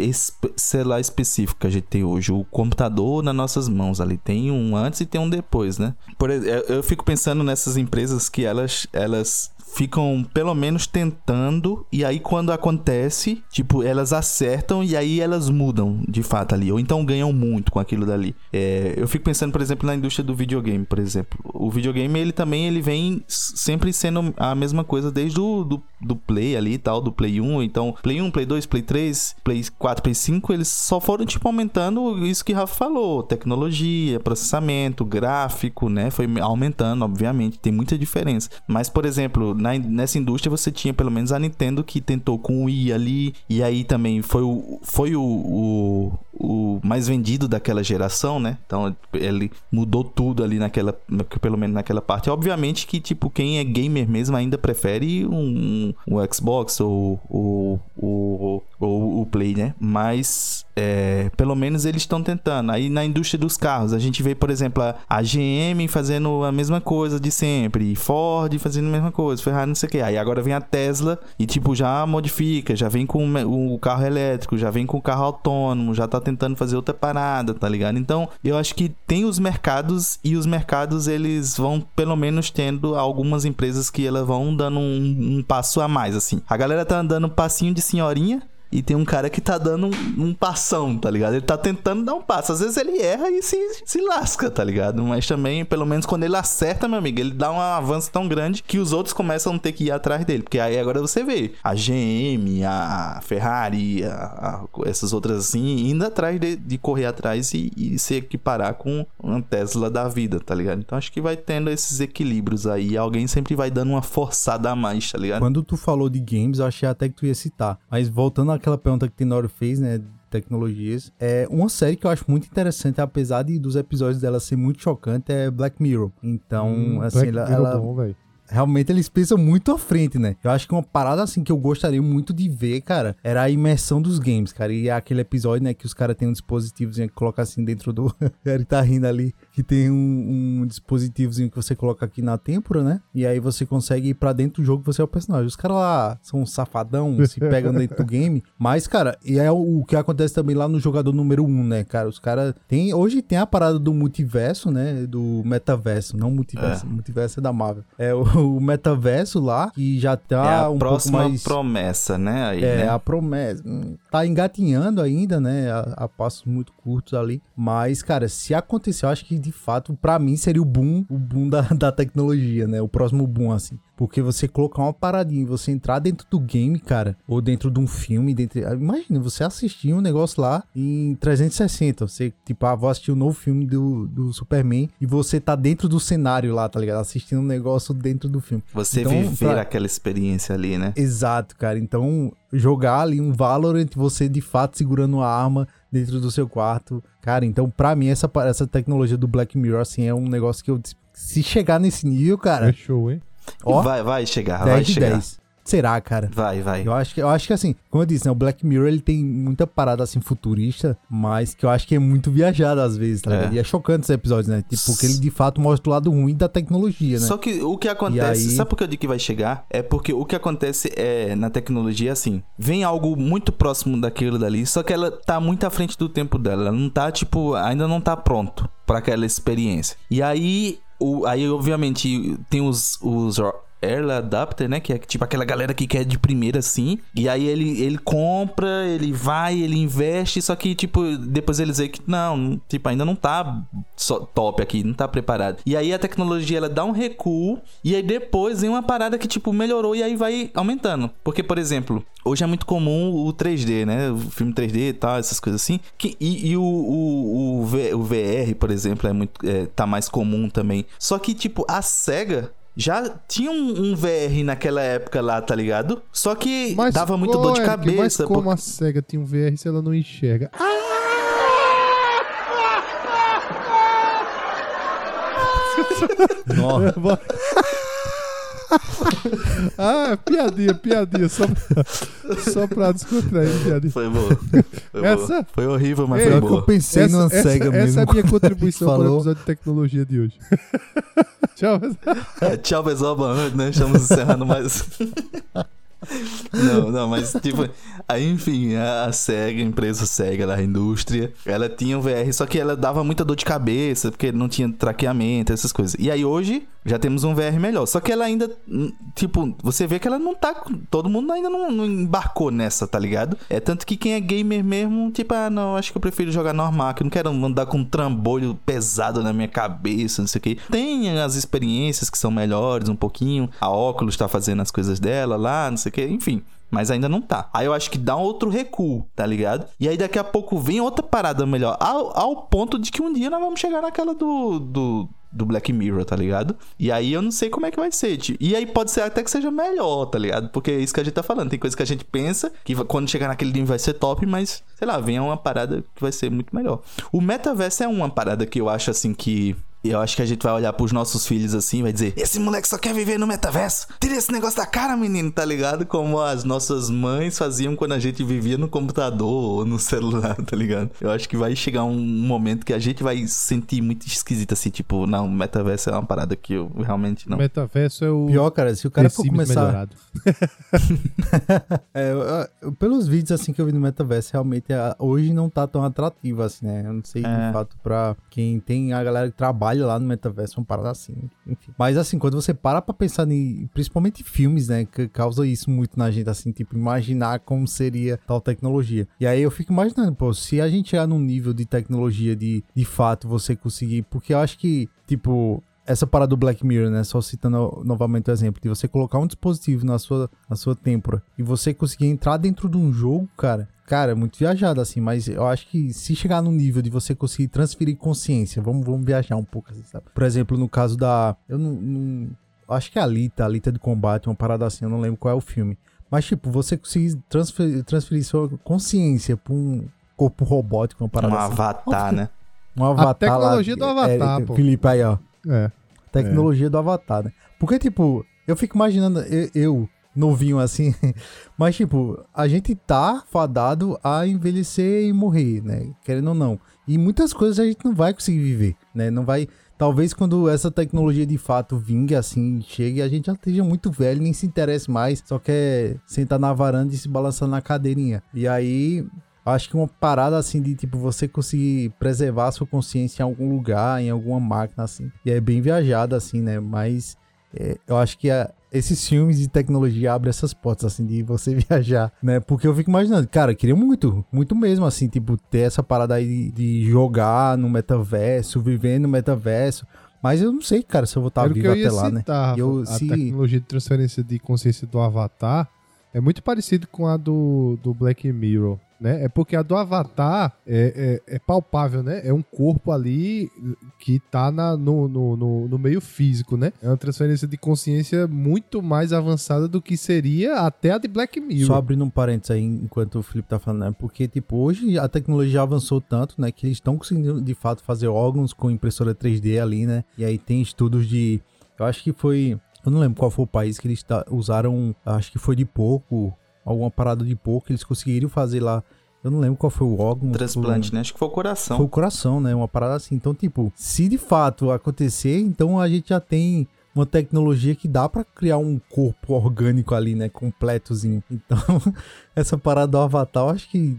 celular específico que a gente tem hoje, o computador nas nossas mãos ali tem um antes e tem um depois, né? Por eu- eu fico pensando nessas empresas que elas elas ficam pelo menos tentando e aí quando acontece, tipo, elas acertam e aí elas mudam de fato ali, ou então ganham muito com aquilo dali. É, eu fico pensando, por exemplo, na indústria do videogame, por exemplo. O videogame, ele também ele vem sempre sendo a mesma coisa desde o do, do Play ali e tal, do Play 1, então Play 1, Play 2, Play 3, Play 4, Play 5, eles só foram tipo aumentando isso que Rafa falou, tecnologia, processamento, gráfico, né? Foi aumentando, obviamente, tem muita diferença. Mas, por exemplo, na, nessa indústria você tinha pelo menos a Nintendo que tentou com o Wii ali, e aí também foi o, foi o, o, o mais vendido daquela geração, né? Então ele mudou tudo ali naquela, pelo menos naquela parte. Obviamente que, tipo, quem é gamer mesmo ainda prefere um, um Xbox ou o, o, o, o Play, né? Mas é, pelo menos eles estão tentando. Aí na indústria dos carros, a gente vê, por exemplo, a, GM fazendo a mesma coisa de sempre, Ford fazendo a mesma coisa, Ferrari não sei o que. Aí agora vem a Tesla e tipo já modifica, já vem com o carro elétrico, já vem com o carro autônomo, já tá tentando fazer outra parada, tá ligado? Então, eu acho que tem os mercados e os mercados eles vão pelo menos tendo algumas empresas que elas vão dando um, um passo a mais assim. A galera tá andando um passinho de senhorinha e tem um cara que tá dando um, um passão, tá ligado? Ele tá tentando dar um passo. Às vezes ele erra e se, se lasca, tá ligado? Mas também, pelo menos quando ele acerta, meu amigo, ele dá um avanço tão grande que os outros começam a ter que ir atrás dele. Porque aí agora você vê a GM, a Ferrari, a- a- essas outras assim, indo atrás de, de correr atrás e, e se equiparar com uma Tesla da vida, tá ligado? Então acho que vai tendo esses equilíbrios aí. Alguém sempre vai dando uma forçada a mais, tá ligado? Quando tu falou de games, eu achei até que tu ia citar. Mas voltando àquela pergunta que Tenório fez, né? Tecnologias. É uma série que eu acho muito interessante, apesar de dos episódios dela ser muito chocante, é Black Mirror. Então, Hum, assim, Black ela, Mirror ela- bom, velho. realmente eles pensam muito à frente, né? Eu acho que uma parada assim que eu gostaria muito de ver, cara, era a imersão dos games, cara. E é aquele episódio, né, que os caras têm um dispositivozinho que coloca assim dentro do. Ele tá rindo ali. Que tem um, um dispositivozinho que você coloca aqui na têmpora, né? E aí você consegue ir pra dentro do jogo você é o personagem. Os caras lá são um safadão, se pegam dentro do game. Mas, cara, e é o, o que acontece também lá no jogador número 1, um, né, cara? Os caras. Tem, hoje tem a parada do multiverso, né? Do metaverso, não multiverso. Multiverso é da Marvel. É o, o metaverso lá, que já tá é a um próxima pouco mais. promessa, né? Aí, É, né? a promessa. Hum, Tá engatinhando ainda, né? A, a passos muito curtos ali. Mas, cara, se acontecer, eu acho que de fato, pra mim, seria o boom, o boom da, da tecnologia, né? O próximo boom, assim. Porque você colocar uma paradinha e você entrar dentro do game, cara, ou dentro de um filme, dentro... imagina, você assistir um negócio lá em 360. Você, tipo, ah, vou assistir um novo filme do, do Superman e você tá dentro do cenário lá, tá ligado? Assistindo um negócio dentro do filme. Você Então, viver pra- aquela experiência ali, né? Exato, cara. Então, jogar ali um Valorant, você de fato segurando uma arma dentro do seu quarto. Cara, então, pra mim, essa, essa tecnologia do Black Mirror, assim, é um negócio que eu. Se chegar nesse nível, É cara, show, hein? ó, Vai, vai chegar, 10 vai de chegar. 10. Será, cara? Vai, vai. Eu acho, que, eu acho que assim, como eu disse, né? O Black Mirror ele tem muita parada assim futurista, mas que eu acho que é muito viajado às vezes, tá É. ligado? E é chocante esse episódio, né? Tipo, porque ele de fato mostra o lado ruim da tecnologia, né? Só que o que acontece, aí- sabe por que eu digo que vai chegar? É porque o que acontece é na tecnologia assim, vem algo muito próximo daquilo dali, só que ela tá muito à frente do tempo dela, ela não tá tipo, ainda não tá pronto pra aquela experiência. E aí, o, aí obviamente tem os os Early Adapter, né? Que é tipo aquela galera que quer de primeira assim. E aí ele, ele compra, ele vai, ele investe. Só que, tipo, depois eles veem que não, tipo, ainda não tá top aqui, não tá preparado. E aí a tecnologia ela dá um recuo. E aí depois vem uma parada que, tipo, melhorou e aí vai aumentando. Porque, por exemplo, hoje é muito comum o 3D, né? O filme 3D e tal, essas coisas assim. Que, e e o, o, o VR, por exemplo, é muito, é, tá mais comum também. Só que, tipo, a SEGA. Já tinha um, um VR naquela época lá, tá ligado? Só que dava muita dor de Mas cabeça. como porque- a SEGA tinha um VR se ela não enxerga? Nossa. ah, piadinha, piadinha. Só, só pra descontrair, piadinha. Foi boa. Foi, Essa- boa. foi horrível, mas Ei, foi que eu boa. pensei numa essa, SEGA essa mesmo. é a minha contribuição para o episódio de tecnologia de hoje. Tchau. É, tchau, pessoal. Boa noite, né? Estamos encerrando mais. Não, não, mas tipo, aí enfim, a, SEGA, a empresa SEGA lá, a indústria, ela tinha um VR, só que ela dava muita dor de cabeça, porque não tinha traqueamento, essas coisas. E aí hoje já temos um VR melhor. Só que ela ainda, hum, tipo, você vê que ela não tá. Todo mundo ainda não, não embarcou nessa, tá ligado? É tanto que quem é gamer mesmo, tipo, ah, não, acho que eu prefiro jogar normal, que eu não quero andar com um trambolho pesado na minha cabeça, não sei o que. Tem as experiências que são melhores um pouquinho. A Oculus tá fazendo as coisas dela lá, não sei o que, enfim. Mas ainda não tá. Aí eu acho que dá outro recuo, tá ligado? E aí daqui a pouco vem outra parada melhor. Ao, ao ponto de que um dia nós vamos chegar naquela do, do, do Black Mirror, tá ligado? E aí eu não sei como é que vai ser. tio. E aí pode ser até que seja melhor, tá ligado? Porque é isso que a gente tá falando. Tem coisa que a gente pensa que quando chegar naquele nível vai ser top, mas sei lá, vem uma parada que vai ser muito melhor. O metaverso é uma parada que eu acho assim que. Eu acho que a gente vai olhar pros nossos filhos assim e vai dizer: Esse moleque só quer viver no metaverso. Tira esse negócio da cara, menino, tá ligado? Como as nossas mães faziam quando a gente vivia no computador ou no celular, tá ligado? Eu acho que vai chegar um momento que a gente vai se sentir muito esquisito assim, tipo, não, metaverso é uma parada que eu realmente não. Metaverso é o Pior, cara, se o cara The for Sims começar. É, pelos vídeos assim que eu vi no Metaverse, realmente hoje não tá tão atrativo assim, né? Eu não sei É. de fato pra quem tem a galera que trabalha lá no Metaverse, uma parada assim, enfim. Mas assim, quando você para pra pensar em, principalmente filmes, né, que causa isso muito na gente, assim, tipo, imaginar como seria tal tecnologia. E aí eu fico imaginando, pô, se a gente chegar num nível de tecnologia de, de fato você conseguir, porque eu acho que, tipo, essa parada do Black Mirror, né? Só citando novamente o exemplo, de você colocar um dispositivo na sua, na sua têmpora e você conseguir entrar dentro de um jogo, cara. Cara, é muito viajado, assim, mas eu acho que se chegar no nível de você conseguir transferir consciência, vamos, vamos viajar um pouco, assim, sabe? Por exemplo, no caso da. Eu não. não- acho que é a Alita, a Alita de combate, uma parada assim, eu não lembro qual é o filme. Mas, tipo, você conseguir transferir, transferir sua consciência pra um corpo robótico, uma parada Um assim. avatar, né? Um avatar. lá, tecnologia do avatar, é, pô. Felipe aí, ó. É. Tecnologia do Avatar, né? Porque, tipo, eu fico imaginando, eu, eu, novinho assim, mas, tipo, a gente tá fadado a envelhecer e morrer, né? Querendo ou não. E muitas coisas a gente não vai conseguir viver, né? Não vai. Talvez quando essa tecnologia de fato vingue assim, chegue, a gente já esteja muito velho, nem se interesse mais, só quer sentar na varanda e se balançar na cadeirinha. E aí, Acho que uma parada assim de tipo você conseguir preservar a sua consciência em algum lugar, em alguma máquina assim. E é bem viajada assim, né? Mas é, eu acho que a- esses filmes de tecnologia abrem essas portas assim de você viajar, né? Porque eu fico imaginando, cara, eu queria muito, muito mesmo assim, tipo ter essa parada aí de, de jogar no metaverso, viver no metaverso. Mas eu não sei, cara, se eu vou estar Era vivo até lá, né? Rafa. Eu- a se- tecnologia de transferência de consciência do Avatar é muito parecido com a do, do Black Mirror, né? É porque a do Avatar é, é, é palpável, né? É um corpo ali que tá na, no, no, no, no meio físico, né? É uma transferência de consciência muito mais avançada do que seria até a de Black Mirror. Só abrindo um parênteses aí enquanto o Felipe tá falando, né? Porque, tipo, hoje a tecnologia avançou tanto, né? Que eles estão conseguindo, de fato, fazer órgãos com impressora 3D ali, né? E aí tem estudos de. Eu acho que foi. Eu não lembro qual foi o país que eles usaram. Acho que foi de porco. Alguma parada de porco. Eles conseguiram fazer lá. Eu não lembro qual foi o órgão. Transplante, né? Acho que foi o coração. Foi o coração, né? Uma parada assim. Então, tipo, se de fato acontecer, então a gente já tem uma tecnologia que dá pra criar um corpo orgânico ali, né? Completozinho. Então, essa parada do Avatar, eu acho que,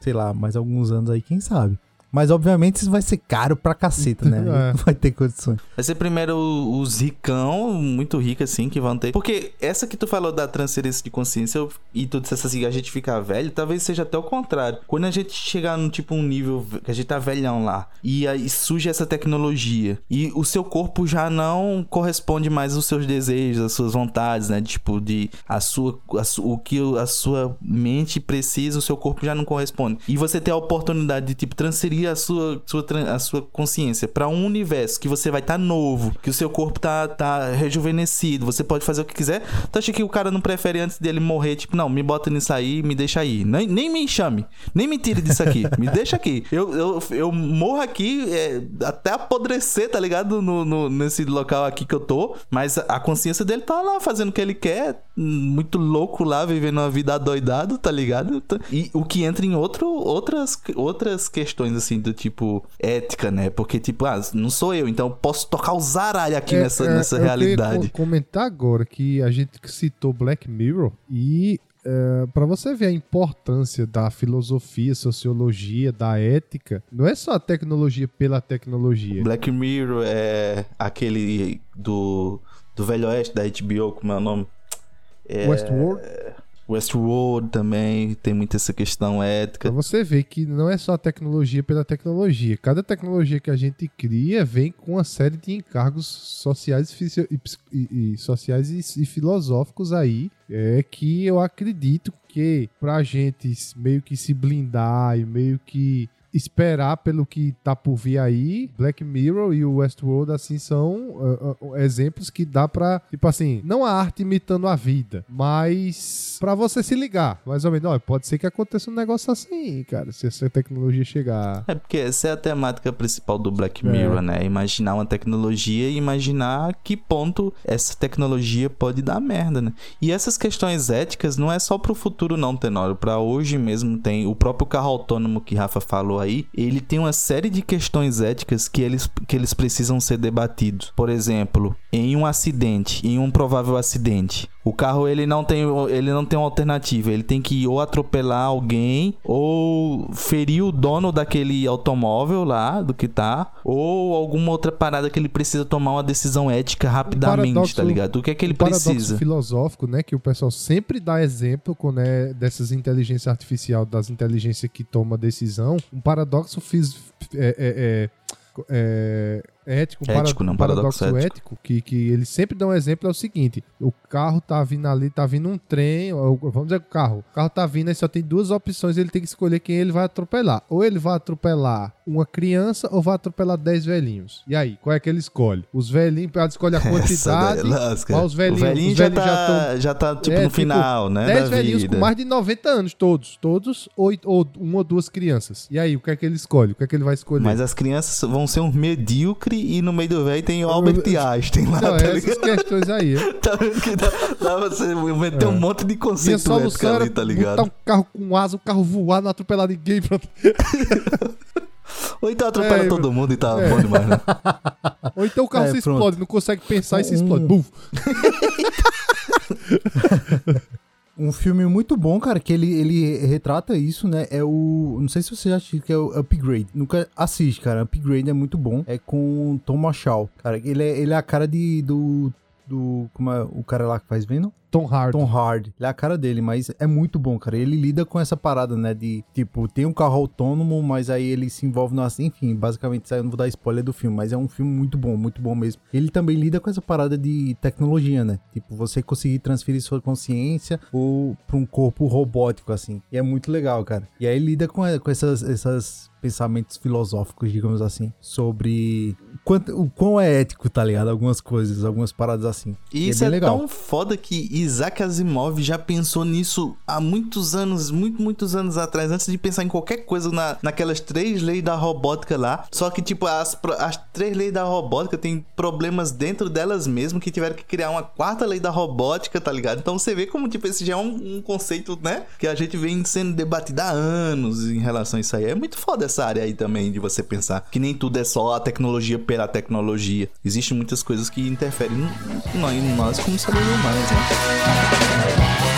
sei lá, mais alguns anos aí, quem sabe. Mas, obviamente, isso vai ser caro pra caceta, né? É. Não vai ter condições. Vai ser primeiro os ricão, muito rico assim, que vão ter. Porque essa que tu falou da transferência de consciência eu- e tu dissesse assim, a gente ficar velho, talvez seja até o contrário. Quando a gente chegar num tipo um nível ve- que a gente tá velhão lá e aí surge essa tecnologia e o seu corpo já não corresponde mais aos seus desejos, às suas vontades, né? Tipo, de a sua, a su- o que a sua mente precisa, o seu corpo já não corresponde. E você ter a oportunidade de tipo transferir a sua, sua, a sua consciência pra um universo que você vai estar novo, que o seu corpo tá, tá rejuvenescido, você pode fazer o que quiser. Tu acha que o cara não prefere antes dele morrer, tipo, não, me bota nisso aí, me deixa aí. Nem, nem me chame, nem me tire disso aqui, me deixa aqui. Eu, eu, eu morro aqui é, até apodrecer, tá ligado? No, no- nesse local aqui que eu tô, mas a consciência dele tá lá fazendo o que ele quer, muito louco lá, vivendo uma vida adoidado, tá ligado? E o que entra em outro, outras, outras questões, assim, do tipo ética, né? Porque, tipo, ah, não sou eu, então eu posso tocar o zaralho aqui É, nessa, é, nessa eu realidade. co- comentar agora que a gente citou Black Mirror e é, para você ver a importância da filosofia, sociologia, da ética, não é só a tecnologia pela tecnologia. Black Mirror é aquele do, do Velho Oeste da HBO, como é o nome? É, Westworld, Westworld também tem muita essa questão pra ética. você ver que não é só a tecnologia pela tecnologia. Cada tecnologia que a gente cria vem com uma série de encargos sociais e, e- e sociais e, e filosóficos aí, é que eu acredito que pra gente meio que se blindar e meio que esperar pelo que tá por vir aí, Black Mirror e o Westworld, assim, são ah, ah, exemplos que dá pra, tipo assim, não a arte imitando a vida, mas pra você se ligar, mais ou menos, ó, pode ser que aconteça um negócio assim, cara, se essa tecnologia chegar. É porque essa é a temática principal do Black É. Mirror, né? Imaginar uma tecnologia e imaginar a que ponto essa tecnologia pode dar merda, né? E essas questões éticas não é só pro futuro não, Tenório. Pra hoje mesmo tem o próprio carro autônomo que Rafa falou aí, ele tem uma série de questões éticas que eles, que eles precisam ser debatidos. Por exemplo, em um acidente, em um provável acidente, o carro ele não tem ele não tem uma alternativa, ele tem que ou atropelar alguém ou ferir o dono daquele automóvel lá do que tá, ou alguma outra parada que ele precisa tomar uma decisão ética rapidamente, paradoxo- tá ligado? O que é que ele um precisa? filosófico, né, que o pessoal sempre dá exemplo quando é dessas inteligências artificiais, das inteligências que toma decisão, um paradoxo fis, é, é, é, é, ético, Ético, não, paradoxo paradoxo ético, que, que ele sempre dá um exemplo é o seguinte, o carro tá vindo ali, tá vindo um trem, ou- vamos dizer que o carro, o carro tá vindo e só tem duas opções, ele tem que escolher quem ele vai atropelar, ou ele vai atropelar uma criança ou vai atropelar 10 velhinhos. E aí, qual é que ele escolhe? Os velhinhos, ele escolhe a quantidade, é mas os velhinhos- velhinho os já, velhinhos já tá, tão- já tá tipo É, no tipo, final, né, 10 da velhinhos vida. com mais de 90 anos, todos. Todos, ou, ou uma ou duas crianças. E aí, o que é que ele escolhe? O que é que ele vai escolher? Mas as crianças vão ser um medíocre e no meio do velho tem o Albert Einstein lá, Não, tá essas questões aí. Tá vendo que dá, dá pra você meter É. um monte de Minha conceito solução era ali, tá ligado? botar um carro com asa, o carro voar, não atropelar ninguém. Pronto. Ou então atropela É, todo mundo e tá é. bom demais, né? Ou então o carro É, se pronto. explode, não consegue pensar e se Um- explode. Buf. Um filme muito bom, cara, que ele, ele retrata isso, né? É o. Não sei se você já assistiu, que é o Upgrade. Nunca assiste, cara. Upgrade é muito bom. É com Tom Shaw. Cara, ele é, ele é a cara de. do. do. Como é o cara lá que faz Venom? Tom Hardy. Tom Hardy. Ele é a cara dele, mas é muito bom, cara. Ele lida com essa parada, né? De, tipo, tem um carro autônomo, mas aí ele se envolve no... Enfim, basicamente, isso aí eu não vou dar spoiler do filme, mas é um filme muito bom, muito bom mesmo. Ele também lida com essa parada de tecnologia, né? Tipo, você conseguir transferir sua consciência ou pra um corpo robótico, assim. E é muito legal, cara. E aí lida com, com essas, essas pensamentos filosóficos, digamos assim, sobre quanto, o quão é ético, tá ligado? Algumas coisas, algumas paradas assim. E é isso é, legal. tão foda que Isaac Asimov já pensou nisso há muitos anos, muito, muitos anos atrás, antes de pensar em qualquer coisa na, naquelas três leis da robótica lá. Só que, tipo, as, as três leis da robótica têm problemas dentro delas mesmo que tiveram que criar uma quarta lei da robótica, tá ligado? Então você vê como, tipo, esse já é um, um conceito, né? Que a gente vem sendo debatido há anos em relação a isso aí. É muito foda essa área aí também de você pensar que nem tudo é só a tecnologia pela tecnologia. Existem muitas coisas que interferem em nós como seres humanos, né? Yeah.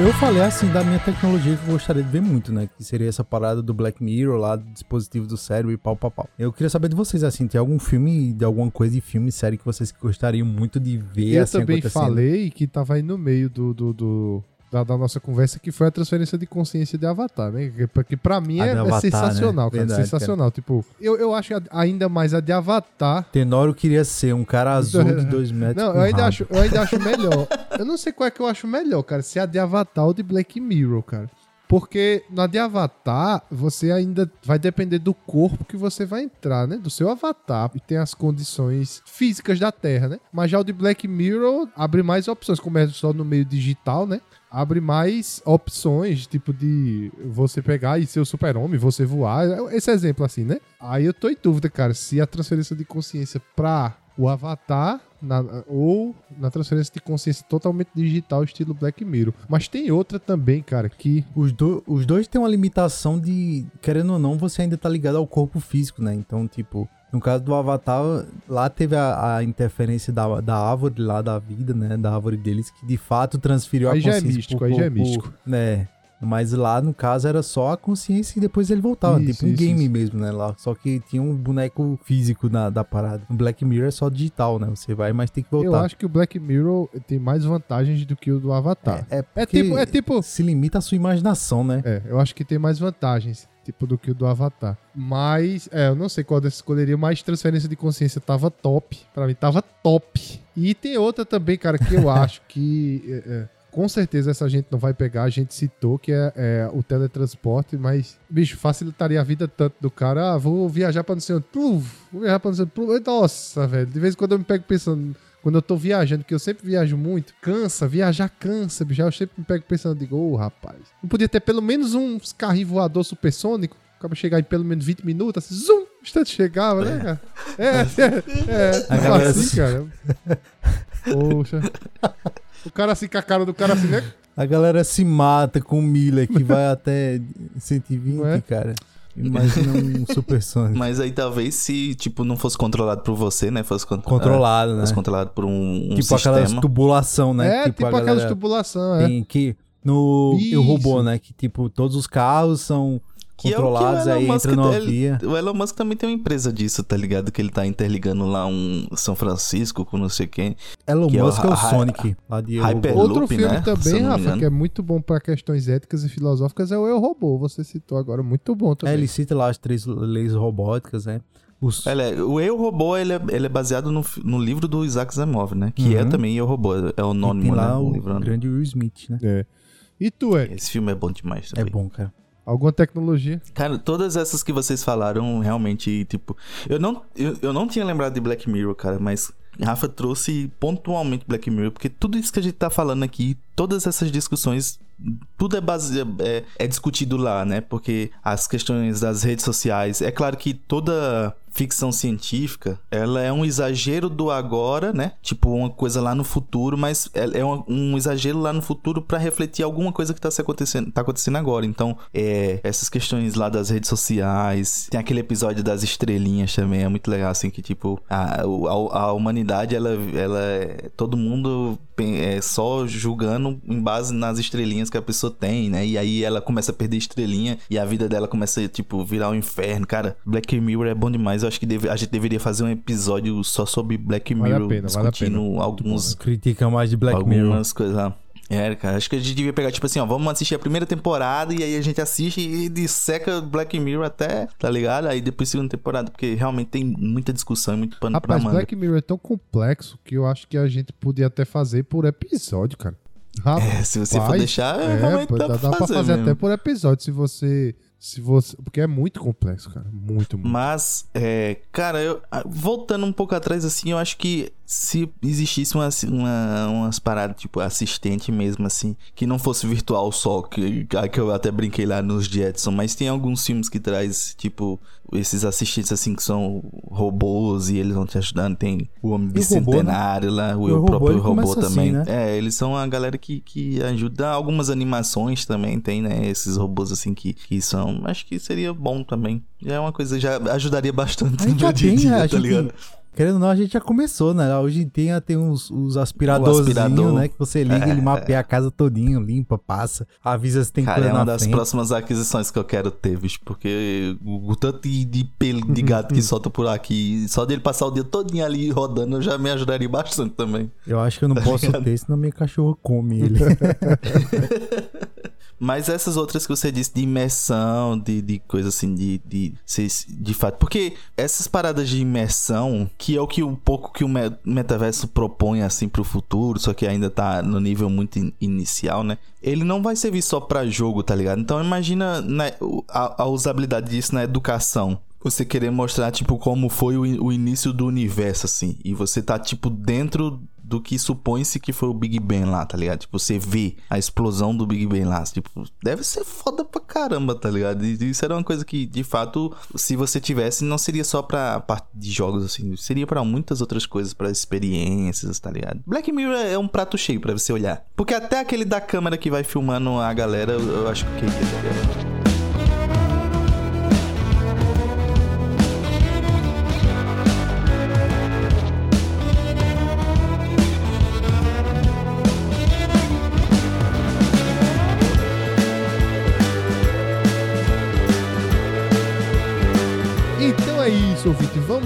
Eu falei assim da minha tecnologia que eu gostaria de ver muito, né? Que seria essa parada do Black Mirror lá, do dispositivo do cérebro e pau, pau, pau. Eu queria saber de vocês, assim, tem algum filme, de alguma coisa de filme, série que vocês gostariam muito de ver, Eu assim, também acontecendo? falei que tava aí no meio do, do, do- da, da nossa conversa, que foi a transferência de consciência de Avatar, né? Que, que pra mim é, é Avatar, sensacional, né? cara. Verdade, sensacional. Tipo, eu, eu acho ainda mais a de Avatar. Tenório queria ser um cara azul de dois metros Não, eu ainda, rabo. acho, eu ainda acho melhor. Eu não sei qual é que eu acho melhor, cara. Se é a de Avatar ou de Black Mirror, cara. Porque na de Avatar, você ainda vai depender do corpo que você vai entrar, né? Do seu avatar. E tem as condições físicas da Terra, né? Mas já o de Black Mirror abre mais opções, como é só no meio digital, né? Abre mais opções, tipo de você pegar e ser o super-homem, você voar. Esse exemplo assim, né? Aí eu tô em dúvida, cara, se a transferência de consciência pra o Avatar na- ou na transferência de consciência totalmente digital, estilo Black Mirror. Mas tem outra também, cara, que Os, do- os dois têm uma limitação de, querendo ou não, você ainda tá ligado ao corpo físico, né? Então, tipo, no caso do Avatar, lá teve a, a interferência da, da árvore lá da vida, né? Da árvore deles, que de fato transferiu Aí a já é consciência místico, pro aí já é místico. Né? Mas lá, no caso, era só a consciência e depois ele voltava. Isso, tipo um isso, game isso. mesmo, né? Lá. Só que tinha um boneco físico na, da parada. No Black Mirror é só digital, né? Você vai, mas tem que voltar. eu acho que o Black Mirror tem mais vantagens do que o do Avatar. É, É, porque tipo, é tipo, Se limita à sua imaginação, né? É, eu acho que tem mais vantagens, tipo, do que o do Avatar. Mas, é, eu não sei qual dessas escolheria, mas transferência de consciência tava top. Pra mim, tava top. E tem outra também, cara, que eu acho que. é, é, com certeza essa gente não vai pegar, a gente citou que é, é o teletransporte, mas, bicho, facilitaria a vida tanto do cara. Ah, vou viajar pra não sei onde. Pluf, vou viajar pra não sei onde. Nossa, velho. De vez em quando eu me pego pensando, quando eu tô viajando, que eu sempre viajo muito, cansa, viajar cansa, bicho. Eu sempre me pego pensando, digo, ô rapaz, não podia ter pelo menos uns carrinhos voador supersônico? Acaba chegar em pelo menos 20 minutos, assim, zoom, instante chegava, né, cara? É, é, é, A tipo galera assim, se- cara. Poxa. O cara assim, com a cara do cara assim, né? A galera se mata com milha que vai até 120, Não é? cara. Imagina um supersônico. Mas aí talvez se, tipo, não fosse controlado por você, né? Fosse con- Controlado, ah, né? Fosse controlado por um, um tipo aquelas sistema. tubulação, né? é, tipo, a aquelas galera tubulação, é. tem que no Isso. Eu Robô, né? Que tipo, todos os carros são Que é o que o controlados, Elon aí Musk entra numa via. O Elon Musk também tem uma empresa disso, tá ligado? Que ele tá interligando lá um São Francisco com não sei quem. Elon que é o Musk é o Hy- Sonic, lá de Eu Hyper- Robô. Outro Loop, filme né? Também, Rafa, que é muito bom pra questões éticas e filosóficas, é o Eu Robô. Você citou agora, muito bom É, também. ele cita lá as três leis robóticas, né? Os... Ele é- o Eu Robô, ele é, ele é baseado no, no livro do Isaac Asimov, né? Que é Uhum. também Eu Robô, é o e tem anônimo, né? O o livro. grande Will Smith, né? É. E tu, é? Esse filme é bom demais É também. bom, cara. Alguma tecnologia? Cara, todas essas que vocês falaram, realmente, tipo... Eu não, eu, eu não tinha lembrado de Black Mirror, cara, mas... Rafa trouxe pontualmente Black Mirror, porque tudo isso que a gente tá falando aqui, todas essas discussões, tudo é, base, é, é discutido lá, né? Porque as questões das redes sociais, é claro que toda ficção científica, ela é um exagero do agora, né? Tipo, uma coisa lá no futuro, mas é é um, exagero lá no futuro pra refletir alguma coisa que tá, acontecendo, tá acontecendo agora. Então, é, essas questões lá das redes sociais, tem aquele episódio das estrelinhas também, é muito legal, assim, que tipo, a, a, a humanidade, ela, ela é. Todo mundo é só julgando em base nas estrelinhas que a pessoa tem, né? E aí ela começa a perder estrelinha e a vida dela começa a, tipo, virar um inferno. Cara, Black Mirror é bom demais. Eu acho que deve- a gente deveria fazer um episódio só sobre Black Vale a Mirror, pena, vale a pena. alguns Critica mais de Black Mirror. algumas coisas lá. É, cara, acho que a gente devia pegar, tipo assim, ó, vamos assistir a primeira temporada e aí a gente assiste e disseca Black Mirror até, tá ligado? Aí depois segunda temporada, porque realmente tem muita discussão e muito pano Rapaz, pra manga. Black Mirror é tão complexo que eu acho que a gente podia até fazer por episódio, cara. Rapaz, É, se você for deixar, é, realmente dá, dá, pra dá pra fazer, fazer mesmo. até por episódio, se você. Se você. Porque é muito complexo, cara. Muito, muito. Mas, é, cara, eu, voltando um pouco atrás, assim, eu acho que se existisse uma, uma, umas paradas, tipo, assistente mesmo, assim, que não fosse virtual só, que, que eu até brinquei lá nos Jetson, mas tem alguns filmes que traz, tipo, esses assistentes, assim, que são robôs e eles vão te ajudando. Tem o Homem o robô, né? Bicentenário lá, o, o robô, próprio robô assim, também. né? É, eles são a galera que, que ajuda. Algumas animações também tem, né? Esses robôs, assim, que, que são. Acho que seria bom também. Já é uma coisa, já ajudaria bastante A no meu dia a dia, a tá ligado? Querendo ou não, a gente já começou, né? Hoje tem, tem uns, os aspiradorzinhos, aspirador. né? Que você liga, ele mapeia a casa todinho, limpa, passa, avisa se tem Cara, é coisa uma na das frente. próximas aquisições que eu quero ter, bicho. Porque o, tanto de, de pelo de gato que solta por aqui, só dele passar o dia todinho ali rodando, já me ajudaria bastante também. Eu acho que eu não posso ligado? ter, senão minha cachorra come ele. Mas essas outras que você disse de imersão, de, de coisa assim, de, de, de fato. Porque essas paradas de imersão, que é o que um pouco que o me- metaverso propõe assim pro futuro, só que ainda tá no nível muito in- inicial, né? Ele não vai servir só pra jogo, tá ligado? Então imagina né, a, a usabilidade disso na educação. Você querer mostrar, tipo, como foi o, o início do universo, assim. E você tá, tipo, dentro do que supõe-se que foi o Big Bang lá, tá ligado? Tipo, você vê a explosão do Big Bang lá. Tipo, deve ser foda pra caramba, tá ligado? E isso era uma coisa que, de fato, se você tivesse, não seria só pra parte de jogos, assim. Seria pra muitas outras coisas, pra experiências, tá ligado? Black Mirror é um prato cheio pra você olhar. Porque até aquele da câmera que vai filmando a galera, eu, eu acho que...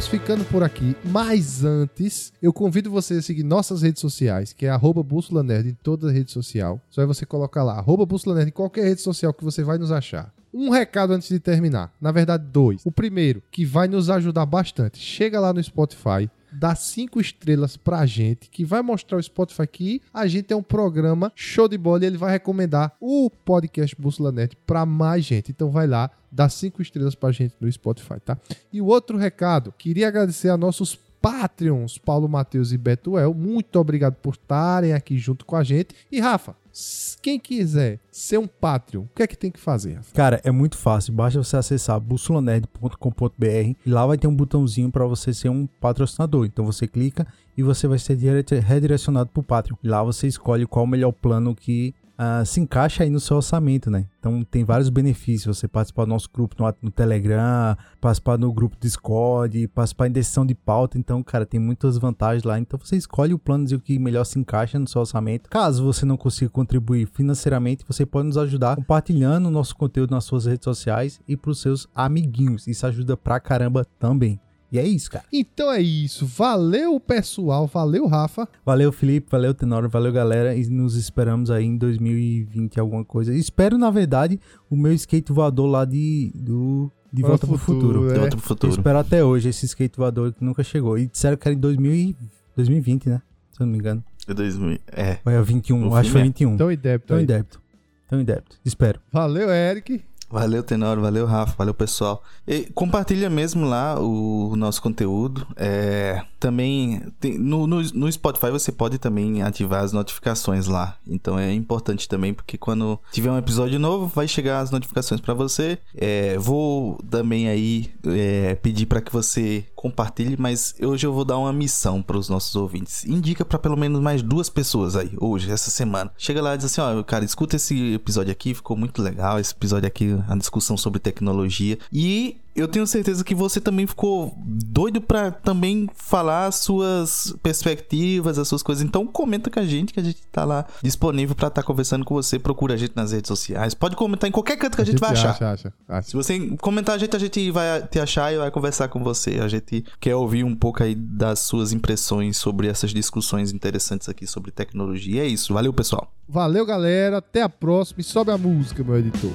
Vamos ficando por aqui. Mas antes, eu convido você a seguir nossas redes sociais, que é arroba Bússola Nerd em toda rede social. Só é você colocar lá, arroba Bússola Nerd em qualquer rede social que você vai nos achar. Um recado antes de terminar. Na verdade, dois. O primeiro, que vai nos ajudar bastante. Chega lá no Spotify, dá cinco estrelas pra gente, que vai mostrar o Spotify que a gente é um programa show de bola e ele vai recomendar o podcast Bússola Nerd pra mais gente. Então vai lá, dá cinco estrelas pra gente no Spotify, tá? E o outro recado, queria agradecer a nossos Patreons, Paulo Matheus e Betuel. Muito obrigado por estarem aqui junto com a gente. E Rafa, quem quiser ser um Patreon, o que é que tem que fazer? Cara, é muito fácil. Basta você acessar bussolanerd.com.br e lá vai ter um botãozinho para você ser um patrocinador. Então você clica e você vai ser dire- redirecionado para o Patreon. Lá você escolhe qual o melhor plano que ah, se encaixa aí no seu orçamento, né? Então tem vários benefícios. Você participar do nosso grupo no, no Telegram, participar do grupo Discord, participar em decisão de pauta. Então, cara, tem muitas vantagens lá. Então você escolhe o plano e o que melhor se encaixa no seu orçamento. Caso você não consiga contribuir financeiramente, você pode nos ajudar compartilhando o nosso conteúdo nas suas redes sociais e para os seus amiguinhos. Isso ajuda pra caramba também. E é isso, cara. Então é isso. Valeu, pessoal. Valeu, Rafa. Valeu, Felipe. Valeu, Tenório. Valeu, galera. E nos esperamos aí em 2020 alguma coisa. Espero, na verdade, o meu skate voador lá de, do, de Para o Volta pro futuro, Futuro. é. De outro Eu futuro. espero até hoje esse skate voador que nunca chegou. E disseram que era em 2000 e- 2020, né? Se eu não me engano. De 2000. É. Ou é 21, O acho que foi é. 21. Então, em débito Tão aí. em débito. Tão em débito. Espero. Valeu, Eric. Valeu, Tenório. Valeu, Rafa. Valeu, pessoal. E compartilha mesmo lá o, nosso conteúdo. É, também tem- no, no, no Spotify você pode também ativar as notificações lá. Então é importante também, porque quando tiver um episódio novo, vai chegar as notificações pra você. É, vou também aí é, pedir pra que você compartilhe, mas hoje eu vou dar uma missão pros nossos ouvintes. Indica pra pelo menos mais duas pessoas aí, hoje, essa semana. Chega lá e diz assim: ó, cara, escuta esse episódio aqui, ficou muito legal. Esse episódio aqui, a discussão sobre tecnologia. E eu tenho certeza que você também ficou doido pra também falar as suas perspectivas, as suas coisas. Então comenta com a gente que a gente tá lá disponível pra estar conversando com você. Procura a gente nas redes sociais. Pode comentar em qualquer canto que a gente, vai achar. Acha, acha, acha. Se você comentar a gente, a gente vai te achar e vai conversar com você. A gente quer ouvir um pouco aí das suas impressões sobre essas discussões interessantes aqui sobre tecnologia. E é isso. Valeu, pessoal. Valeu, galera. Até a próxima. E sobe a música, meu editor.